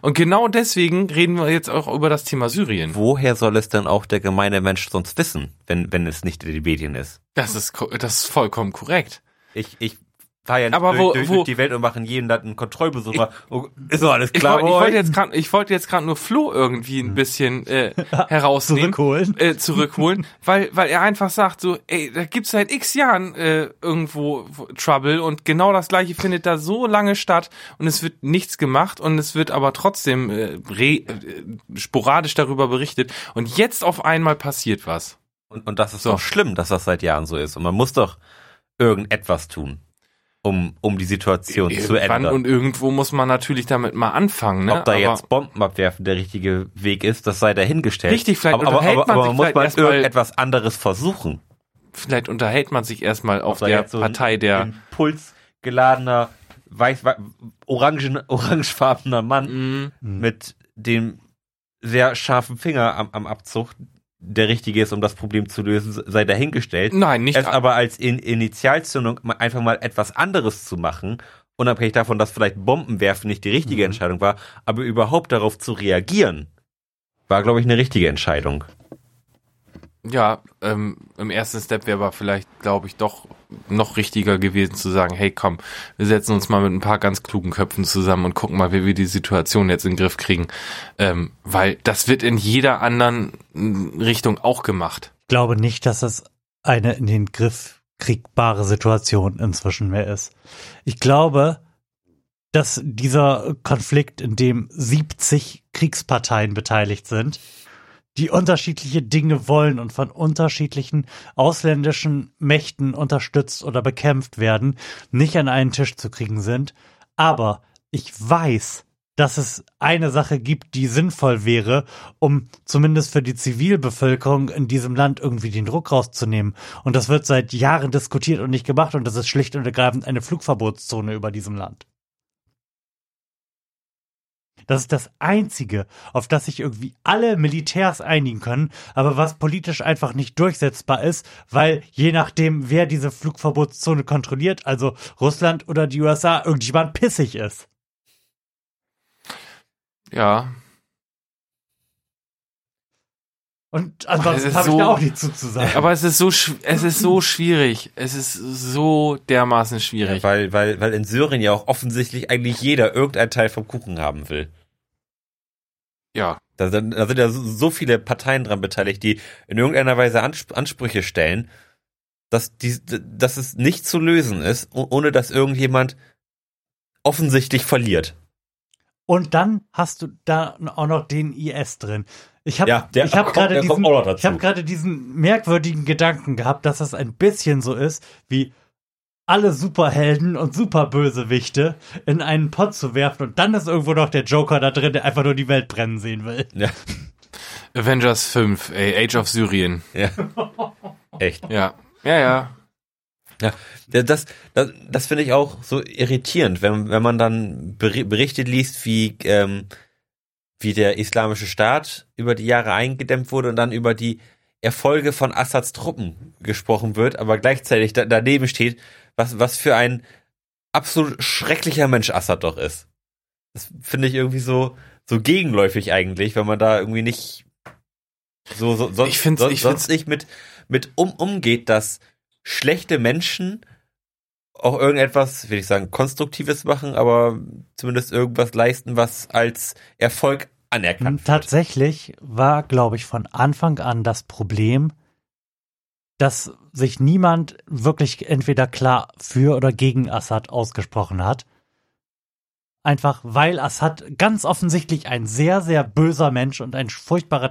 Und genau deswegen reden wir jetzt auch über das Thema Syrien. Woher soll es denn auch der gemeine Mensch sonst wissen, wenn, wenn es nicht in den Medien ist? Das ist, das ist vollkommen korrekt. Ich, ich fahre ja nicht Aber durch, wo- durch, wo- durch die Welt und mache in jedem Land einen Kontrollbesucher. Oh, ist doch alles Ich, klar. wollte- ich wollte jetzt gerade, ich wollte jetzt gerade nur Flo irgendwie ein bisschen äh, herausnehmen, Zurückholen. äh, zurückholen, weil weil er einfach sagt so, ey, da gibt's seit X Jahren äh, irgendwo Trouble und genau das gleiche findet da so lange statt und es wird nichts gemacht und es wird aber trotzdem äh, re, äh, sporadisch darüber berichtet und jetzt auf einmal passiert was. Und, und das ist So. doch schlimm, dass das seit Jahren so ist. Und man muss doch irgendetwas tun, um, um die Situation zu Irgendwann ändern. und irgendwo muss man natürlich damit mal anfangen, ne? Ob da Aber- jetzt Bomben abwerfen der richtige Weg ist, das sei dahingestellt. Richtig, vielleicht aber, aber, unterhält aber, man aber sich man muss vielleicht mal erstmal- irgendetwas anderes versuchen. vielleicht unterhält man sich erstmal auf der so Partei der impulsgeladener, weiß, orangen, orangefarbener Mann Mhm. mit dem sehr scharfen Finger am, am Abzug, der richtige ist, um das Problem zu lösen, sei dahingestellt. Nein, nicht Es aber als in Initialzündung einfach mal etwas anderes zu machen, unabhängig davon, dass vielleicht Bomben werfen nicht die richtige Entscheidung war, aber überhaupt darauf zu reagieren, war, glaube ich, eine richtige Entscheidung. Ja, ähm, im ersten Step wäre aber vielleicht, glaube ich, doch noch richtiger gewesen zu sagen, hey komm, wir setzen uns mal mit ein paar ganz klugen Köpfen zusammen und gucken mal, wie wir die Situation jetzt in den Griff kriegen. Ähm, weil das wird in jeder anderen mm, Richtung auch gemacht. Ich glaube nicht, dass es eine in den Griff kriegbare Situation inzwischen mehr ist. Ich glaube, dass dieser Konflikt, in dem 70 Kriegsparteien beteiligt sind, die unterschiedliche Dinge wollen und von unterschiedlichen ausländischen Mächten unterstützt oder bekämpft werden, nicht an einen Tisch zu kriegen sind. Aber ich weiß, dass es eine Sache gibt, die sinnvoll wäre, um zumindest für die Zivilbevölkerung in diesem Land irgendwie den Druck rauszunehmen. Und das wird seit Jahren diskutiert und nicht gemacht und das ist schlicht und ergreifend eine Flugverbotszone über diesem Land. Das ist das Einzige, auf das sich irgendwie alle Militärs einigen können, aber was politisch einfach nicht durchsetzbar ist, weil je nachdem, wer diese Flugverbotszone kontrolliert, also Russland oder die USA, irgendjemand pissig ist. Ja, Und ansonsten ist habe ich so- da auch nichts zu, zu sagen. aber es ist so, es ist so schwierig. Es ist so dermaßen schwierig. Weil, weil, weil in Syrien ja auch offensichtlich eigentlich jeder irgendein Teil vom Kuchen haben will. Ja, Da sind, da sind ja so- so viele Parteien dran beteiligt, die in irgendeiner Weise Ansp Ansprüche stellen, dass, die, dass es nicht zu lösen ist, oh- ohne dass irgendjemand offensichtlich verliert. Und dann hast du da auch noch den IS drin. Ich habe Ja, ich hab gerade diesen, ich hab gerade diesen merkwürdigen Gedanken gehabt, dass das ein bisschen so ist, wie alle Superhelden und Superbösewichte in einen Pott zu werfen und dann ist irgendwo noch der Joker da drin, der einfach nur die Welt brennen sehen will. Ja, Avengers 5, ey, Age of Syrien. ja. Echt. Ja. Ja, ja. Ja, das, das, das finde ich auch so irritierend, wenn, wenn man dann Beri- Berichte liest, wie, ähm, wie der islamische Staat über die Jahre eingedämmt wurde und dann über die Erfolge von Assads Truppen gesprochen wird, aber gleichzeitig da, daneben steht, was, was für ein absolut schrecklicher Mensch Assad doch ist. Das finde ich irgendwie so, so gegenläufig eigentlich, wenn man da irgendwie nicht so, so sonst, Ich find's- sonst, ich find's- sonst nicht mit, mit um, umgeht, dass schlechte Menschen auch irgendetwas, will ich sagen, Konstruktives machen, aber zumindest irgendwas leisten, was als Erfolg anerkannt. Tatsächlich war, glaube ich, von Anfang an das Problem, dass sich niemand wirklich entweder klar für oder gegen Assad ausgesprochen hat. Einfach weil Assad ganz offensichtlich ein sehr, sehr böser Mensch und ein furchtbarer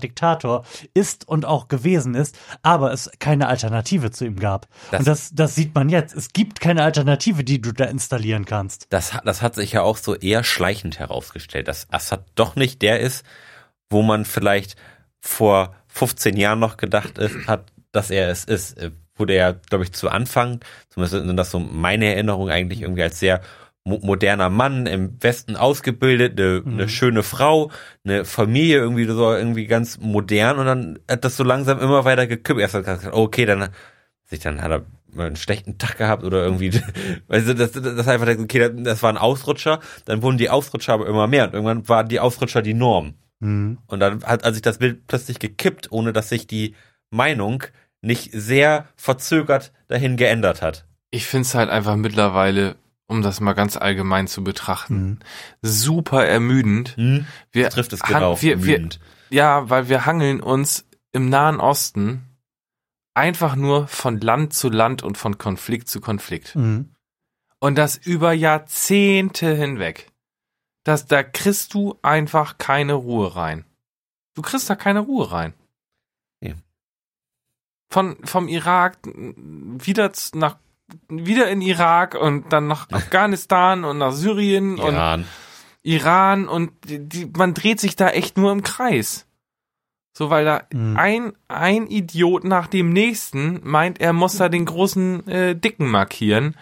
ist und auch gewesen ist, aber es keine Alternative zu ihm gab. Das- und das, das sieht man jetzt. Es gibt keine Alternative, die du da installieren kannst. Das, hat- das hat sich ja auch so eher schleichend herausgestellt, dass Assad doch nicht der ist, wo man vielleicht vor 15 Jahren noch gedacht ist, hat, dass er es ist. Äh, Wurde er, glaube ich, zu Anfang, zumindest sind das so meine Erinnerungen eigentlich irgendwie als sehr moderner Mann im Westen ausgebildet, eine, eine schöne Frau, eine Familie irgendwie so irgendwie ganz modern und dann hat das so langsam immer weiter gekippt. Erst hat er gesagt, okay, dann sich dann hat er mal einen schlechten Tag gehabt oder irgendwie, weißt du, das, das, das einfach, okay, das war ein Ausrutscher, dann wurden die Ausrutscher aber immer mehr und irgendwann waren die Ausrutscher die Norm. Mhm. Und dann hat also sich das Bild plötzlich gekippt, ohne dass sich die Meinung nicht sehr verzögert dahin geändert hat. Ich find's halt einfach mittlerweile, um das mal ganz allgemein zu betrachten, Mhm. super ermüdend. Hm? Wir Trifft es genau. Wir, wir, ja, weil wir hangeln uns im Nahen Osten einfach nur von Land zu Land und von Konflikt zu Konflikt. Mhm. Und das über Jahrzehnte hinweg. Das, da kriegst du einfach keine Ruhe rein. Du kriegst da keine Ruhe rein. Ja. Von, vom Irak wieder nach, wieder in Irak und dann nach Afghanistan und nach Syrien und Iran. Iran und die, die, man dreht sich da echt nur im Kreis. So, weil da Mhm. ein, ein Idiot nach dem nächsten meint, er muss da den großen äh, Dicken markieren.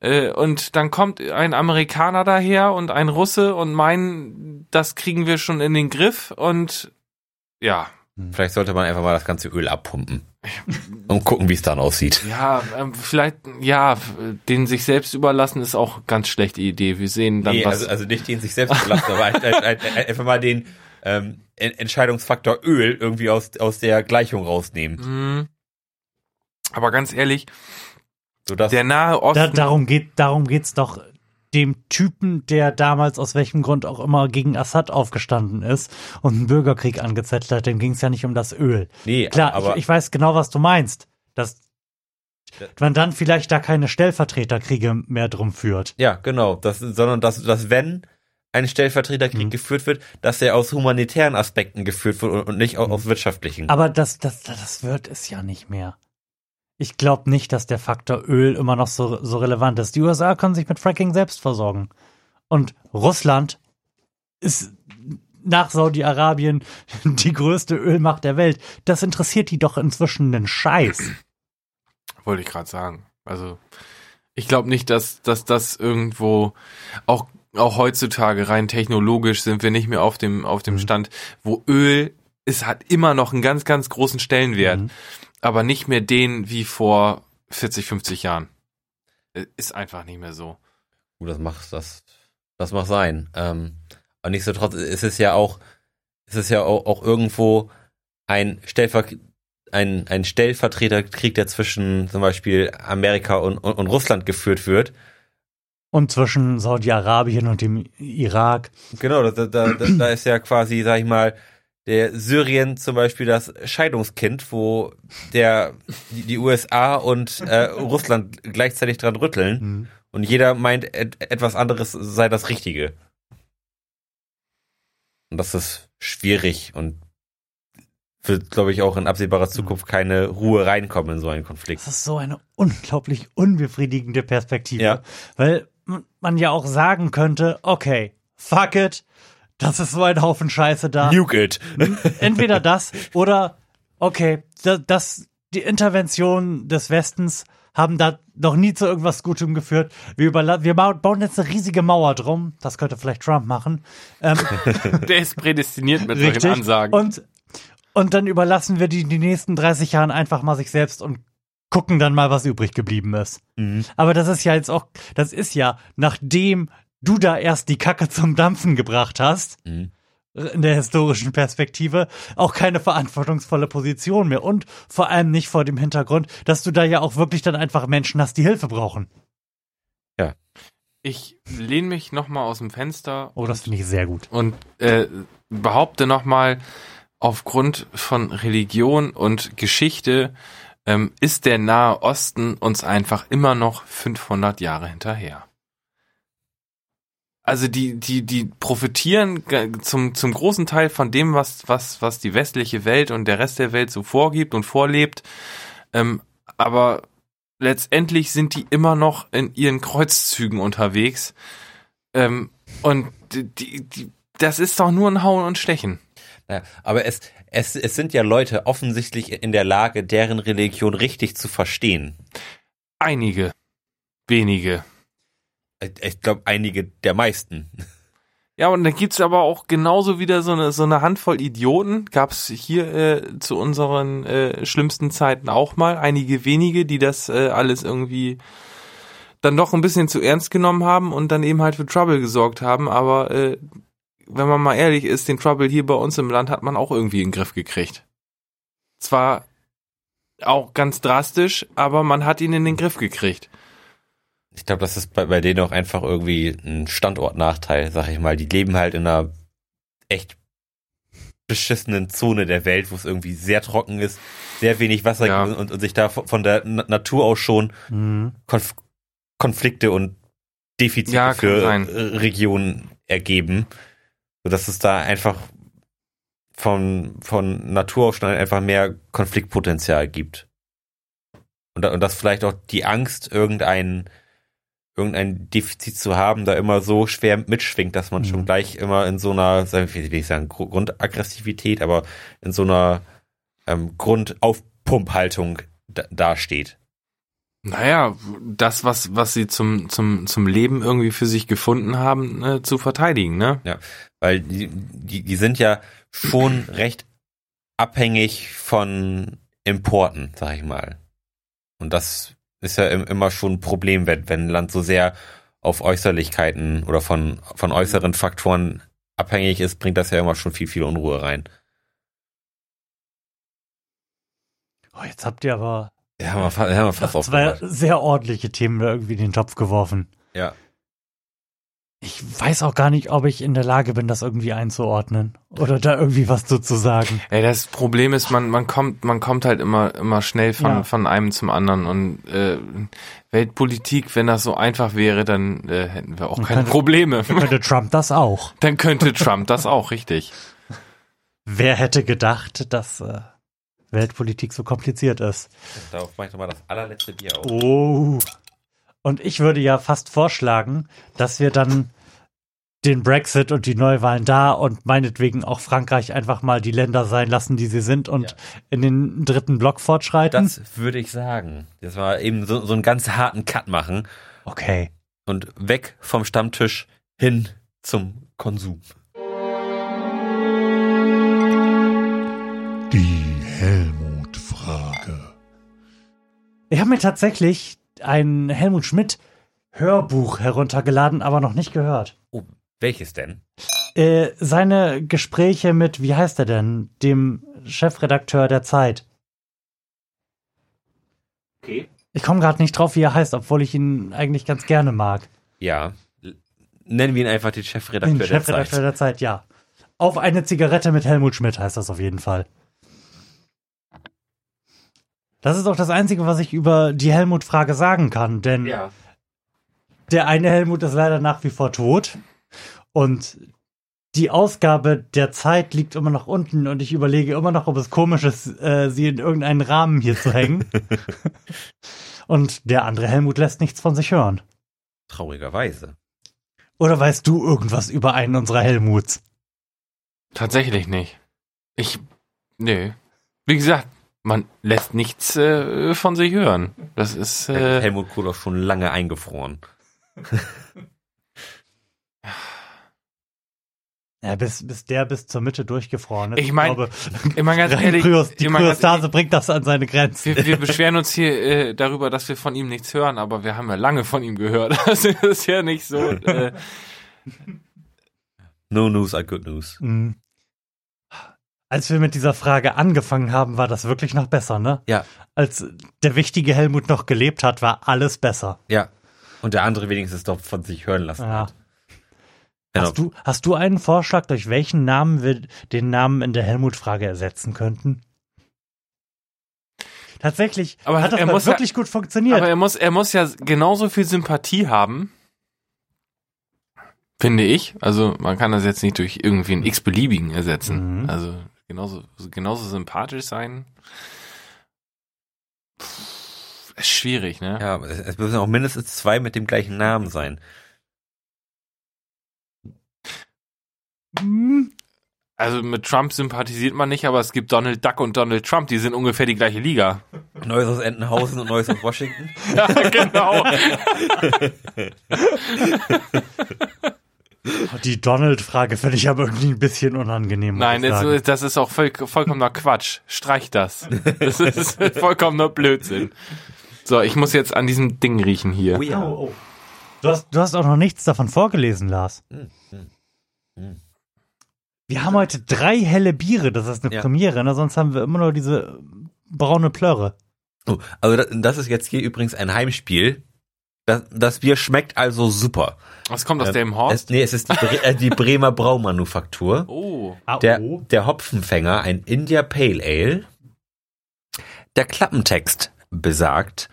Äh, und dann kommt ein Amerikaner daher und ein Russe und meinen, das kriegen wir schon in den Griff und ja. Vielleicht sollte man einfach mal das ganze Öl abpumpen. Und gucken, wie es dann aussieht. Ja, ähm, vielleicht, ja, den sich selbst überlassen ist auch eine ganz schlechte Idee. Wir sehen dann Nee, was. also, also nicht den sich selbst belasten, aber ein, ein, ein, ein, einfach mal den ähm, En- Entscheidungsfaktor Öl irgendwie aus, aus der Gleichung rausnehmen. Mhm. Aber ganz ehrlich, Sodass, der Nahe Osten. Da, darum geht, darum geht's doch dem Typen, der damals aus welchem Grund auch immer gegen Assad aufgestanden ist und einen Bürgerkrieg angezettelt hat, dem ging's ja nicht um das Öl. nee, Klar, aber ich, ich weiß genau, was du meinst. Dass man dann vielleicht da keine Stellvertreterkriege mehr drum führt. ja, genau, das, sondern dass, dass wenn ein Stellvertreterkrieg Mhm. geführt wird, dass er aus humanitären Aspekten geführt wird und, nicht aus, aus wirtschaftlichen. Aber das, das, das wird es ja nicht mehr. Ich glaube nicht, dass der Faktor Öl immer noch so, so relevant ist. Die USA können sich mit Fracking selbst versorgen. Und Russland ist nach Saudi-Arabien die größte Ölmacht der Welt. Das interessiert die doch inzwischen einen Scheiß. Wollte ich gerade sagen. Also ich glaube nicht, dass, dass das irgendwo auch auch heutzutage rein technologisch sind wir nicht mehr auf dem auf dem Mhm. Stand, wo Öl es hat immer noch einen ganz ganz großen Stellenwert, Mhm. Aber nicht mehr den wie vor 40, 50 Jahren. Äh, Ist einfach nicht mehr so. Gut, das macht das, das mag sein. Ähm, aber nichtsdestotrotz ist es ja auch, ist es ja auch, auch irgendwo ein Stellver ein, ein Stellvertreterkrieg, der zwischen zum Beispiel Amerika und, und, und Russland geführt wird. Und zwischen Saudi-Arabien und dem Irak. Genau, da, da, da, da ist ja quasi, sag ich mal, der Syrien zum Beispiel das Scheidungskind, wo der die, die USA und äh, Russland gleichzeitig dran rütteln Mhm. und jeder meint, et, etwas anderes sei das Richtige. Und das ist schwierig und wird, glaube ich, auch in absehbarer Zukunft keine Ruhe reinkommen in so einen Konflikt. Das ist so eine unglaublich unbefriedigende Perspektive. Ja. Weil man ja auch sagen könnte, okay, fuck it, das ist so ein Haufen Scheiße da. Nuke it. Entweder das oder, okay, das, das die Intervention des Westens haben da noch nie zu irgendwas Gutem geführt. Wir, überla wir bauen jetzt eine riesige Mauer drum. Das könnte vielleicht Trump machen. Ähm, Der ist prädestiniert mit richtig. solchen Ansagen. Und, und dann überlassen wir die die nächsten 30 Jahren einfach mal sich selbst und gucken dann mal, was übrig geblieben ist. Mhm. Aber das ist ja jetzt auch, das ist ja, nachdem du da erst die Kacke zum Dampfen gebracht hast, Mhm. in der historischen Perspektive, auch keine verantwortungsvolle Position mehr. Und vor allem nicht vor dem Hintergrund, dass du da ja auch wirklich dann einfach Menschen hast, die Hilfe brauchen. Ich lehne mich noch mal aus dem Fenster Oh, das finde ich sehr gut. und äh, behaupte noch mal, aufgrund von Religion und Geschichte ähm, ist der Nahe Osten uns einfach immer noch 500 Jahre hinterher. Also die die die profitieren zum zum großen Teil von dem was was was die westliche Welt und der Rest der Welt so vorgibt und vorlebt, ähm, aber letztendlich sind die immer noch in ihren Kreuzzügen unterwegs ähm, und die, die, die das ist doch nur ein Hauen und Stechen. Ja, aber es, es, es sind ja Leute offensichtlich in der Lage, deren Religion richtig zu verstehen. Einige, wenige. Ich, glaube, einige der meisten. Ja, und da gibt's aber auch genauso wieder so eine, so eine Handvoll Idioten. Gab's hier äh, zu unseren äh, schlimmsten Zeiten auch mal. Einige wenige, die das äh, alles irgendwie dann doch ein bisschen zu ernst genommen haben und dann eben halt für Trouble gesorgt haben. Aber äh, wenn man mal ehrlich ist, den Trouble hier bei uns im Land hat man auch irgendwie in den Griff gekriegt. Zwar auch ganz drastisch, aber man hat ihn in den Griff gekriegt. Ich glaube, das ist bei, bei denen auch einfach irgendwie ein Standortnachteil, sag ich mal. Die leben halt in einer echt beschissenen Zone der Welt, wo es irgendwie sehr trocken ist, sehr wenig Wasser Ja. gibt und, und sich da von der Na- Natur aus schon Mhm. Konf Konflikte und Defizite Ja, für sein. äh, Regionen ergeben, sodass es da einfach von, von Natur aus schon einfach mehr Konfliktpotenzial gibt. Und, und dass vielleicht auch die Angst, irgendein, irgendein Defizit zu haben, da immer so schwer mitschwingt, dass man Mhm. schon gleich immer in so einer, wir- will ich sagen, Gru- Grundaggressivität, aber in so einer ähm, Grundaufpumphaltung da, dasteht. Naja, das, was, was sie zum, zum, zum Leben irgendwie für sich gefunden haben, ne, zu verteidigen, ne? Weil die, die, die sind ja schon recht abhängig von Importen, sag ich mal. Und das ist ja im- immer schon ein Problem, wenn, wenn ein Land so sehr auf Äußerlichkeiten oder von, von äußeren Faktoren abhängig ist, bringt das ja immer schon viel, viel Unruhe rein. Oh, jetzt habt ihr aber Ja, fa- haben wir fast zwei sehr ordentliche Themen irgendwie in den Topf geworfen. Ja. Ich weiß auch gar nicht, ob ich in der Lage bin, das irgendwie einzuordnen oder da irgendwie was zu, zu sagen. Ey, das Problem ist, man, man kommt, man kommt halt immer, immer schnell von, Ja. von einem zum anderen und äh, Weltpolitik, wenn das so einfach wäre, dann äh, hätten wir auch Man keine könnte- Probleme. Könnte Trump das auch? Dann könnte Trump das auch, richtig. Wer hätte gedacht, dass äh, Weltpolitik so kompliziert ist? Darauf mache ich nochmal das allerletzte Bier auf. Oh. Und ich würde ja fast vorschlagen, dass wir dann den Brexit und die Neuwahlen da und meinetwegen auch Frankreich einfach mal die Länder sein lassen, die sie sind und Ja. in den dritten Block fortschreiten. Das würde ich sagen. Das war eben so, so einen ganz harten Cut machen okay. und weg vom Stammtisch hin zum Konsum. Die Helmut-Frage. Ich habe mir tatsächlich ein Helmut Schmidt Hörbuch heruntergeladen, aber noch nicht gehört. Oh, welches denn? Äh, seine Gespräche mit, wie heißt er denn, dem Chefredakteur der Zeit. Okay. Ich komme gerade nicht drauf, wie er heißt, obwohl ich ihn eigentlich ganz gerne mag. Ja. Nennen wir ihn einfach den Chefredakteur Den der Chefredakteur Zeit. der Zeit, ja. Auf eine Zigarette mit Helmut Schmidt heißt das auf jeden Fall. Das ist auch das Einzige, was ich über die Helmut-Frage sagen kann, denn Ja. der eine Helmut ist leider nach wie vor tot und die Ausgabe der Zeit liegt immer noch unten und ich überlege immer noch, ob es komisch ist, äh, sie in irgendeinen Rahmen hier zu hängen. und der andere Helmut lässt nichts von sich hören. Traurigerweise. Oder weißt du irgendwas über einen unserer Helmuts? Tatsächlich nicht. Ich, nee. Wie gesagt, man lässt nichts äh, von sich hören. Das ist, äh, Helmut Kohl auch schon lange eingefroren. Ja, bis, bis der bis zur Mitte durchgefroren ist. Ich mein, glaube, immer ganz ehrlich, Kryos, die immer ganz Kryostase bringt das an seine Grenzen. wir, wir beschweren uns hier äh, darüber, dass wir von ihm nichts hören, aber wir haben ja lange von ihm gehört. Das ist ja nicht so. Äh, No news are good news. Mhm. Als wir mit dieser Frage angefangen haben, war das wirklich noch besser, ne? Ja, Als der wichtige Helmut noch gelebt hat, war alles besser. ja. Und der andere wenigstens doch von sich hören lassen Ja. hat. Genau. Hast, du, hast du einen Vorschlag, durch welchen Namen wir den Namen in der Helmut-Frage ersetzen könnten? Tatsächlich Aber hat das er mal muss ja- wirklich gut funktioniert. aber er muss, er muss ja genauso viel Sympathie haben. Finde ich. Also man kann das jetzt nicht durch irgendwie einen x-beliebigen ersetzen. Mhm. Also genauso, genauso sympathisch sein. Pff, ist schwierig, ne? Ja, es müssen auch mindestens zwei mit dem gleichen Namen sein. Hm, Also mit Trump sympathisiert man nicht, aber es gibt Donald Duck und Donald Trump, die sind ungefähr die gleiche Liga. Neues aus Entenhausen und Neues aus Washington. Ja, genau. die Donald-Frage finde ich aber irgendwie ein bisschen unangenehm. Nein, das, das ist auch voll, vollkommener Quatsch. Streich das. Das ist vollkommener Blödsinn. So, ich muss jetzt an diesem Ding riechen hier. Oh ja. Oh, oh. Du, hast, du hast auch noch nichts davon vorgelesen, Lars. Hm, hm, hm. Wir haben heute drei helle Biere, das ist eine Ja. Premiere, ne? sonst haben wir immer nur diese braune Plörre. Oh, also das, das ist jetzt hier übrigens ein Heimspiel. Das, das Bier schmeckt also super. Was kommt aus Äh, dem Horst? Es, nee, es ist die, Bre äh, die Bremer Braumanufaktur. Oh. Der, oh. der Hopfenfänger, ein India Pale Ale. Der Klappentext besagt,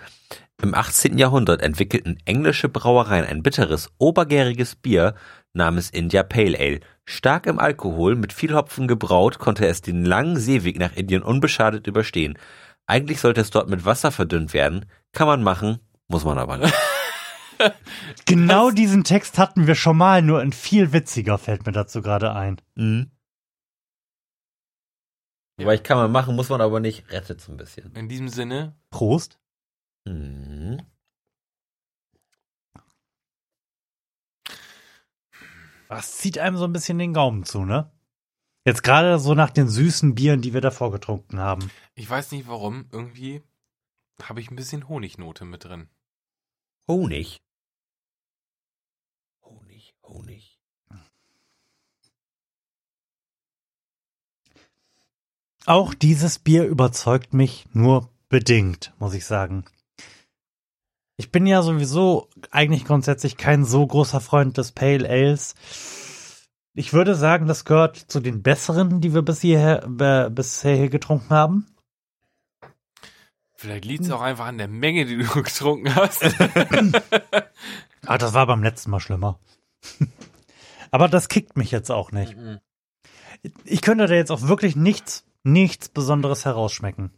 im 18. Jahrhundert entwickelten englische Brauereien ein bitteres, obergäriges Bier namens India Pale Ale. Stark im Alkohol, mit viel Hopfen gebraut, konnte es den langen Seeweg nach Indien unbeschadet überstehen. Eigentlich sollte es dort mit Wasser verdünnt werden. Kann man machen, muss man aber nicht. Genau diesen Text hatten wir schon mal, nur ein viel witziger fällt mir dazu gerade ein. Mhm. Aber ich kann man machen, muss man aber nicht. Rettet so ein bisschen. In diesem Sinne, Prost. Mhm. Das zieht einem so ein bisschen den Gaumen zu, ne? Jetzt gerade so nach den süßen Bieren, die wir davor getrunken haben. ich weiß nicht warum, irgendwie habe ich ein bisschen Honignote mit drin. Honig. Honig. Auch dieses Bier überzeugt mich nur bedingt, muss ich sagen. Ich bin ja sowieso eigentlich grundsätzlich kein so großer Freund des Pale Ales. Ich würde sagen, das gehört zu den besseren, die wir bis hierher, äh, bisher hier getrunken haben. Vielleicht liegt es auch einfach an der Menge, die du getrunken hast. Ah, das war beim letzten Mal schlimmer. Aber das kickt mich jetzt auch nicht. Ich könnte da jetzt auch wirklich nichts, nichts Besonderes herausschmecken.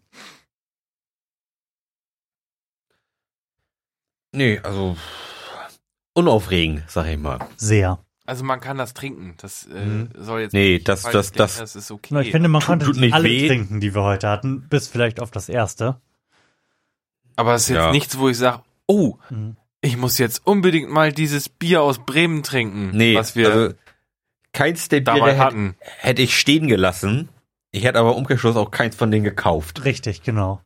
Nee, also unaufregend, sag ich mal. Sehr. Also man kann das trinken. Das äh, Mhm. soll jetzt Nee, nicht das- das- das- das ist okay. Na, Ich finde, man Tut- konnte nicht alle weh. trinken, die wir heute hatten, bis vielleicht auf das erste. Aber es ist jetzt Ja. nichts, wo ich sage, oh, Mhm. Ich muss jetzt unbedingt mal dieses Bier aus Bremen trinken, Nee, was wir also keins der dabei Biere hätte, hatten. hätte ich stehen gelassen. Ich hätte aber Umkehrschluss auch keins von denen gekauft. Richtig, genau.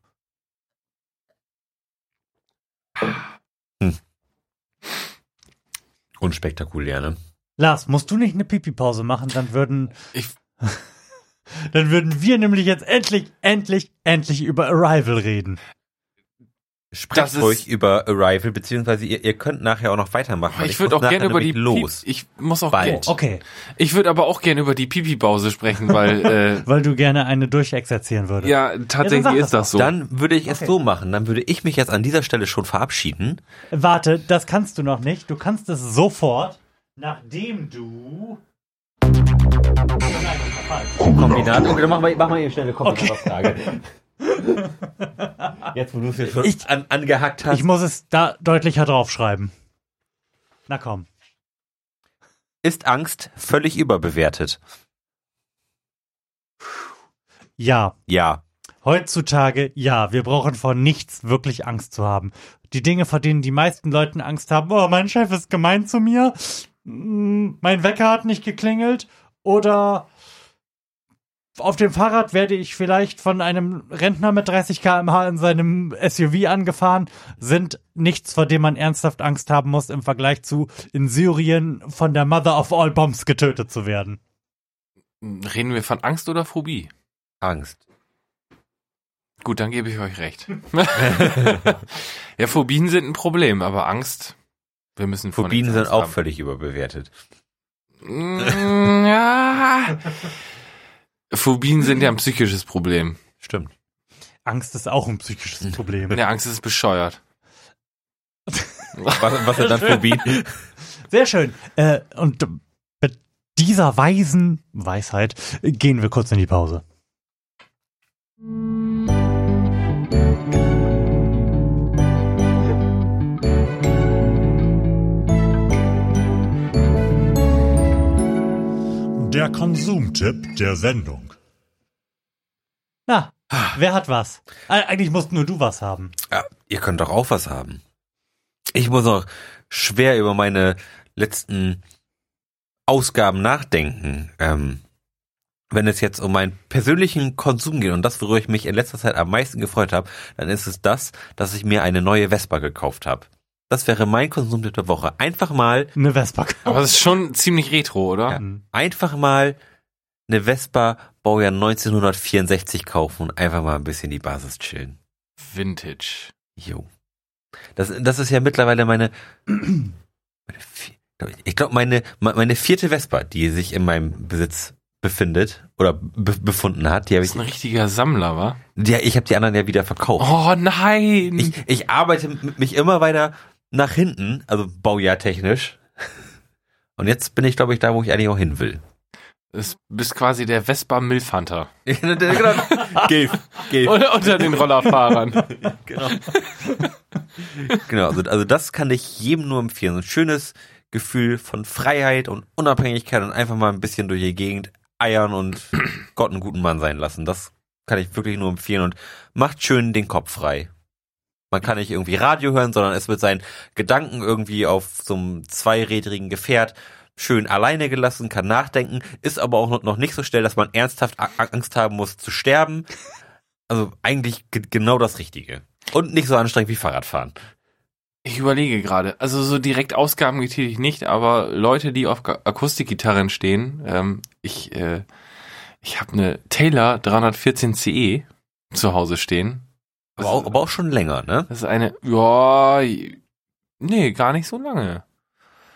Unspektakulär, ne? Lars, musst du nicht eine Pipi-Pause machen, dann würden, Ich, dann würden wir nämlich jetzt endlich, endlich, endlich über Arrival reden. Sprecht ruhig über Arrival, beziehungsweise ihr, ihr könnt nachher auch noch weitermachen. weil ich würde auch gerne über die nämlich Piep- los. Ich muss auch Bald. gerne, Okay, ich würde aber auch gerne über die Pipi-Pause sprechen, weil äh, weil du gerne eine durchexerzieren würdest. ja tatsächlich das ist das so. Dann würde ich es Okay. so machen. Dann würde ich mich jetzt an dieser Stelle schon verabschieden. Warte, das kannst du noch nicht. Du kannst es sofort, nachdem du Kombinat. Okay, dann machen wir, machen wir hier schnell eine Kombinatorfrage. Jetzt, wo du es jetzt schon Ich- an, angehackt hast. Ich muss es da deutlicher draufschreiben. Na komm. ist Angst völlig überbewertet? Ja. Ja. Heutzutage, ja, wir brauchen vor nichts wirklich Angst zu haben. Die Dinge, vor denen die meisten Leuten Angst haben, oh, mein Chef ist gemein zu mir, mm, mein Wecker hat nicht geklingelt oder auf dem Fahrrad werde ich vielleicht von einem Rentner mit 30 km/h in seinem SUV angefahren, sind nichts, vor dem man ernsthaft Angst haben muss im Vergleich zu in Syrien von der Mother of All Bombs getötet zu werden. Reden wir von Angst oder Phobie? Angst. Gut, dann gebe ich euch recht. ja, Phobien sind ein Problem, aber Angst, wir müssen vor Phobien sind Angst auch haben. völlig überbewertet. Mm, ja. Phobien sind ja ein psychisches Problem. Stimmt. Angst ist auch ein psychisches Problem. Ja, Angst ist bescheuert. Was, was sind dann Phobien? Sehr schön. Äh, und mit dieser weisen Weisheit gehen wir kurz in die Pause. Der Konsumtipp der Sendung. Na, wer hat was? Eigentlich musst nur du was haben. Ja, ihr könnt doch auch was haben. Ich muss noch schwer über meine letzten Ausgaben nachdenken. Ähm, wenn es jetzt um meinen persönlichen Konsum geht und das, worüber ich mich in letzter Zeit am meisten gefreut habe, dann ist es das, dass ich mir eine neue Vespa gekauft habe. Das wäre mein Konsumtipp der Woche. Einfach mal, Eine Vespa. Aber es ist schon ziemlich retro, oder? Ja. einfach mal eine Vespa Baujahr 1964 kaufen und einfach mal ein bisschen die Basis chillen. Vintage. Jo. Das, das ist ja mittlerweile meine, meine ich glaube, meine, meine vierte Vespa, die sich in meinem Besitz befindet oder be befunden hat. Die habe Das ich, ist ein richtiger Sammler, wa? die, ich habe die anderen ja wieder verkauft. Oh nein! Ich, ich arbeite mich immer weiter nach hinten, also baujahrtechnisch. Und jetzt bin ich, glaube ich, da, wo ich eigentlich auch hin will. Du bist quasi der Vespa Milfhunter. genau. Gilf, Gilf. Oder unter den Rollerfahrern. Genau. genau, also, also das kann ich jedem nur empfehlen. So ein schönes Gefühl von Freiheit und Unabhängigkeit und einfach mal ein bisschen durch die Gegend eiern und Gott einen guten Mann sein lassen. Das kann ich wirklich nur empfehlen und macht schön den Kopf frei. Man kann nicht irgendwie Radio hören, sondern es wird seinen Gedanken irgendwie auf so einem zweirädrigen Gefährt schön alleine gelassen, kann nachdenken, ist aber auch noch- nicht so schnell, dass man ernsthaft Angst haben muss zu sterben. Also eigentlich ge- genau das Richtige. Und nicht so anstrengend wie Fahrradfahren. Ich überlege gerade. Also so direkt Ausgaben getätigt nicht, aber Leute, die auf Akustikgitarren stehen, ähm, ich, äh, ich habe eine Taylor 314 CE zu Hause stehen. Aber auch, aber auch schon länger, ne? Das ist eine, ja, nee, gar nicht so lange.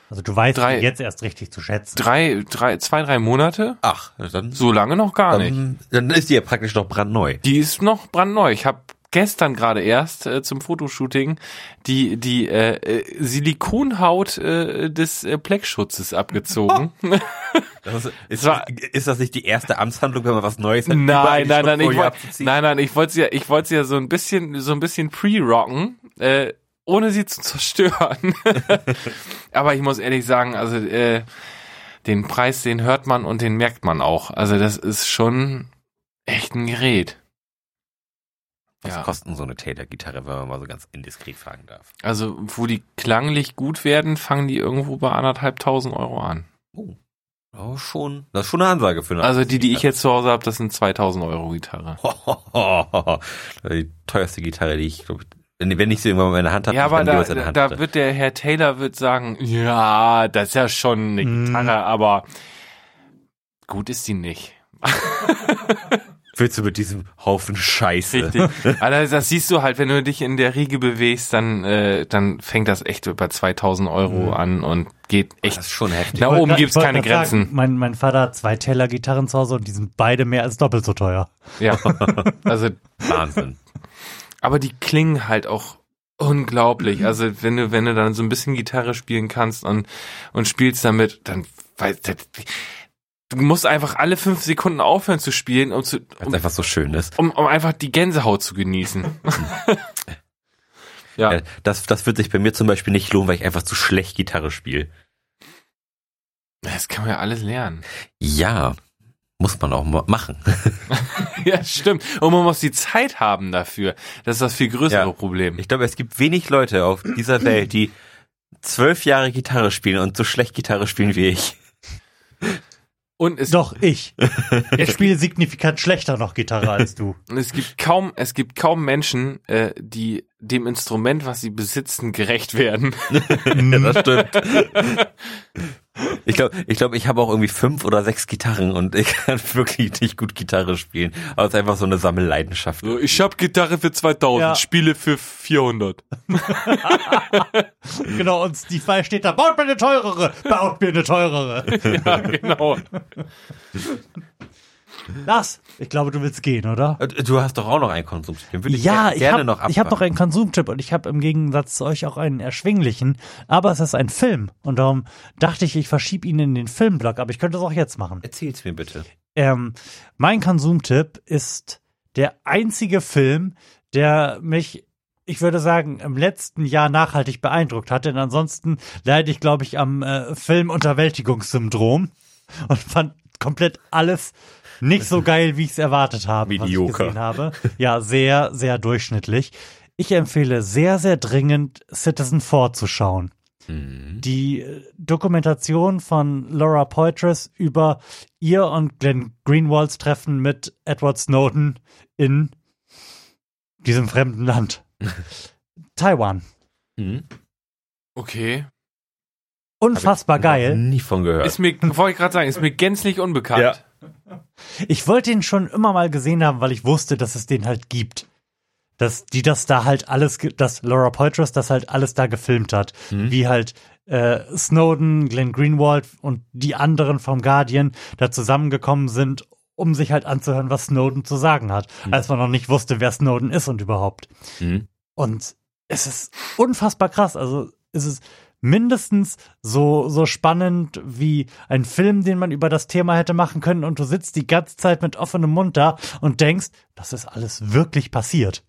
Also du weißt Drei- jetzt erst richtig zu schätzen. Drei, drei, zwei, drei Monate? Ach, dann, So lange noch gar nicht. dann, dann ist die ja praktisch noch brandneu. Die ist noch brandneu. Ich habe gestern gerade erst äh, zum Fotoshooting die die äh, äh, Silikonhaut äh, des äh, Pleckschutzes abgezogen. Das ist, ist, war- ist das nicht die erste Amtshandlung, wenn man was Neues hat? nein, nein, nein, ich abzuziehen? nein, nein, ich wollte sie ja, ich wollte sie ja so ein bisschen, so ein bisschen pre-rocken, äh, ohne sie zu zerstören. Aber ich muss ehrlich sagen, also äh, den Preis, den hört man und den merkt man auch. Also das ist schon echt ein Gerät. Was Ja. kostet denn so eine Taylor-Gitarre, wenn man mal so ganz indiskret fragen darf? Also, wo die klanglich gut werden, fangen die irgendwo bei anderthalbtausend Euro an. Oh. Oh, schon. Das ist schon eine Ansage für eine Also die, die ich jetzt zu Hause habe, das sind 2000 Euro Gitarre. die teuerste Gitarre, die ich, glaube ich, wenn wenn ich sie irgendwann mal in der Hand hatte, Ja, aber dann da, jeweils in der da, Hand da wird der Herr Taylor wird sagen, ja, das ist ja schon eine Mm. Gitarre, aber gut ist die nicht. Willst du mit diesem Haufen Scheiße? Richtig. Also das siehst du halt, wenn du dich in der Riege bewegst, dann, äh, dann fängt das echt bei 2000 Euro an und geht echt. Das ist schon heftig. Da oben gibt's keine grad sagen, Grenzen. mein, mein Vater hat zwei Taylor-Gitarren zu Hause und die sind beide mehr als doppelt so teuer. Ja. Also, Wahnsinn. Aber die klingen halt auch unglaublich. Also wenn du, wenn du dann so ein bisschen Gitarre spielen kannst und, und spielst damit, dann weiß du musst einfach alle fünf Sekunden aufhören zu spielen, um zu, um, einfach so schön ist. um, um einfach die Gänsehaut zu genießen. ja. Äh, Das, das wird sich bei mir zum Beispiel nicht lohnen, weil ich einfach zu schlecht Gitarre spiele. Das kann man ja alles lernen. Ja, muss man auch ma- machen. ja, stimmt. Und man muss die Zeit haben dafür. Das ist das viel größere Ja. Problem. Ich glaube, es gibt wenig Leute auf dieser Welt, die zwölf Jahre Gitarre spielen und so schlecht Gitarre spielen wie ich. Und es, Doch, ich. Ich spiele signifikant schlechter noch Gitarre als du. und es gibt kaum, es gibt kaum Menschen, äh, die dem Instrument, was sie besitzen, gerecht werden. Das stimmt. Ich glaube, ich, glaub, ich habe auch irgendwie fünf oder sechs Gitarren und ich kann wirklich nicht gut Gitarre spielen. Aber es ist einfach so eine Sammelleidenschaft. So, ich hab Gitarre für 2000, Ja. Spiele für 400. Genau, und Steve Vai steht da, baut mir eine teurere, baut mir eine teurere. ja, genau. Lars, ich glaube, du willst gehen, oder? Äh, Du hast doch auch noch einen Konsum. Den würde ich Ja, ger- ich gerne habe noch ich hab noch abfragen. einen Konsumtipp und ich habe im Gegensatz zu euch auch einen erschwinglichen, aber es ist ein Film und darum dachte ich, ich verschiebe ihn in den Filmblock, aber ich könnte es auch jetzt machen. Erzähl's mir bitte. Ähm, mein Konsumtipp ist der einzige Film, der mich, ich würde sagen, im letzten Jahr nachhaltig beeindruckt hat, denn ansonsten leide ich, glaube ich, am äh, Filmunterwältigungssyndrom und fand komplett alles nicht so geil, wie ich es erwartet habe, was ich gesehen habe. Ja, sehr, sehr durchschnittlich. Ich empfehle sehr, sehr dringend, Citizen 4 zu schauen Mhm. die äh, Dokumentation von Laura Poitras über ihr und Glenn Greenwalds Treffen mit Edward Snowden in diesem fremden Land. Taiwan. Mhm. Okay. Unfassbar geil. Nie von gehört. Ist mir, wollte ich gerade sagen, ist mir gänzlich unbekannt. Ja. Ich wollte ihn schon immer mal gesehen haben, weil ich wusste, dass es den halt gibt. Dass die das da halt alles, dass Laura Poitras das halt alles da gefilmt hat. Wie halt äh, Snowden, Glenn Greenwald und die anderen vom Guardian da zusammengekommen sind, um sich halt anzuhören, was Snowden zu sagen hat. Als man noch nicht wusste, wer Snowden ist und überhaupt. Mhm. Und es ist unfassbar krass. Also es ist mindestens so, so spannend wie ein Film, den man über das Thema hätte machen können und du sitzt die ganze Zeit mit offenem Mund da und denkst, das ist alles wirklich passiert.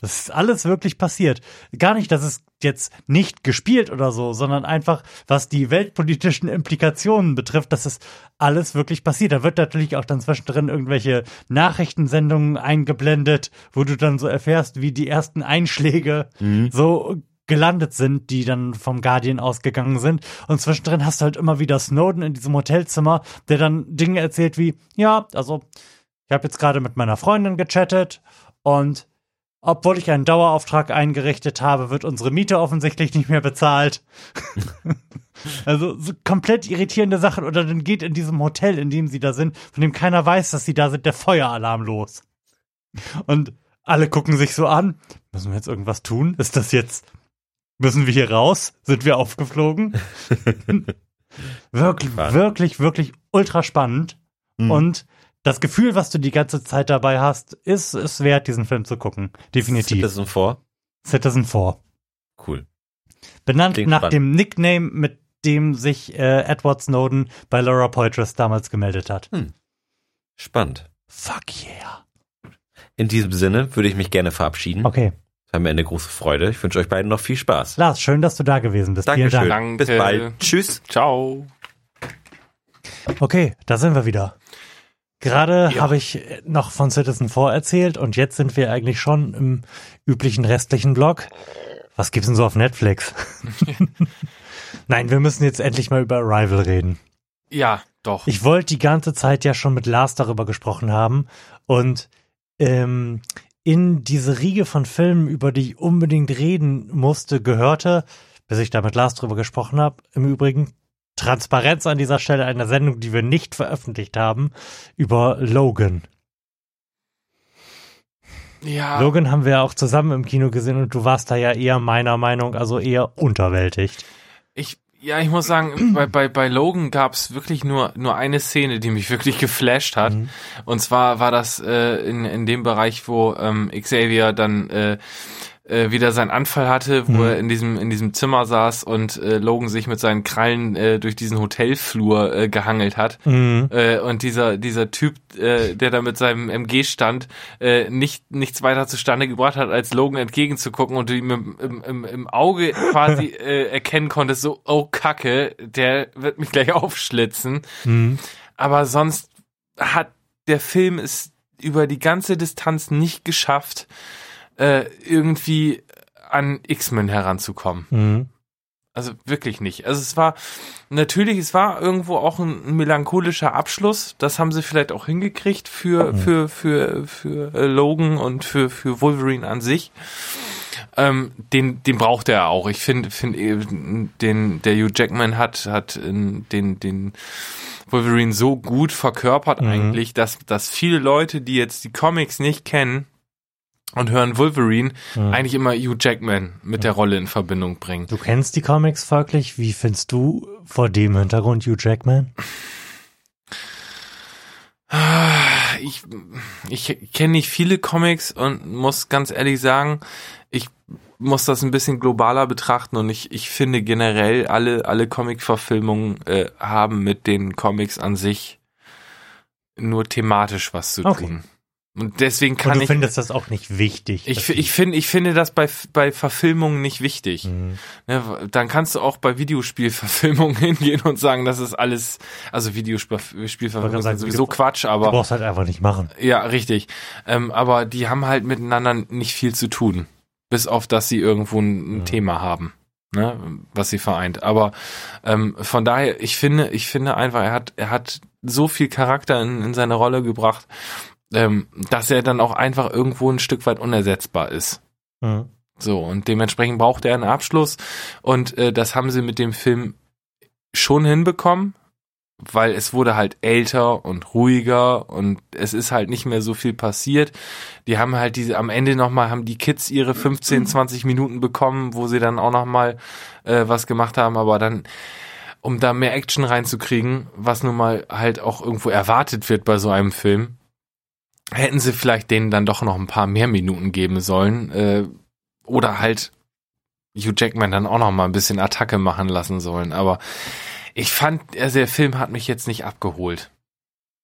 Das ist alles wirklich passiert. Gar nicht, dass es jetzt nicht gespielt oder so, sondern einfach, was die weltpolitischen Implikationen betrifft, dass es alles wirklich passiert. Da wird natürlich auch dann zwischendrin irgendwelche Nachrichtensendungen eingeblendet, wo du dann so erfährst, wie die ersten Einschläge so gelandet sind, die dann vom Guardian ausgegangen sind. Und zwischendrin hast du halt immer wieder Snowden in diesem Hotelzimmer, der dann Dinge erzählt wie, ja, also ich habe jetzt gerade mit meiner Freundin gechattet und obwohl ich einen Dauerauftrag eingerichtet habe, wird unsere Miete offensichtlich nicht mehr bezahlt. also so komplett irritierende Sachen. Oder dann geht in diesem Hotel, in dem sie da sind, von dem keiner weiß, dass sie da sind, der Feueralarm los. Und alle gucken sich so an. Müssen wir jetzt irgendwas tun? Ist das jetzt, müssen wir hier raus? Sind wir aufgeflogen? wirklich, Spannend. wirklich, wirklich ultra spannend. Mhm. Und das Gefühl, was du die ganze Zeit dabei hast, ist es wert, diesen Film zu gucken. Definitiv. Citizen 4. Citizen 4. Cool. Benannt Klingt nach spannend. dem Nickname, mit dem sich äh, Edward Snowden bei Laura Poitras damals gemeldet hat. Spannend. Fuck yeah. In diesem Sinne würde ich mich gerne verabschieden. Okay. War mir eine große Freude. Ich wünsche euch beiden noch viel Spaß. Lars, schön, dass du da gewesen bist. Dankeschön. Vielen Dank. Danke. Bis bald. Tschüss. Ciao. Okay, da sind wir wieder. Gerade Ja. habe ich noch von Citizen 4 erzählt und jetzt sind wir eigentlich schon im üblichen restlichen Blog. Was gibt's denn so auf Netflix? Nein, wir müssen jetzt endlich mal über Arrival reden. Ja, doch. Ich wollte die ganze Zeit ja schon mit Lars darüber gesprochen haben und ähm, in diese Riege von Filmen, über die ich unbedingt reden musste, gehörte, bis ich da mit Lars drüber gesprochen habe, im Übrigen Transparenz an dieser Stelle einer Sendung, die wir nicht veröffentlicht haben, über Logan. ja. Logan haben wir auch zusammen im Kino gesehen und du warst da ja eher meiner Meinung, also eher unterwältigt. Ich, ja, ich muss sagen, bei, bei, bei Logan gab's wirklich nur, nur eine Szene, die mich wirklich geflasht hat. Mhm. Und zwar war das äh, in, in dem Bereich, wo ähm, Xavier dann äh, äh, wieder seinen Anfall hatte, wo Mhm. er in diesem in diesem Zimmer saß und äh, Logan sich mit seinen Krallen äh, durch diesen Hotelflur äh, gehangelt hat. Mhm. Äh, und dieser dieser Typ, äh, der da mit seinem MG stand, äh, nicht nichts weiter zustande gebracht hat, als Logan entgegenzugucken und du ihm im, im, im, Auge quasi äh, erkennen konntest, so oh Kacke, der wird mich gleich aufschlitzen. Mhm. Aber sonst hat der Film es über die ganze Distanz nicht geschafft, äh, irgendwie an X-Men heranzukommen. Mhm. Also wirklich nicht. Also es war natürlich, es war irgendwo auch ein, melancholischer Abschluss. Das haben sie vielleicht auch hingekriegt für Mhm. für für für äh, Logan und für für Wolverine an sich. Ähm, den den braucht er auch. Ich finde finde den der Hugh Jackman hat hat in, den den Wolverine so gut verkörpert Mhm. eigentlich, dass dass viele Leute, die jetzt die Comics nicht kennen und hören Wolverine, Mhm. eigentlich immer Hugh Jackman mit der Rolle in Verbindung bringen. Du kennst die Comics folglich. Wie findest du vor dem Hintergrund Hugh Jackman? Ich, ich kenne nicht viele Comics und muss ganz ehrlich sagen, ich muss das ein bisschen globaler betrachten und ich, ich finde generell alle, alle Comic-Verfilmungen äh, haben mit den Comics an sich nur thematisch was zu Okay. tun. Und deswegen Und kann du ich, findest das auch nicht wichtig. ich, ich finde, ich finde das bei, bei Verfilmungen nicht wichtig. Mhm. Ne, dann kannst du auch bei Videospielverfilmungen hingehen und sagen, das ist alles, also Videospielverfilmungen sagen, sind sowieso Quatsch, Du aber brauchst halt einfach nicht machen. ja, richtig. Ähm, aber die haben halt miteinander nicht viel zu tun. Bis auf, dass sie irgendwo ein, Ja. Thema haben, ne, was sie vereint. Aber ähm, von daher, ich finde, ich finde einfach, er hat, er hat so viel Charakter in, in seine Rolle gebracht, ähm, dass er dann auch einfach irgendwo ein Stück weit unersetzbar ist. Mhm. So, und dementsprechend braucht er einen Abschluss. Und äh, das haben sie mit dem Film schon hinbekommen, weil es wurde halt älter und ruhiger und es ist halt nicht mehr so viel passiert. Die haben halt diese, am Ende nochmal, haben die Kids ihre 15, 20 Minuten bekommen, wo sie dann auch nochmal äh, was gemacht haben, aber dann, um da mehr Action reinzukriegen, was nun mal halt auch irgendwo erwartet wird bei so einem Film, hätten sie vielleicht denen dann doch noch ein paar mehr Minuten geben sollen. Äh, oder halt Hugh Jackman dann auch noch mal ein bisschen Attacke machen lassen sollen. Aber ich fand, also der Film hat mich jetzt nicht abgeholt.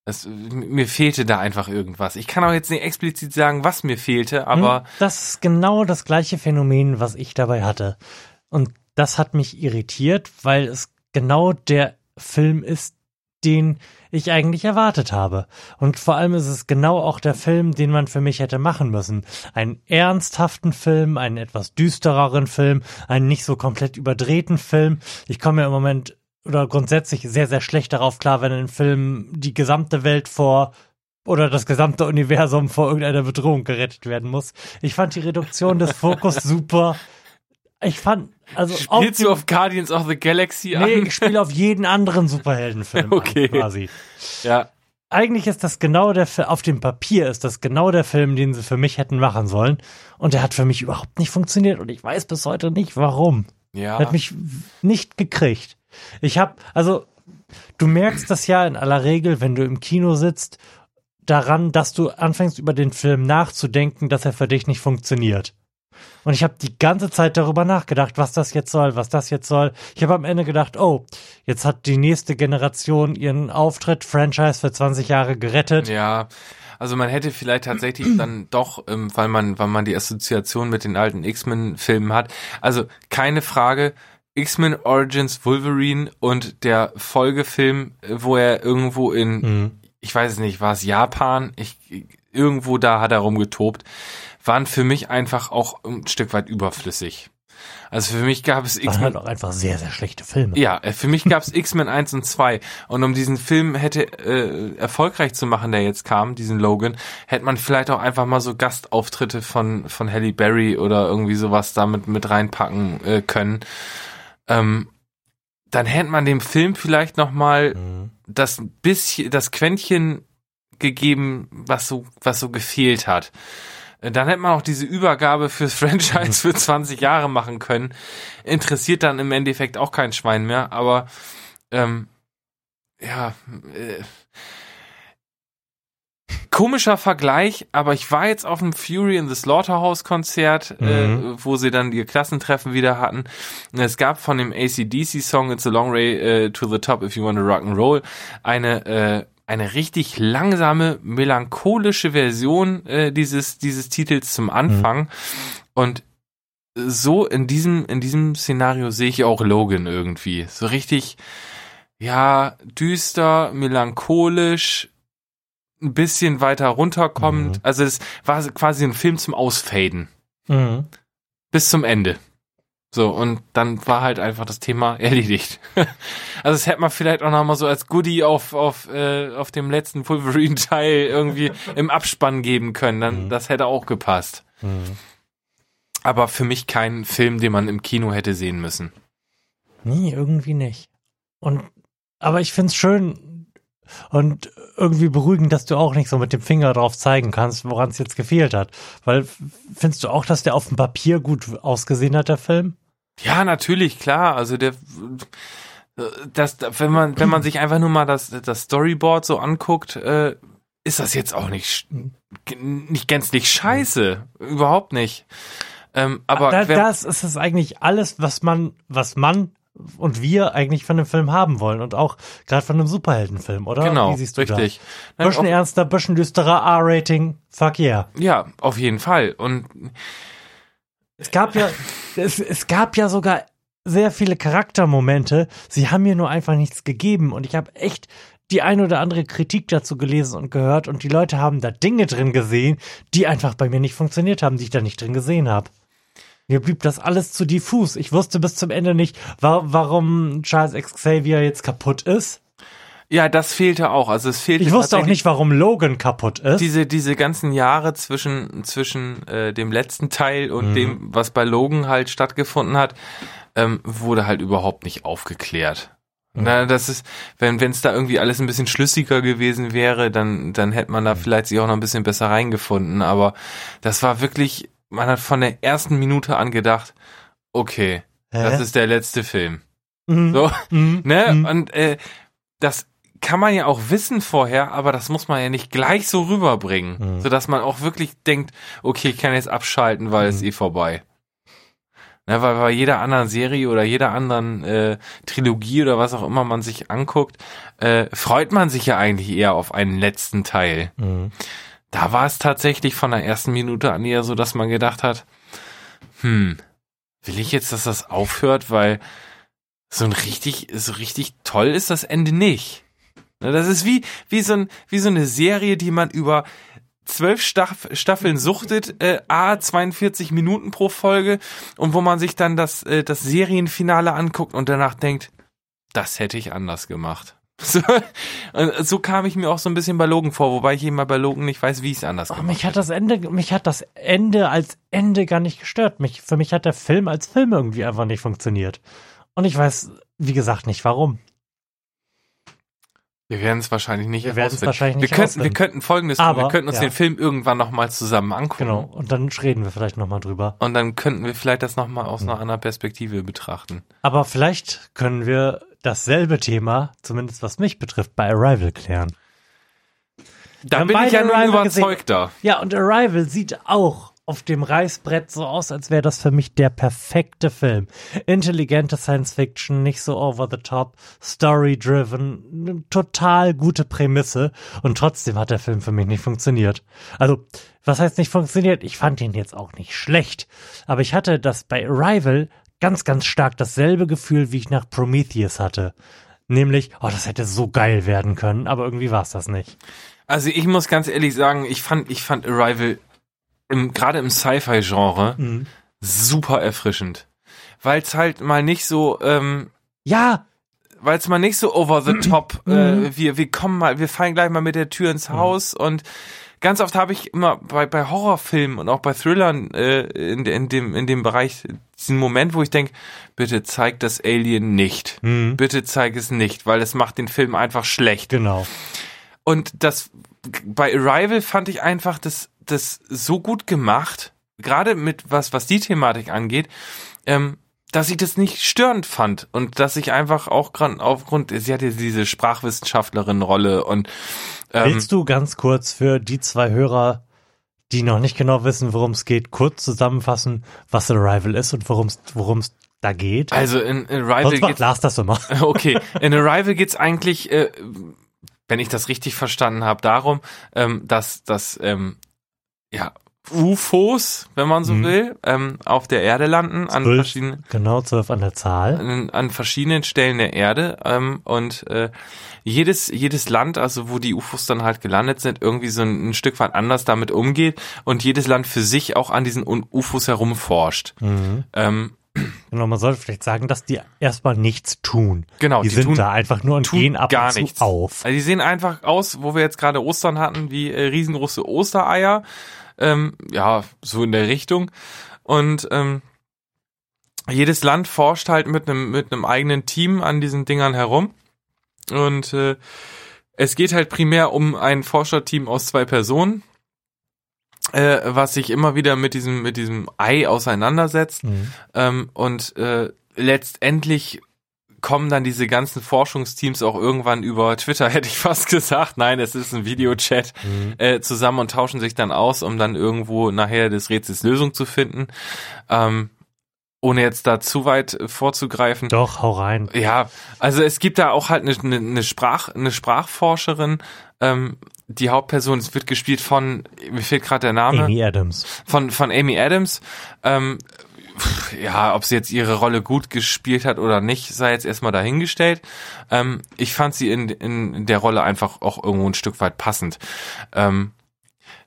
Das, mir fehlte da einfach irgendwas. Ich kann auch jetzt nicht explizit sagen, was mir fehlte, aber Hm, Das ist genau das gleiche Phänomen, was ich dabei hatte. Und das hat mich irritiert, weil es genau der Film ist, den ich eigentlich erwartet habe. Und vor allem ist es genau auch der Film, den man für mich hätte machen müssen. Einen ernsthaften Film, einen etwas düstereren Film, einen nicht so komplett überdrehten Film. Ich komme ja im Moment oder grundsätzlich sehr, sehr schlecht darauf klar, wenn ein Film die gesamte Welt vor oder das gesamte Universum vor irgendeiner Bedrohung gerettet werden muss. Ich fand die Reduktion des Fokus super. Ich fand, also spielst du auf Guardians of the Galaxy Nee, an? ich spiele auf jeden anderen Superheldenfilm Okay. an, quasi. Ja, Eigentlich ist das genau der Film, auf dem Papier ist das genau der Film, den sie für mich hätten machen sollen. Und der hat für mich überhaupt nicht funktioniert und ich weiß bis heute nicht, warum. ja. Hat mich nicht gekriegt. Ich hab, also, du merkst das ja in aller Regel, wenn du im Kino sitzt, daran, dass du anfängst über den Film nachzudenken, dass er für dich nicht funktioniert. Und ich habe die ganze Zeit darüber nachgedacht, was das jetzt soll, was das jetzt soll. Ich habe am Ende gedacht, oh, jetzt hat die nächste Generation ihren Auftritt, Franchise für 20 Jahre gerettet. Ja, also man hätte vielleicht tatsächlich dann doch, ähm, weil man, weil man die Assoziation mit den alten X-Men-Filmen hat. Also keine Frage, X-Men Origins Wolverine und der Folgefilm, äh, wo er irgendwo in, Mhm. ich weiß es nicht, war es Japan? Ich, irgendwo da hat er rumgetobt, waren für mich einfach auch ein Stück weit überflüssig. Also für mich gab es X-Men halt auch einfach sehr, sehr schlechte Filme. ja, äh, für mich gab's X-Men 1 und 2 und um diesen Film hätte äh, erfolgreich zu machen, der jetzt kam, diesen Logan, hätte man vielleicht auch einfach mal so Gastauftritte von von Halle Berry oder irgendwie sowas damit mit reinpacken äh, können. Ähm, dann hätte man dem Film vielleicht noch mal Mhm. das bisschen, das Quäntchen gegeben, was so, was so gefehlt hat. Äh, Dann hätte man auch diese Übergabe fürs Franchise für 20 Jahre machen können. Interessiert dann im Endeffekt auch kein Schwein mehr, aber ähm, ja, äh, komischer Vergleich, aber ich war jetzt auf dem Fury in the Slaughterhouse Konzert, äh, Mhm. wo sie dann ihr Klassentreffen wieder hatten. Es gab von dem ACDC Song It's a Long Way äh, to the Top if you want to rock and roll eine äh, eine richtig langsame melancholische Version äh, dieses dieses Titels zum Anfang und so in diesem in diesem Szenario sehe ich auch Logan irgendwie so richtig ja düster melancholisch ein bisschen weiter runterkommt. Mhm. Also es war quasi ein Film zum Ausfaden. Mhm. Bis zum Ende. So, und dann war halt einfach das Thema erledigt. also das hätte man vielleicht auch nochmal so als Goodie auf, auf, äh, auf dem letzten Wolverine-Teil irgendwie im Abspann geben können. Dann, Mhm. Das hätte auch gepasst. Mhm. Aber für mich kein Film, den man im Kino hätte sehen müssen. Nee, irgendwie nicht. Und aber ich find's schön und irgendwie beruhigend, dass du auch nicht so mit dem Finger drauf zeigen kannst, woran es jetzt gefehlt hat. Weil findest du auch, dass der auf dem Papier gut ausgesehen hat, der Film? Ja, natürlich, klar. Also der, das, wenn man, wenn man sich einfach nur mal das, das Storyboard so anguckt, äh, ist das jetzt auch nicht, nicht gänzlich scheiße. Überhaupt nicht. Ähm, aber da, das ist es eigentlich alles, was man, was man und wir eigentlich von einem Film haben wollen und auch gerade von einem Superheldenfilm, oder? genau, Wie siehst du richtig. da? Bisschen ernster, bisschen düsterer, R-Rating, fuck yeah. ja, auf jeden Fall. Und Es gab ja, es, es gab ja sogar sehr viele Charaktermomente. Sie haben mir nur einfach nichts gegeben und ich habe echt die ein oder andere Kritik dazu gelesen und gehört und die Leute haben da Dinge drin gesehen, die einfach bei mir nicht funktioniert haben, die ich da nicht drin gesehen habe. Mir blieb das alles zu diffus. Ich wusste bis zum Ende nicht, wa warum Charles Xavier jetzt kaputt ist. Ja, das fehlte auch. Also es fehlte Ich wusste auch nicht, warum Logan kaputt ist. diese diese ganzen Jahre zwischen zwischen äh, dem letzten Teil und Mhm. dem was bei Logan halt stattgefunden hat ähm, wurde halt überhaupt nicht aufgeklärt Mhm. Na, das ist wenn wenn es da irgendwie alles ein bisschen schlüssiger gewesen wäre dann dann hätte man da Mhm. vielleicht sich auch noch ein bisschen besser reingefunden aber das war wirklich man hat von der ersten Minute an gedacht okay Hä? das ist der letzte Film Mhm. so Mhm. ne Mhm. und äh, das kann man ja auch wissen vorher, aber das muss man ja nicht gleich so rüberbringen, Mhm. sodass man auch wirklich denkt, okay, ich kann jetzt abschalten, weil es Mhm. eh vorbei. Ne, weil bei jeder anderen Serie oder jeder anderen äh, Trilogie oder was auch immer man sich anguckt, äh, freut man sich ja eigentlich eher auf einen letzten Teil. Mhm. Da war es tatsächlich von der ersten Minute an eher so, dass man gedacht hat, hm, will ich jetzt, dass das aufhört, weil so ein richtig, so richtig toll ist das Ende nicht. Ne, Das ist wie, wie so ein, wie so eine Serie, die man über zwölf Staff Staffeln suchtet, äh, A, 42 Minuten pro Folge und wo man sich dann das, äh, das Serienfinale anguckt und danach denkt, das hätte ich anders gemacht. So, und so kam ich mir auch so ein bisschen bei Logan vor, wobei ich eben mal bei Logan nicht weiß, wie ich es anders Oh, gemacht mich hat hätte. das Ende, mich hat das Ende als Ende gar nicht gestört. Mich, für mich hat der Film als Film irgendwie einfach nicht funktioniert. Und ich weiß, wie gesagt, nicht warum. Wir werden es wahrscheinlich nicht Wir herausfinden. wahrscheinlich nicht wir könnten, wir könnten folgendes tun. Aber, Wir könnten uns ja. den Film irgendwann nochmal zusammen angucken. Genau. Und dann reden wir vielleicht nochmal drüber. Und dann könnten wir vielleicht das nochmal aus Hm. einer anderen Perspektive betrachten. Aber vielleicht können wir dasselbe Thema, zumindest was mich betrifft, bei Arrival klären. Da bin ich ja nun Arrival gesehen. überzeugter. Ja, und Arrival sieht auch auf dem Reißbrett so aus, als wäre das für mich der perfekte Film. Intelligente Science Fiction, nicht so over the top, story driven, total gute Prämisse und trotzdem hat der Film für mich nicht funktioniert. Also, was heißt nicht funktioniert? Ich fand ihn jetzt auch nicht schlecht, aber ich hatte das bei Arrival ganz, ganz stark dasselbe Gefühl, wie ich nach Prometheus hatte. Nämlich, oh, das hätte so geil werden können, aber irgendwie war es das nicht. Also ich muss ganz ehrlich sagen, ich fand, ich fand Arrival im, gerade im Sci-Fi-Genre Mhm. super erfrischend. Weil es halt mal nicht so, ähm, Ja, weil es mal nicht so over the top, Mhm. äh, wir, wir kommen mal, wir fallen gleich mal mit der Tür ins Haus und ganz oft habe ich immer bei, bei Horrorfilmen und auch bei Thrillern äh, in, in, dem, in dem Bereich diesen Moment, wo ich denke, bitte zeig das Alien nicht. Mhm. Bitte zeig es nicht, weil es macht den Film einfach schlecht. genau. Und das bei Arrival fand ich einfach das, das so gut gemacht, gerade mit was, was die Thematik angeht, ähm, dass ich das nicht störend fand und dass ich einfach auch gerade aufgrund, sie hatte diese Sprachwissenschaftlerin-Rolle und ähm, Willst du ganz kurz für die zwei Hörer, die noch nicht genau wissen, worum es geht, kurz zusammenfassen, was Arrival ist und worum es da geht? Also in, in Arrival Sonst macht Lars das immer. Okay, in Arrival geht's eigentlich, äh, wenn ich das richtig verstanden habe, darum, ähm, dass dass ähm, ja UFOs, wenn man so mhm. will, ähm, auf der Erde landen, zwölf, an verschiedenen genau zwölf an der Zahl, an, an verschiedenen Stellen der Erde ähm, und äh, jedes jedes Land, also wo die UFOs dann halt gelandet sind, irgendwie so ein, ein Stück weit anders damit umgeht und jedes Land für sich auch an diesen UFOs herumforscht. Mhm. Ähm, Genau, man sollte vielleicht sagen, dass die erstmal nichts tun. Genau, die, die sind tun, da einfach nur und gehen ab gar und zu nichts. auf. Also die sehen einfach aus, wo wir jetzt gerade Ostern hatten, wie äh, riesengroße Ostereier ähm, ja, so in der Richtung. Und ähm, jedes Land forscht halt mit einem mit einem eigenen Team an diesen Dingern herum. Und äh, es geht halt primär um ein Forscherteam aus zwei Personen, äh, was sich immer wieder mit diesem mit diesem Ei auseinandersetzt. Mhm. Ähm, und äh, letztendlich kommen dann diese ganzen Forschungsteams auch irgendwann über Twitter, hätte ich fast gesagt. Nein, es ist ein Videochat mhm. äh, zusammen und tauschen sich dann aus, um dann irgendwo nachher des Rätsels Lösung zu finden. Ähm, ohne jetzt da zu weit vorzugreifen. Doch, hau rein. Ja, also es gibt da auch halt eine, eine, eine Sprach, eine Sprachforscherin, ähm, die Hauptperson, es wird gespielt von, mir fehlt gerade der Name. Amy Adams. Von, von Amy Adams. Ähm, ja, ob sie jetzt ihre Rolle gut gespielt hat oder nicht, sei jetzt erstmal dahingestellt. Ähm, ich fand sie in, in der Rolle einfach auch irgendwo ein Stück weit passend. Ähm,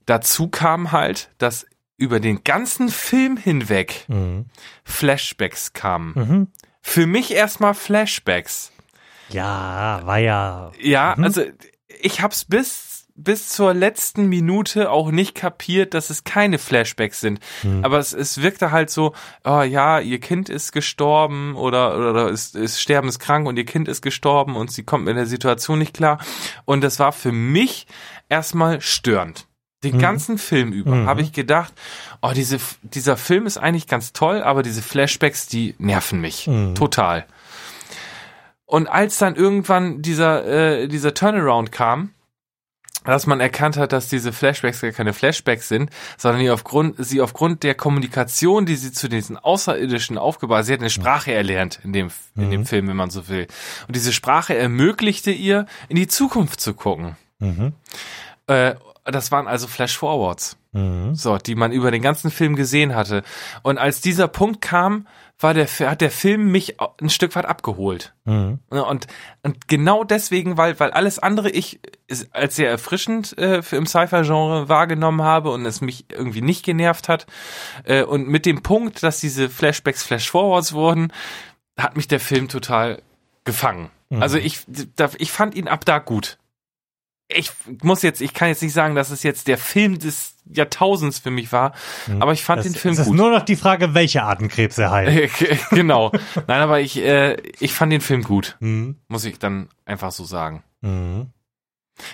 dazu kam halt, dass über den ganzen Film hinweg mhm. Flashbacks kamen. Mhm. Für mich erstmal Flashbacks. Ja, war ja. Ja, mhm. also ich hab's bis bis zur letzten Minute auch nicht kapiert, dass es keine Flashbacks sind. Mhm. Aber es, es wirkte halt so, oh ja, ihr Kind ist gestorben oder, oder ist, ist sterbenskrank und ihr Kind ist gestorben und sie kommt mit der Situation nicht klar. Und das war für mich erstmal störend. Den mhm. ganzen Film über mhm. habe ich gedacht, oh, diese, dieser Film ist eigentlich ganz toll, aber diese Flashbacks, die nerven mich mhm. total. Und als dann irgendwann dieser, äh, dieser Turnaround kam, dass man erkannt hat, dass diese Flashbacks gar keine Flashbacks sind, sondern die aufgrund, sie aufgrund der Kommunikation, die sie zu diesen Außerirdischen aufgebaut, sie hat eine Sprache erlernt in dem, in mhm. dem Film, wenn man so will. Und diese Sprache ermöglichte ihr, in die Zukunft zu gucken. Mhm. Äh, das waren also Flash-Forwards. Mhm. So, die man über den ganzen Film gesehen hatte. Und als dieser Punkt kam, war der, hat der Film mich ein Stück weit abgeholt. Mhm. Und, und genau deswegen, weil, weil alles andere ich als sehr erfrischend äh, für im Sci-Fi-Genre wahrgenommen habe und es mich irgendwie nicht genervt hat. Äh, und mit dem Punkt, dass diese Flashbacks Flash-Forwards wurden, hat mich der Film total gefangen. Mhm. Also ich, ich fand ihn ab da gut ich muss jetzt, ich kann jetzt nicht sagen, dass es jetzt der Film des Jahrtausends für mich war, mhm. aber ich fand das, den Film gut. Es ist nur noch die Frage, welche Artenkrebs er heilt. genau. Nein, aber ich, äh, ich fand den Film gut. Mhm. Muss ich dann einfach so sagen. Mhm.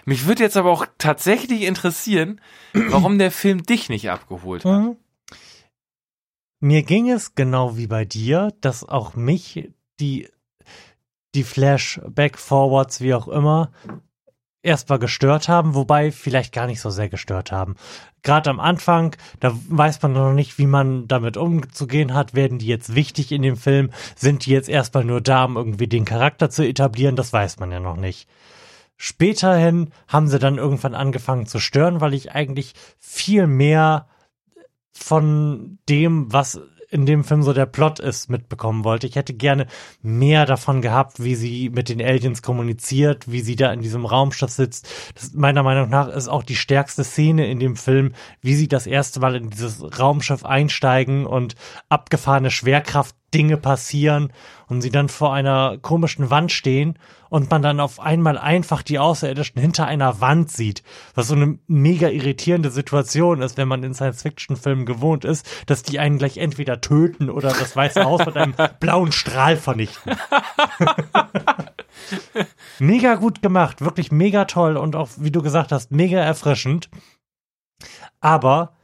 Mich würde jetzt aber auch tatsächlich interessieren, warum der Film dich nicht abgeholt hat. Mhm. Mir ging es genau wie bei dir, dass auch mich die die Flashback-Forwards, wie auch immer, erstmal gestört haben, wobei vielleicht gar nicht so sehr gestört haben. Gerade am Anfang, da weiß man noch nicht, wie man damit umzugehen hat. Werden die jetzt wichtig in dem Film? Sind die jetzt erstmal nur da, um irgendwie den Charakter zu etablieren? Das weiß man ja noch nicht. Späterhin haben sie dann irgendwann angefangen zu stören, weil ich eigentlich viel mehr von dem, was in dem Film so der Plot ist, mitbekommen wollte. Ich hätte gerne mehr davon gehabt, wie sie mit den Aliens kommuniziert, wie sie da in diesem Raumschiff sitzt. Das meiner Meinung nach ist auch die stärkste Szene in dem Film, wie sie das erste Mal in dieses Raumschiff einsteigen und abgefahrene Schwerkraft Dinge passieren und sie dann vor einer komischen Wand stehen und man dann auf einmal einfach die Außerirdischen hinter einer Wand sieht, was so eine mega irritierende Situation ist, wenn man in Science-Fiction-Filmen gewohnt ist, dass die einen gleich entweder töten oder das Weiße Haus mit einem blauen Strahl vernichten. mega gut gemacht, wirklich mega toll und auch, wie du gesagt hast, mega erfrischend. Aber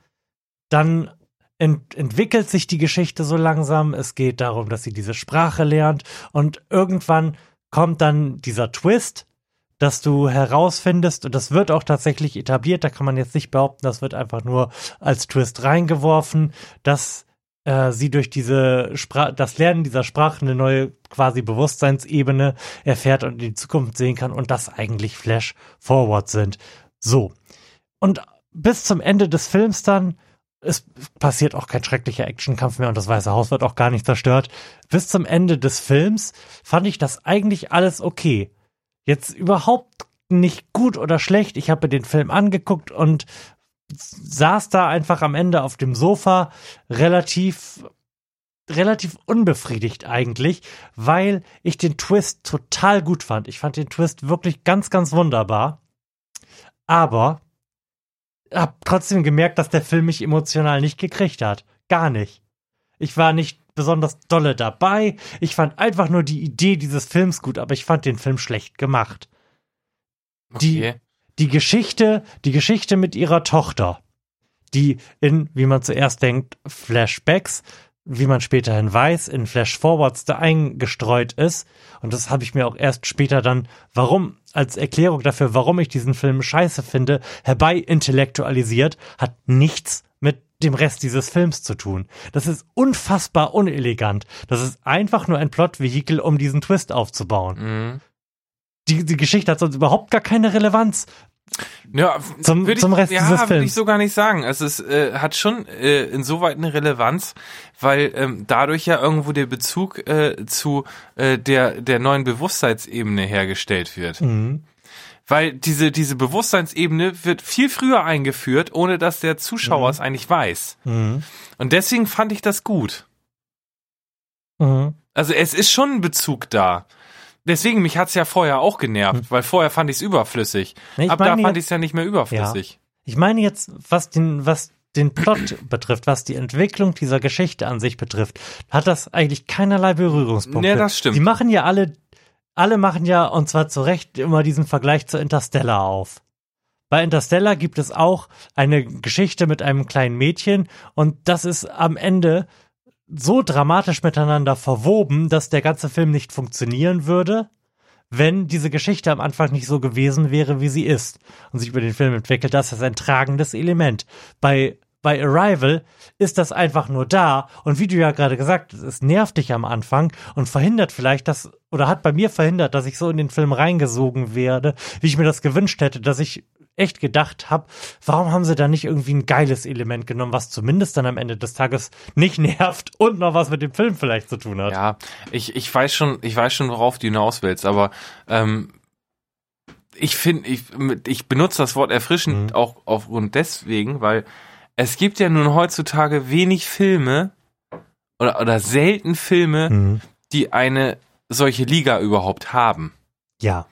dann ent entwickelt sich die Geschichte so langsam. Es geht darum, dass sie diese Sprache lernt und irgendwann kommt dann dieser Twist, dass du herausfindest, und das wird auch tatsächlich etabliert, da kann man jetzt nicht behaupten, das wird einfach nur als Twist reingeworfen, dass äh, sie durch diese Sprache, das Lernen dieser Sprache eine neue quasi Bewusstseinsebene erfährt und in die Zukunft sehen kann und das eigentlich Flash Forward sind. So. Und bis zum Ende des Films dann es passiert auch kein schrecklicher Actionkampf mehr und das Weiße Haus wird auch gar nicht zerstört. Bis zum Ende des Films fand ich das eigentlich alles okay. Jetzt überhaupt nicht gut oder schlecht. Ich habe den Film angeguckt und saß da einfach am Ende auf dem Sofa relativ relativ unbefriedigt eigentlich, weil ich den Twist total gut fand. Ich fand den Twist wirklich ganz, ganz wunderbar. Aber hab trotzdem gemerkt, dass der Film mich emotional nicht gekriegt hat. Gar nicht. Ich war nicht besonders dolle dabei. Ich fand einfach nur die Idee dieses Films gut, aber ich fand den Film schlecht gemacht. Die, Okay. die Geschichte, die Geschichte mit ihrer Tochter, die in, wie man zuerst denkt, Flashbacks, wie man späterhin weiß, in Flashforwards da eingestreut ist. Und das habe ich mir auch erst später dann, warum, als Erklärung dafür, warum ich diesen Film scheiße finde, herbei intellektualisiert, hat nichts mit dem Rest dieses Films zu tun. Das ist unfassbar unelegant. Das ist einfach nur ein Plotvehikel, um diesen Twist aufzubauen. Mhm. Die, die Geschichte hat sonst überhaupt gar keine Relevanz. Ja, Zum- ich, zum Rest ja, dieses würde Films. ich so gar nicht sagen. Also es äh, hat schon äh, insoweit eine Relevanz, weil ähm, dadurch ja irgendwo der Bezug äh, zu äh, der der neuen Bewusstseinsebene hergestellt wird. Mhm. Weil diese diese Bewusstseinsebene wird viel früher eingeführt, ohne dass der Zuschauer es eigentlich weiß. Mhm. Und deswegen fand ich das gut. Mhm. Also es ist schon ein Bezug da. Deswegen, mich hat's ja vorher auch genervt, weil vorher fand ich's überflüssig. Hm. Ich Ab da fand jetzt- ich's ja nicht mehr überflüssig. Ich meine jetzt, was den, was den Plot betrifft, was die Entwicklung dieser Geschichte an sich betrifft, hat das eigentlich keinerlei Berührungspunkte. Nee, das stimmt. Die machen ja alle, alle machen ja, und zwar zu Recht, immer diesen Vergleich zu Interstellar auf. Bei Interstellar gibt es auch eine Geschichte mit einem kleinen Mädchen und das ist am Ende so dramatisch miteinander verwoben, dass der ganze Film nicht funktionieren würde, wenn diese Geschichte am Anfang nicht so gewesen wäre, wie sie ist und sich über den Film entwickelt. Das ist ein tragendes Element. Bei bei Arrival ist das einfach nur da und wie du ja gerade gesagt hast, es nervt dich am Anfang und verhindert vielleicht das oder hat bei mir verhindert, dass ich so in den Film reingesogen werde, wie ich mir das gewünscht hätte, dass ich echt gedacht habe, warum haben sie da nicht irgendwie ein geiles Element genommen, was zumindest dann am Ende des Tages nicht nervt und noch was mit dem Film vielleicht zu tun hat. Ja, ich, ich weiß schon, ich weiß schon, worauf du hinaus willst, aber ähm, ich finde, ich, ich benutze das Wort erfrischend Mhm. auch aufgrund deswegen, weil es gibt ja nun heutzutage wenig Filme oder, oder selten Filme, Mhm. die eine solche Liga überhaupt haben. Ja.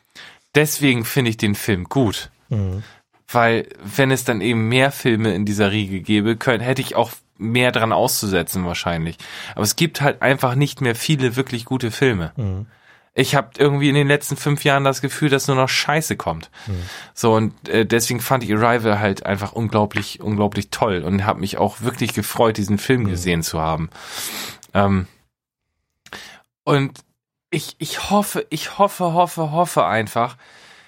Deswegen finde ich den Film gut. Mhm. Weil, wenn es dann eben mehr Filme in dieser Riege gäbe, könnte, hätte ich auch mehr dran auszusetzen wahrscheinlich. Aber es gibt halt einfach nicht mehr viele wirklich gute Filme. Mhm. Ich habe irgendwie in den letzten fünf Jahren das Gefühl, dass nur noch Scheiße kommt. So und äh, deswegen fand ich Arrival halt einfach unglaublich, unglaublich toll und habe mich auch wirklich gefreut, diesen Film gesehen zu haben. Ähm, und ich, ich hoffe, ich hoffe, hoffe, hoffe einfach,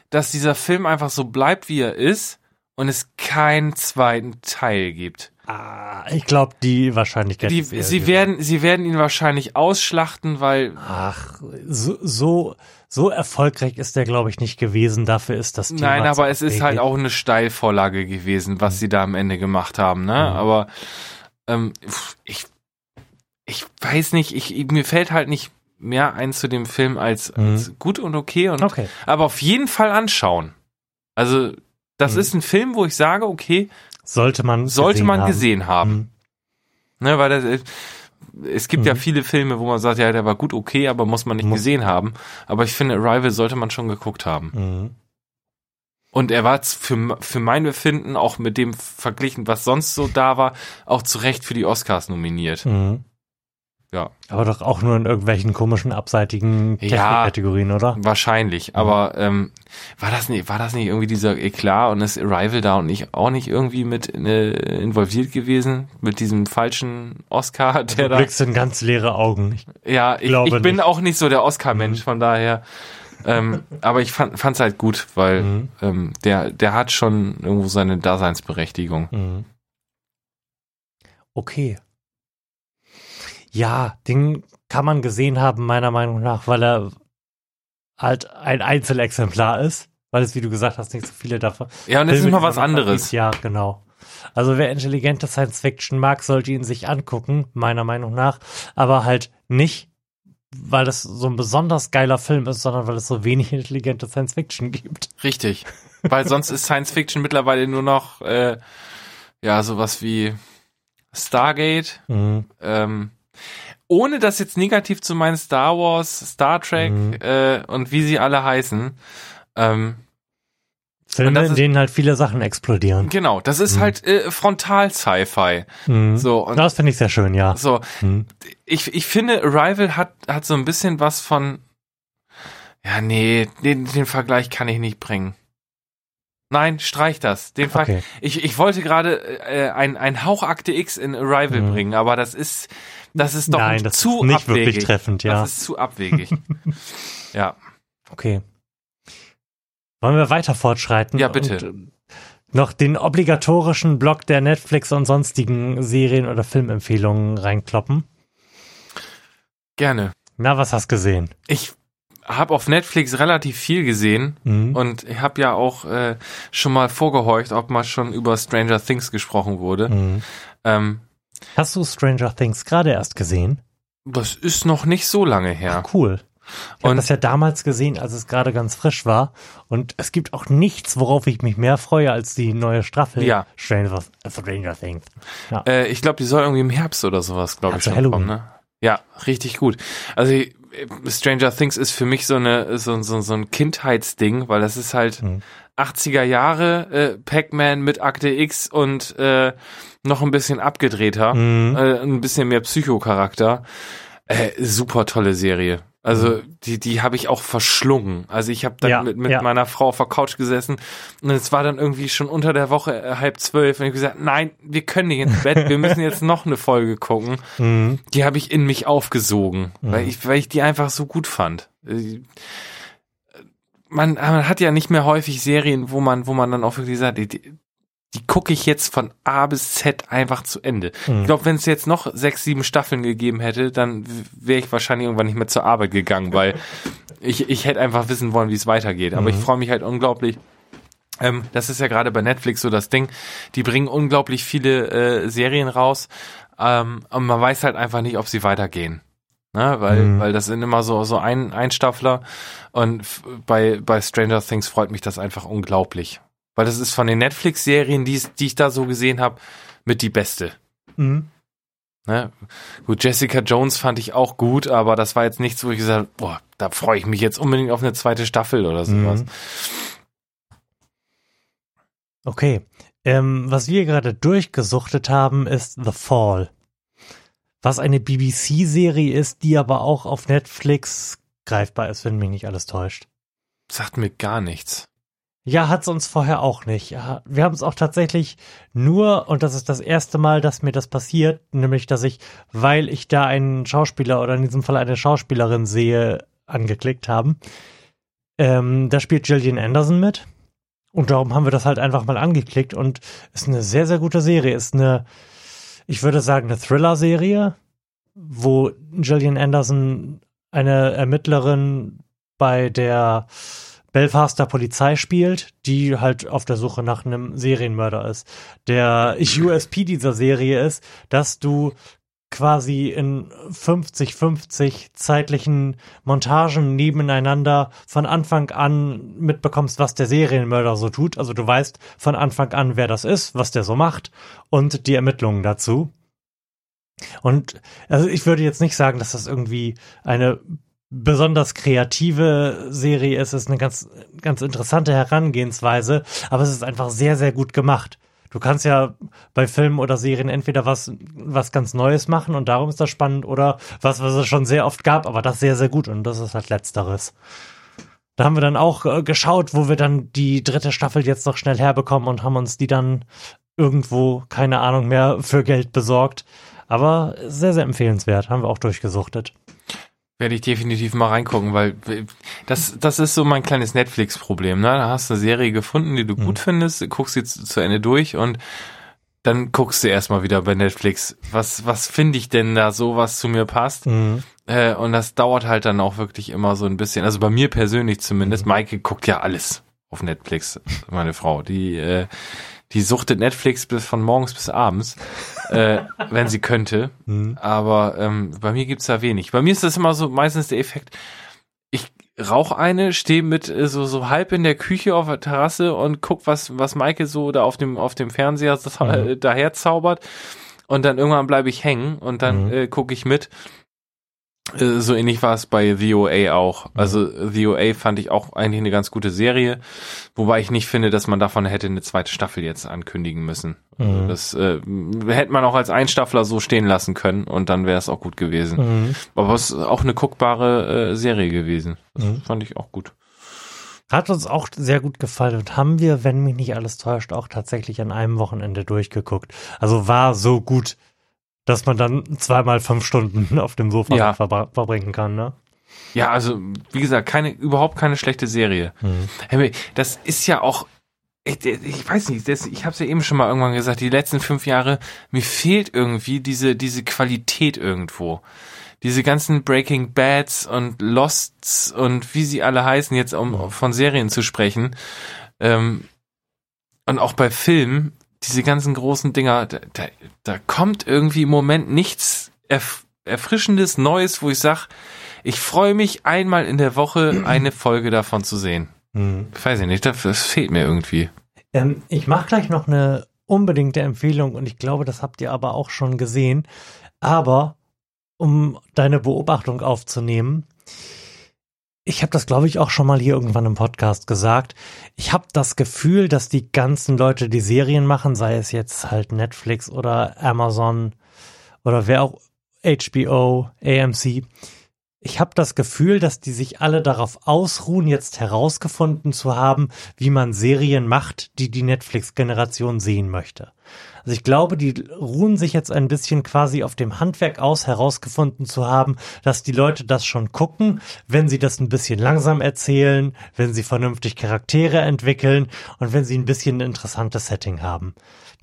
dass dieser Film einfach so bleibt, wie er ist und es keinen zweiten Teil gibt. Ah, ich glaube, die Wahrscheinlichkeit Die, sie gering. werden, sie werden ihn wahrscheinlich ausschlachten, weil Ach, so, so, so erfolgreich ist der, glaube ich, nicht gewesen. Dafür ist das Thema Nein, aber es ist halt auch eine Steilvorlage gewesen, was sie da am Ende gemacht haben, ne? Mhm. Aber ähm, ich, ich weiß nicht, ich, mir fällt halt nicht mehr ein zu dem Film als, Mhm. als gut und okay und Okay. aber auf jeden Fall anschauen. Also das Mhm. ist ein Film, wo ich sage, okay, Sollte man sollte gesehen man haben. gesehen haben. Mhm. Ne, weil das, äh, es gibt ja Mhm. viele Filme, wo man sagt, ja, der war gut, okay, aber muss man nicht Muss- gesehen haben. Aber ich finde, Arrival sollte man schon geguckt haben. Mhm. Und er war für, für mein Befinden, auch mit dem verglichen, was sonst so da war, auch zu Recht für die Oscars nominiert. Mhm. Ja, Aber doch auch nur in irgendwelchen komischen, abseitigen Ja. Technikkategorien, oder? wahrscheinlich. Aber ähm, war das nicht, war das nicht irgendwie dieser Eklat und ist Arrival da und nicht auch nicht irgendwie mit äh, involviert gewesen mit diesem falschen Oscar, der Du da. blickst in ganz leere Augen. Ich, Ja, ich, ich bin nicht. auch nicht so der Oscar-Mensch, von daher. ähm, aber ich fand es halt gut, weil Mhm. ähm, der, der hat schon irgendwo seine Daseinsberechtigung. Mhm. Okay. Ja, den kann man gesehen haben, meiner Meinung nach, weil er halt ein Einzelexemplar ist, weil es, wie du gesagt hast, nicht so viele davon. Ja, und das ist mal was anderes. Ja, genau. Also wer intelligente Science Fiction mag, sollte ihn sich angucken, meiner Meinung nach, aber halt nicht, weil es so ein besonders geiler Film ist, sondern weil es so wenig intelligente Science Fiction gibt. Richtig. Weil sonst ist Science Fiction mittlerweile nur noch äh, ja sowas wie Stargate. Mhm. Ähm, ohne das jetzt negativ zu meinen Star Wars, Star Trek Mhm. äh, und wie sie alle heißen. Ähm, Filme, in denen halt viele Sachen explodieren. genau, das ist Mhm. halt äh, Frontal-Sci-Fi. Mhm. So, und Das finde ich sehr schön, ja. so, Mhm. ich, ich finde, Arrival hat, hat so ein bisschen was von. Ja, nee, den, den Vergleich kann ich nicht bringen. Nein, streich das. Den Ver Okay. ich, ich wollte gerade äh, ein, ein Hauch Akte X in Arrival Mhm. bringen, aber das ist, das ist doch Nein, das zu ist nicht abwegig. wirklich treffend, ja. Das ist zu abwegig. ja. Okay. Wollen wir weiter fortschreiten? Ja, bitte. Und, äh, noch den obligatorischen Block der Netflix und sonstigen Serien- oder Filmempfehlungen reinkloppen. Gerne. Na, was hast gesehen? Ich habe auf Netflix relativ viel gesehen Mhm. und ich habe ja auch äh, schon mal vorgehorcht, ob mal schon über Stranger Things gesprochen wurde. Mhm. Ähm, Hast du Stranger Things gerade erst gesehen? das ist noch nicht so lange her. Ach, cool. Ich habe das ja damals gesehen, als es gerade ganz frisch war. Und es gibt auch nichts, worauf ich mich mehr freue, als die neue Staffel Ja. Stranger, Stranger Things. Ja. Äh, ich glaube, die soll irgendwie im Herbst oder sowas, glaube ich, schon Halloween. kommen. Ne? Ja, richtig gut. Also äh, Stranger Things ist für mich so eine so, so, so ein Kindheitsding, weil das ist halt Mhm. 80er Jahre äh, Pac-Man mit Akte X und äh, noch ein bisschen abgedrehter, Mhm. äh, ein bisschen mehr Psychocharakter. Äh, super tolle Serie. Also die die habe ich auch verschlungen. Also ich habe dann Mhm. Ja, mit, mit ja. meiner Frau auf der Couch gesessen und es war dann irgendwie schon unter der Woche äh, halb zwölf und ich hab gesagt, nein, wir können nicht ins Bett, wir müssen jetzt noch eine Folge gucken. Mhm. Die habe ich in mich aufgesogen, weil ich weil ich die einfach so gut fand. Äh, Man, man hat ja nicht mehr häufig Serien, wo man wo man dann auch wirklich sagt, die, die, gucke ich jetzt von A bis Z einfach zu Ende. Mhm. Ich glaube, wenn es jetzt noch sechs, sieben Staffeln gegeben hätte, dann wäre ich wahrscheinlich irgendwann nicht mehr zur Arbeit gegangen, weil ich, ich hätte einfach wissen wollen, wie es weitergeht. Aber ich freue mich halt unglaublich. Ähm, das ist ja gerade bei Netflix so das Ding. Die bringen unglaublich viele äh, Serien raus. Ähm, und man weiß halt einfach nicht, ob sie weitergehen. Ne? Weil, Mhm. weil das sind immer so, so ein Einstaffler. Und f- bei, bei Stranger Things freut mich das einfach unglaublich. Weil das ist von den Netflix-Serien, die, die ich da so gesehen habe, mit die beste. Mhm. Ne? Gut, Jessica Jones fand ich auch gut, aber das war jetzt nichts, wo ich gesagt habe, boah, da freue ich mich jetzt unbedingt auf eine zweite Staffel oder sowas. Mhm. Okay. Ähm, was wir gerade durchgesuchtet haben, ist The Fall. Was eine BBC-Serie ist, die aber auch auf Netflix greifbar ist, wenn mich nicht alles täuscht. Sagt mir gar nichts. Ja, hat's uns vorher auch nicht. Wir haben es auch tatsächlich nur, und das ist das erste Mal, dass mir das passiert, nämlich, dass ich, weil ich da einen Schauspieler oder in diesem Fall eine Schauspielerin sehe, angeklickt haben. Ähm, da spielt Gillian Anderson mit. Und darum haben wir das halt einfach mal angeklickt und ist eine sehr, sehr gute Serie. Ist eine, ich würde sagen, eine Thriller-Serie, wo Gillian Anderson eine Ermittlerin bei der Belfaster Polizei spielt, die halt auf der Suche nach einem Serienmörder ist. Der USP dieser Serie ist, dass du quasi in 50-50 zeitlichen Montagen nebeneinander von Anfang an mitbekommst, was der Serienmörder so tut. Also du weißt von Anfang an, wer das ist, was der so macht und die Ermittlungen dazu. Und also ich würde jetzt nicht sagen, dass das irgendwie eine besonders kreative Serie ist. Es ist eine ganz, ganz interessante Herangehensweise, aber es ist einfach sehr, sehr gut gemacht. Du kannst ja bei Filmen oder Serien entweder was, was ganz Neues machen und darum ist das spannend oder was, was es schon sehr oft gab, aber das sehr, sehr gut und das ist halt Letzteres. Da haben wir dann auch äh, geschaut, wo wir dann die dritte Staffel jetzt noch schnell herbekommen und haben uns die dann irgendwo, keine Ahnung mehr, für Geld besorgt. Aber sehr, sehr empfehlenswert. Haben wir auch durchgesuchtet. Werde ich definitiv mal reingucken, weil das, das ist so mein kleines Netflix-Problem. Ne? Da hast du eine Serie gefunden, die du gut findest, guckst sie zu, zu Ende durch und dann guckst du erstmal wieder bei Netflix, was, was finde ich denn da so, was zu mir passt. Mhm. Äh, und das dauert halt dann auch wirklich immer so ein bisschen. Also bei mir persönlich zumindest. Maike guckt ja alles auf Netflix, meine Frau. Die, äh, die suchtet Netflix bis von morgens bis abends, äh, wenn sie könnte. Mhm. Aber ähm, bei mir gibt's da wenig. Bei mir ist das immer so meistens der Effekt, ich rauch eine, stehe mit äh, so so halb in der Küche auf der Terrasse und guck, was was Maike so da auf dem auf dem Fernseher das, Mhm. daher zaubert. Und dann irgendwann bleibe ich hängen und dann Mhm. äh, gucke ich mit. Äh, So ähnlich war es bei The OA auch. Also The OA fand ich auch eigentlich eine ganz gute Serie, wobei ich nicht finde, dass man davon hätte eine zweite Staffel jetzt ankündigen müssen. Also Mhm. das äh, hätte man auch als Einstaffler so stehen lassen können und dann wäre es auch gut gewesen. Mhm. Aber es ist auch eine guckbare äh, Serie gewesen. Das Mhm. fand ich auch gut. Hat uns auch sehr gut gefallen und haben wir, wenn mich nicht alles täuscht, auch tatsächlich an einem Wochenende durchgeguckt. Also war so gut, dass man dann zweimal fünf Stunden auf dem Sofa Ja. verbra- verbringen kann, ne? Ja, also wie gesagt, keine überhaupt keine schlechte Serie. Mhm. Hey, Das ist ja auch ich, ich weiß nicht, das, ich habe es ja eben schon mal irgendwann gesagt, die letzten fünf Jahre, mir fehlt irgendwie diese, diese Qualität irgendwo. Diese ganzen Breaking Bads und Losts und wie sie alle heißen, jetzt um von Serien zu sprechen. Ähm, und auch bei Filmen, diese ganzen großen Dinger, da, da, da kommt irgendwie im Moment nichts erf Erfrischendes, Neues, wo ich sag, ich freue mich einmal in der Woche eine Folge davon zu sehen. Mhm. Ich weiß ich nicht, das, das fehlt mir irgendwie. Ähm, ich mache gleich noch eine unbedingte Empfehlung und ich glaube, das habt ihr aber auch schon gesehen. Aber um deine Beobachtung aufzunehmen, ich habe das, glaube ich, auch schon mal hier irgendwann im Podcast gesagt. Ich habe das Gefühl, dass die ganzen Leute, die Serien machen, sei es jetzt halt Netflix oder Amazon oder wer auch HBO, AMC, ich habe das Gefühl, dass die sich alle darauf ausruhen, jetzt herausgefunden zu haben, wie man Serien macht, die die Netflix-Generation sehen möchte. Also ich glaube, die ruhen sich jetzt ein bisschen quasi auf dem Handwerk aus, herausgefunden zu haben, dass die Leute das schon gucken, wenn sie das ein bisschen langsam erzählen, wenn sie vernünftig Charaktere entwickeln und wenn sie ein bisschen ein interessantes Setting haben.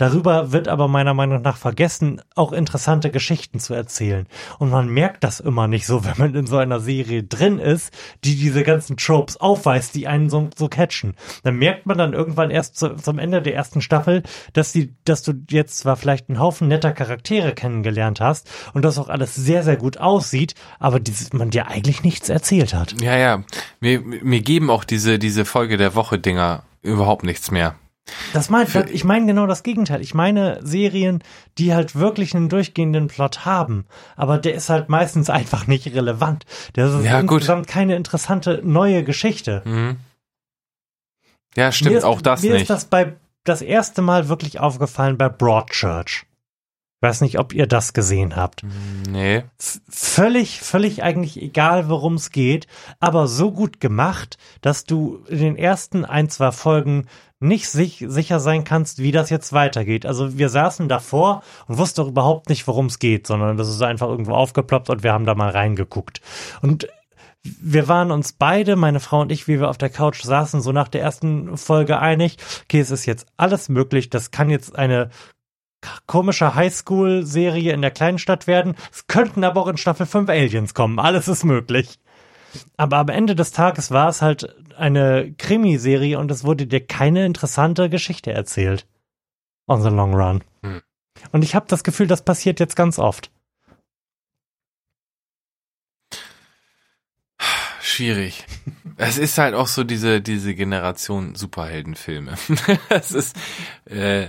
Darüber wird aber meiner Meinung nach vergessen, auch interessante Geschichten zu erzählen. Und man merkt das immer nicht so, wenn man in so einer Serie drin ist, die diese ganzen Tropes aufweist, die einen so, so catchen. Dann merkt man dann irgendwann erst zu, zum Ende der ersten Staffel, dass die, dass du jetzt zwar vielleicht einen Haufen netter Charaktere kennengelernt hast und das auch alles sehr, sehr gut aussieht, aber dieses, man dir eigentlich nichts erzählt hat. Ja, ja. Mir, mir geben auch diese, diese Folge der Woche Dinger überhaupt nichts mehr. Das mein, ich meine genau das Gegenteil. Ich meine Serien, die halt wirklich einen durchgehenden Plot haben, aber der ist halt meistens einfach nicht relevant. Der ist Ja, gut. insgesamt keine interessante neue Geschichte. Mhm. Ja, stimmt, mir ist, auch das mir nicht. ist das bei das erste Mal wirklich aufgefallen bei Broadchurch. Weiß nicht, ob ihr das gesehen habt. nee. Völlig, völlig eigentlich egal, worum es geht, aber so gut gemacht, dass du in den ersten ein, zwei Folgen nicht sich, sicher sein kannst, wie das jetzt weitergeht. Also wir saßen davor und wussten doch überhaupt nicht, worum es geht, sondern das ist einfach irgendwo aufgeploppt und wir haben da mal reingeguckt. Und wir waren uns beide, meine Frau und ich, wie wir auf der Couch saßen, so nach der ersten Folge einig, okay, es ist jetzt alles möglich, das kann jetzt eine komische Highschool-Serie in der kleinen Stadt werden. Es könnten aber auch in Staffel 5 Aliens kommen. Alles ist möglich. Aber am Ende des Tages war es halt eine Krimiserie und es wurde dir keine interessante Geschichte erzählt. On the long run. Hm. Und ich habe das Gefühl, das passiert jetzt ganz oft. Schwierig. Es ist halt auch so diese, diese Generation Superheldenfilme. Es ist, äh,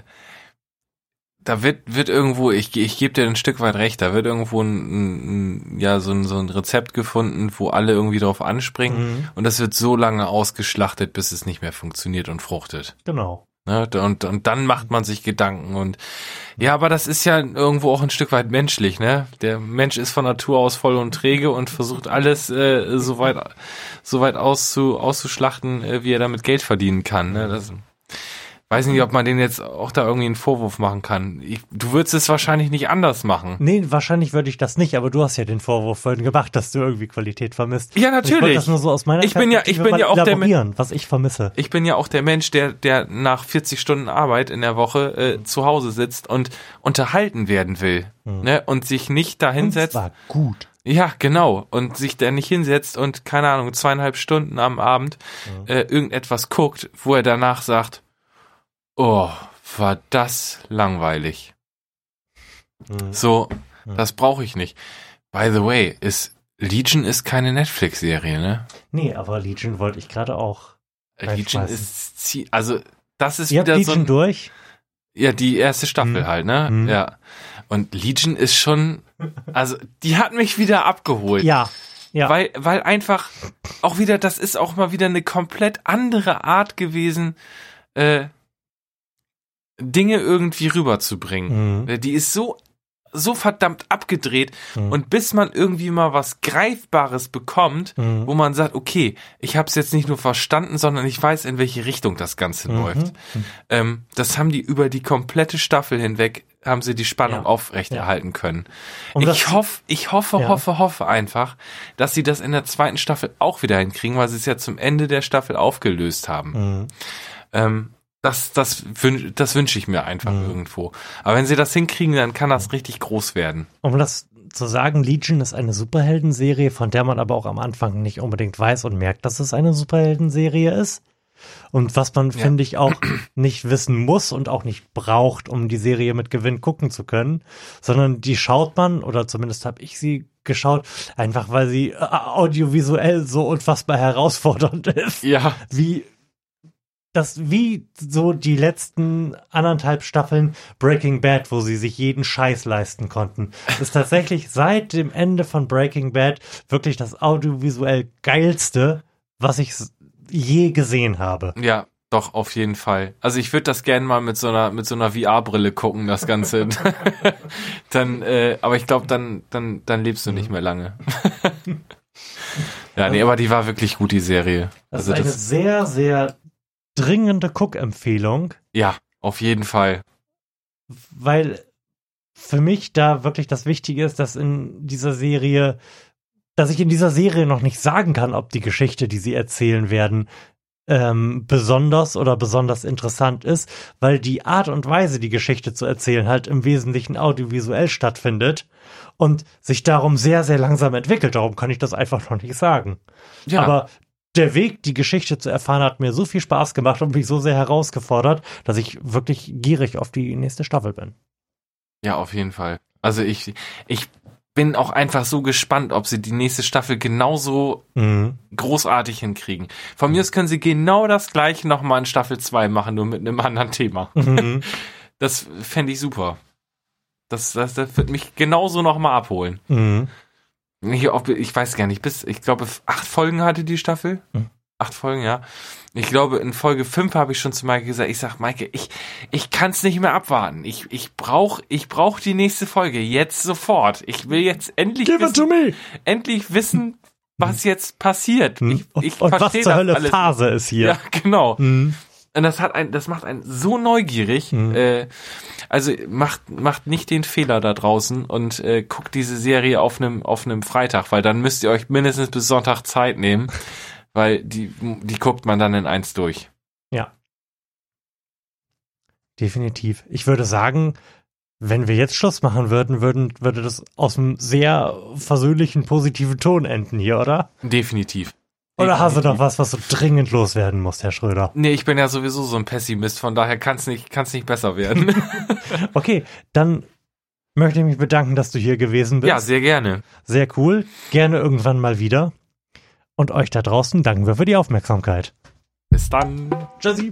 da wird, wird irgendwo, ich, ich gebe dir ein Stück weit recht, da wird irgendwo ein, ein, ja, so ein, so ein Rezept gefunden, wo alle irgendwie drauf anspringen Mhm. und das wird so lange ausgeschlachtet, bis es nicht mehr funktioniert und fruchtet. Genau. Ne? Und, und dann macht man sich Gedanken und ja, aber das ist ja irgendwo auch ein Stück weit menschlich, ne? Der Mensch ist von Natur aus voll und träge und versucht alles äh, so weit so weit auszu, auszuschlachten, äh, wie er damit Geld verdienen kann. Ne? Das, weiß nicht, ob man den jetzt auch da irgendwie einen Vorwurf machen kann. Ich, du würdest es wahrscheinlich nicht anders machen. Nee, wahrscheinlich würde ich das nicht, aber du hast ja den Vorwurf vorhin gemacht, dass du irgendwie Qualität vermisst. Ja, Und Ich natürlich. das nur so aus meiner Ich bin ja- ich bin ja auch der Men- elaborieren, was ich vermisse. Ich bin ja auch der Mensch, der, der nach 40 Stunden Arbeit in der Woche äh, zu Hause sitzt und unterhalten werden will. Ne? Und sich nicht da hinsetzt. zwar gut. Ja, genau. Und sich da nicht hinsetzt und, keine Ahnung, zweieinhalb Stunden am Abend äh, irgendetwas guckt, wo er danach sagt, oh, war das langweilig. Mhm. So, das brauche ich nicht. By the way, ist Legion ist keine Netflix-Serie, ne? Nee, aber Legion wollte ich gerade auch. Legion Reinschmeißen. ist, also, das ist Ihr habt wieder Legion so ein, durch? Ja, die erste Staffel Mhm. halt, ne? Mhm. Ja. Und Legion ist schon, also die hat mich wieder abgeholt. Ja. Ja. Weil, weil einfach auch wieder, das ist auch mal wieder eine komplett andere Art gewesen, äh, Dinge irgendwie rüberzubringen. Mhm. Äh, Die ist so, so verdammt abgedreht. Mhm. Und bis man irgendwie mal was Greifbares bekommt, Mhm. wo man sagt, okay, ich habe es jetzt nicht nur verstanden, sondern ich weiß, in welche Richtung das Ganze Mhm. läuft. Ähm, das haben die über die komplette Staffel hinweg, haben sie die Spannung Ja. aufrechterhalten können. Um ich hoffe, ich hoffe, Ja. hoffe, hoffe einfach, dass sie das in der zweiten Staffel auch wieder hinkriegen, weil sie es ja zum Ende der Staffel aufgelöst haben. Mhm. Ähm, das, das, wün das wünsche ich mir einfach Mhm. irgendwo. Aber wenn sie das hinkriegen, dann kann das richtig groß werden. Um das zu sagen, Legion ist eine Superheldenserie, von der man aber auch am Anfang nicht unbedingt weiß und merkt, dass es eine Superheldenserie ist. Und was man, Ja. finde ich, auch nicht wissen muss und auch nicht braucht, um die Serie mit Gewinn gucken zu können, sondern die schaut man, oder zumindest habe ich sie geschaut, einfach weil sie äh, audiovisuell so unfassbar herausfordernd ist Ja, wie das wie so die letzten anderthalb Staffeln Breaking Bad, wo sie sich jeden Scheiß leisten konnten. Ist tatsächlich seit dem Ende von Breaking Bad wirklich das audiovisuell geilste, was ich je gesehen habe. ja, doch, auf jeden Fall. Also ich würde das gerne mal mit so einer, mit so einer VR-Brille gucken, das Ganze. dann, äh, aber ich glaube, dann, dann, dann lebst du nicht mehr lange. ja, nee, aber die war wirklich gut, die Serie. Das Also ist eine das, sehr, sehr dringende Guck-Empfehlung, ja, auf jeden Fall. weil für mich da wirklich das Wichtige ist, dass in dieser Serie, dass ich in dieser Serie noch nicht sagen kann, ob die Geschichte, die sie erzählen werden, ähm, besonders oder besonders interessant ist, weil die Art und Weise, die Geschichte zu erzählen, halt im Wesentlichen audiovisuell stattfindet und sich darum sehr, sehr langsam entwickelt. Darum kann ich das einfach noch nicht sagen. Ja, Aber der Weg, die Geschichte zu erfahren, hat mir so viel Spaß gemacht und mich so sehr herausgefordert, dass ich wirklich gierig auf die nächste Staffel bin. ja, auf jeden Fall. Also ich, ich bin auch einfach so gespannt, ob sie die nächste Staffel genauso Mhm. großartig hinkriegen. Von mir aus können sie genau das gleiche nochmal in Staffel 2 machen, nur mit einem anderen Thema. Mhm. Das fände ich super. Das, das, das wird mich genauso nochmal abholen. Mhm. Ich, ich weiß gar nicht, bis, ich glaube, acht Folgen hatte die Staffel. Mhm. Acht Folgen, ja. Ich glaube, in Folge fünf habe ich schon zu Maike gesagt, ich sag, Maike, ich, ich kann es nicht mehr abwarten. Ich, ich brauch, ich brauch die nächste Folge jetzt sofort. Ich will jetzt endlich wissen, me! endlich wissen, was jetzt passiert. Ich, Mhm. und ich und was zur Hölle alles. Phase ist hier? Ja, genau. Mhm. Und das hat ein, das macht einen so neugierig. Mhm. Äh, also macht macht nicht den Fehler da draußen und äh, guckt diese Serie auf einem auf einem Freitag, weil dann müsst ihr euch mindestens bis Sonntag Zeit nehmen, weil die die guckt man dann in eins durch. Definitiv. Ich würde sagen, wenn wir jetzt Schluss machen würden, würden würde das aus einem sehr versöhnlichen, positiven Ton enden hier, oder? Definitiv. Oder hast du noch was, was du dringend loswerden musst, Herr Schröder? Nee, ich bin ja sowieso so ein Pessimist, von daher kann es nicht, kann's nicht besser werden. Okay, dann möchte ich mich bedanken, dass du hier gewesen bist. ja, sehr gerne. Sehr cool. Gerne irgendwann mal wieder. Und euch da draußen danken wir für die Aufmerksamkeit. Bis dann. Tschüssi.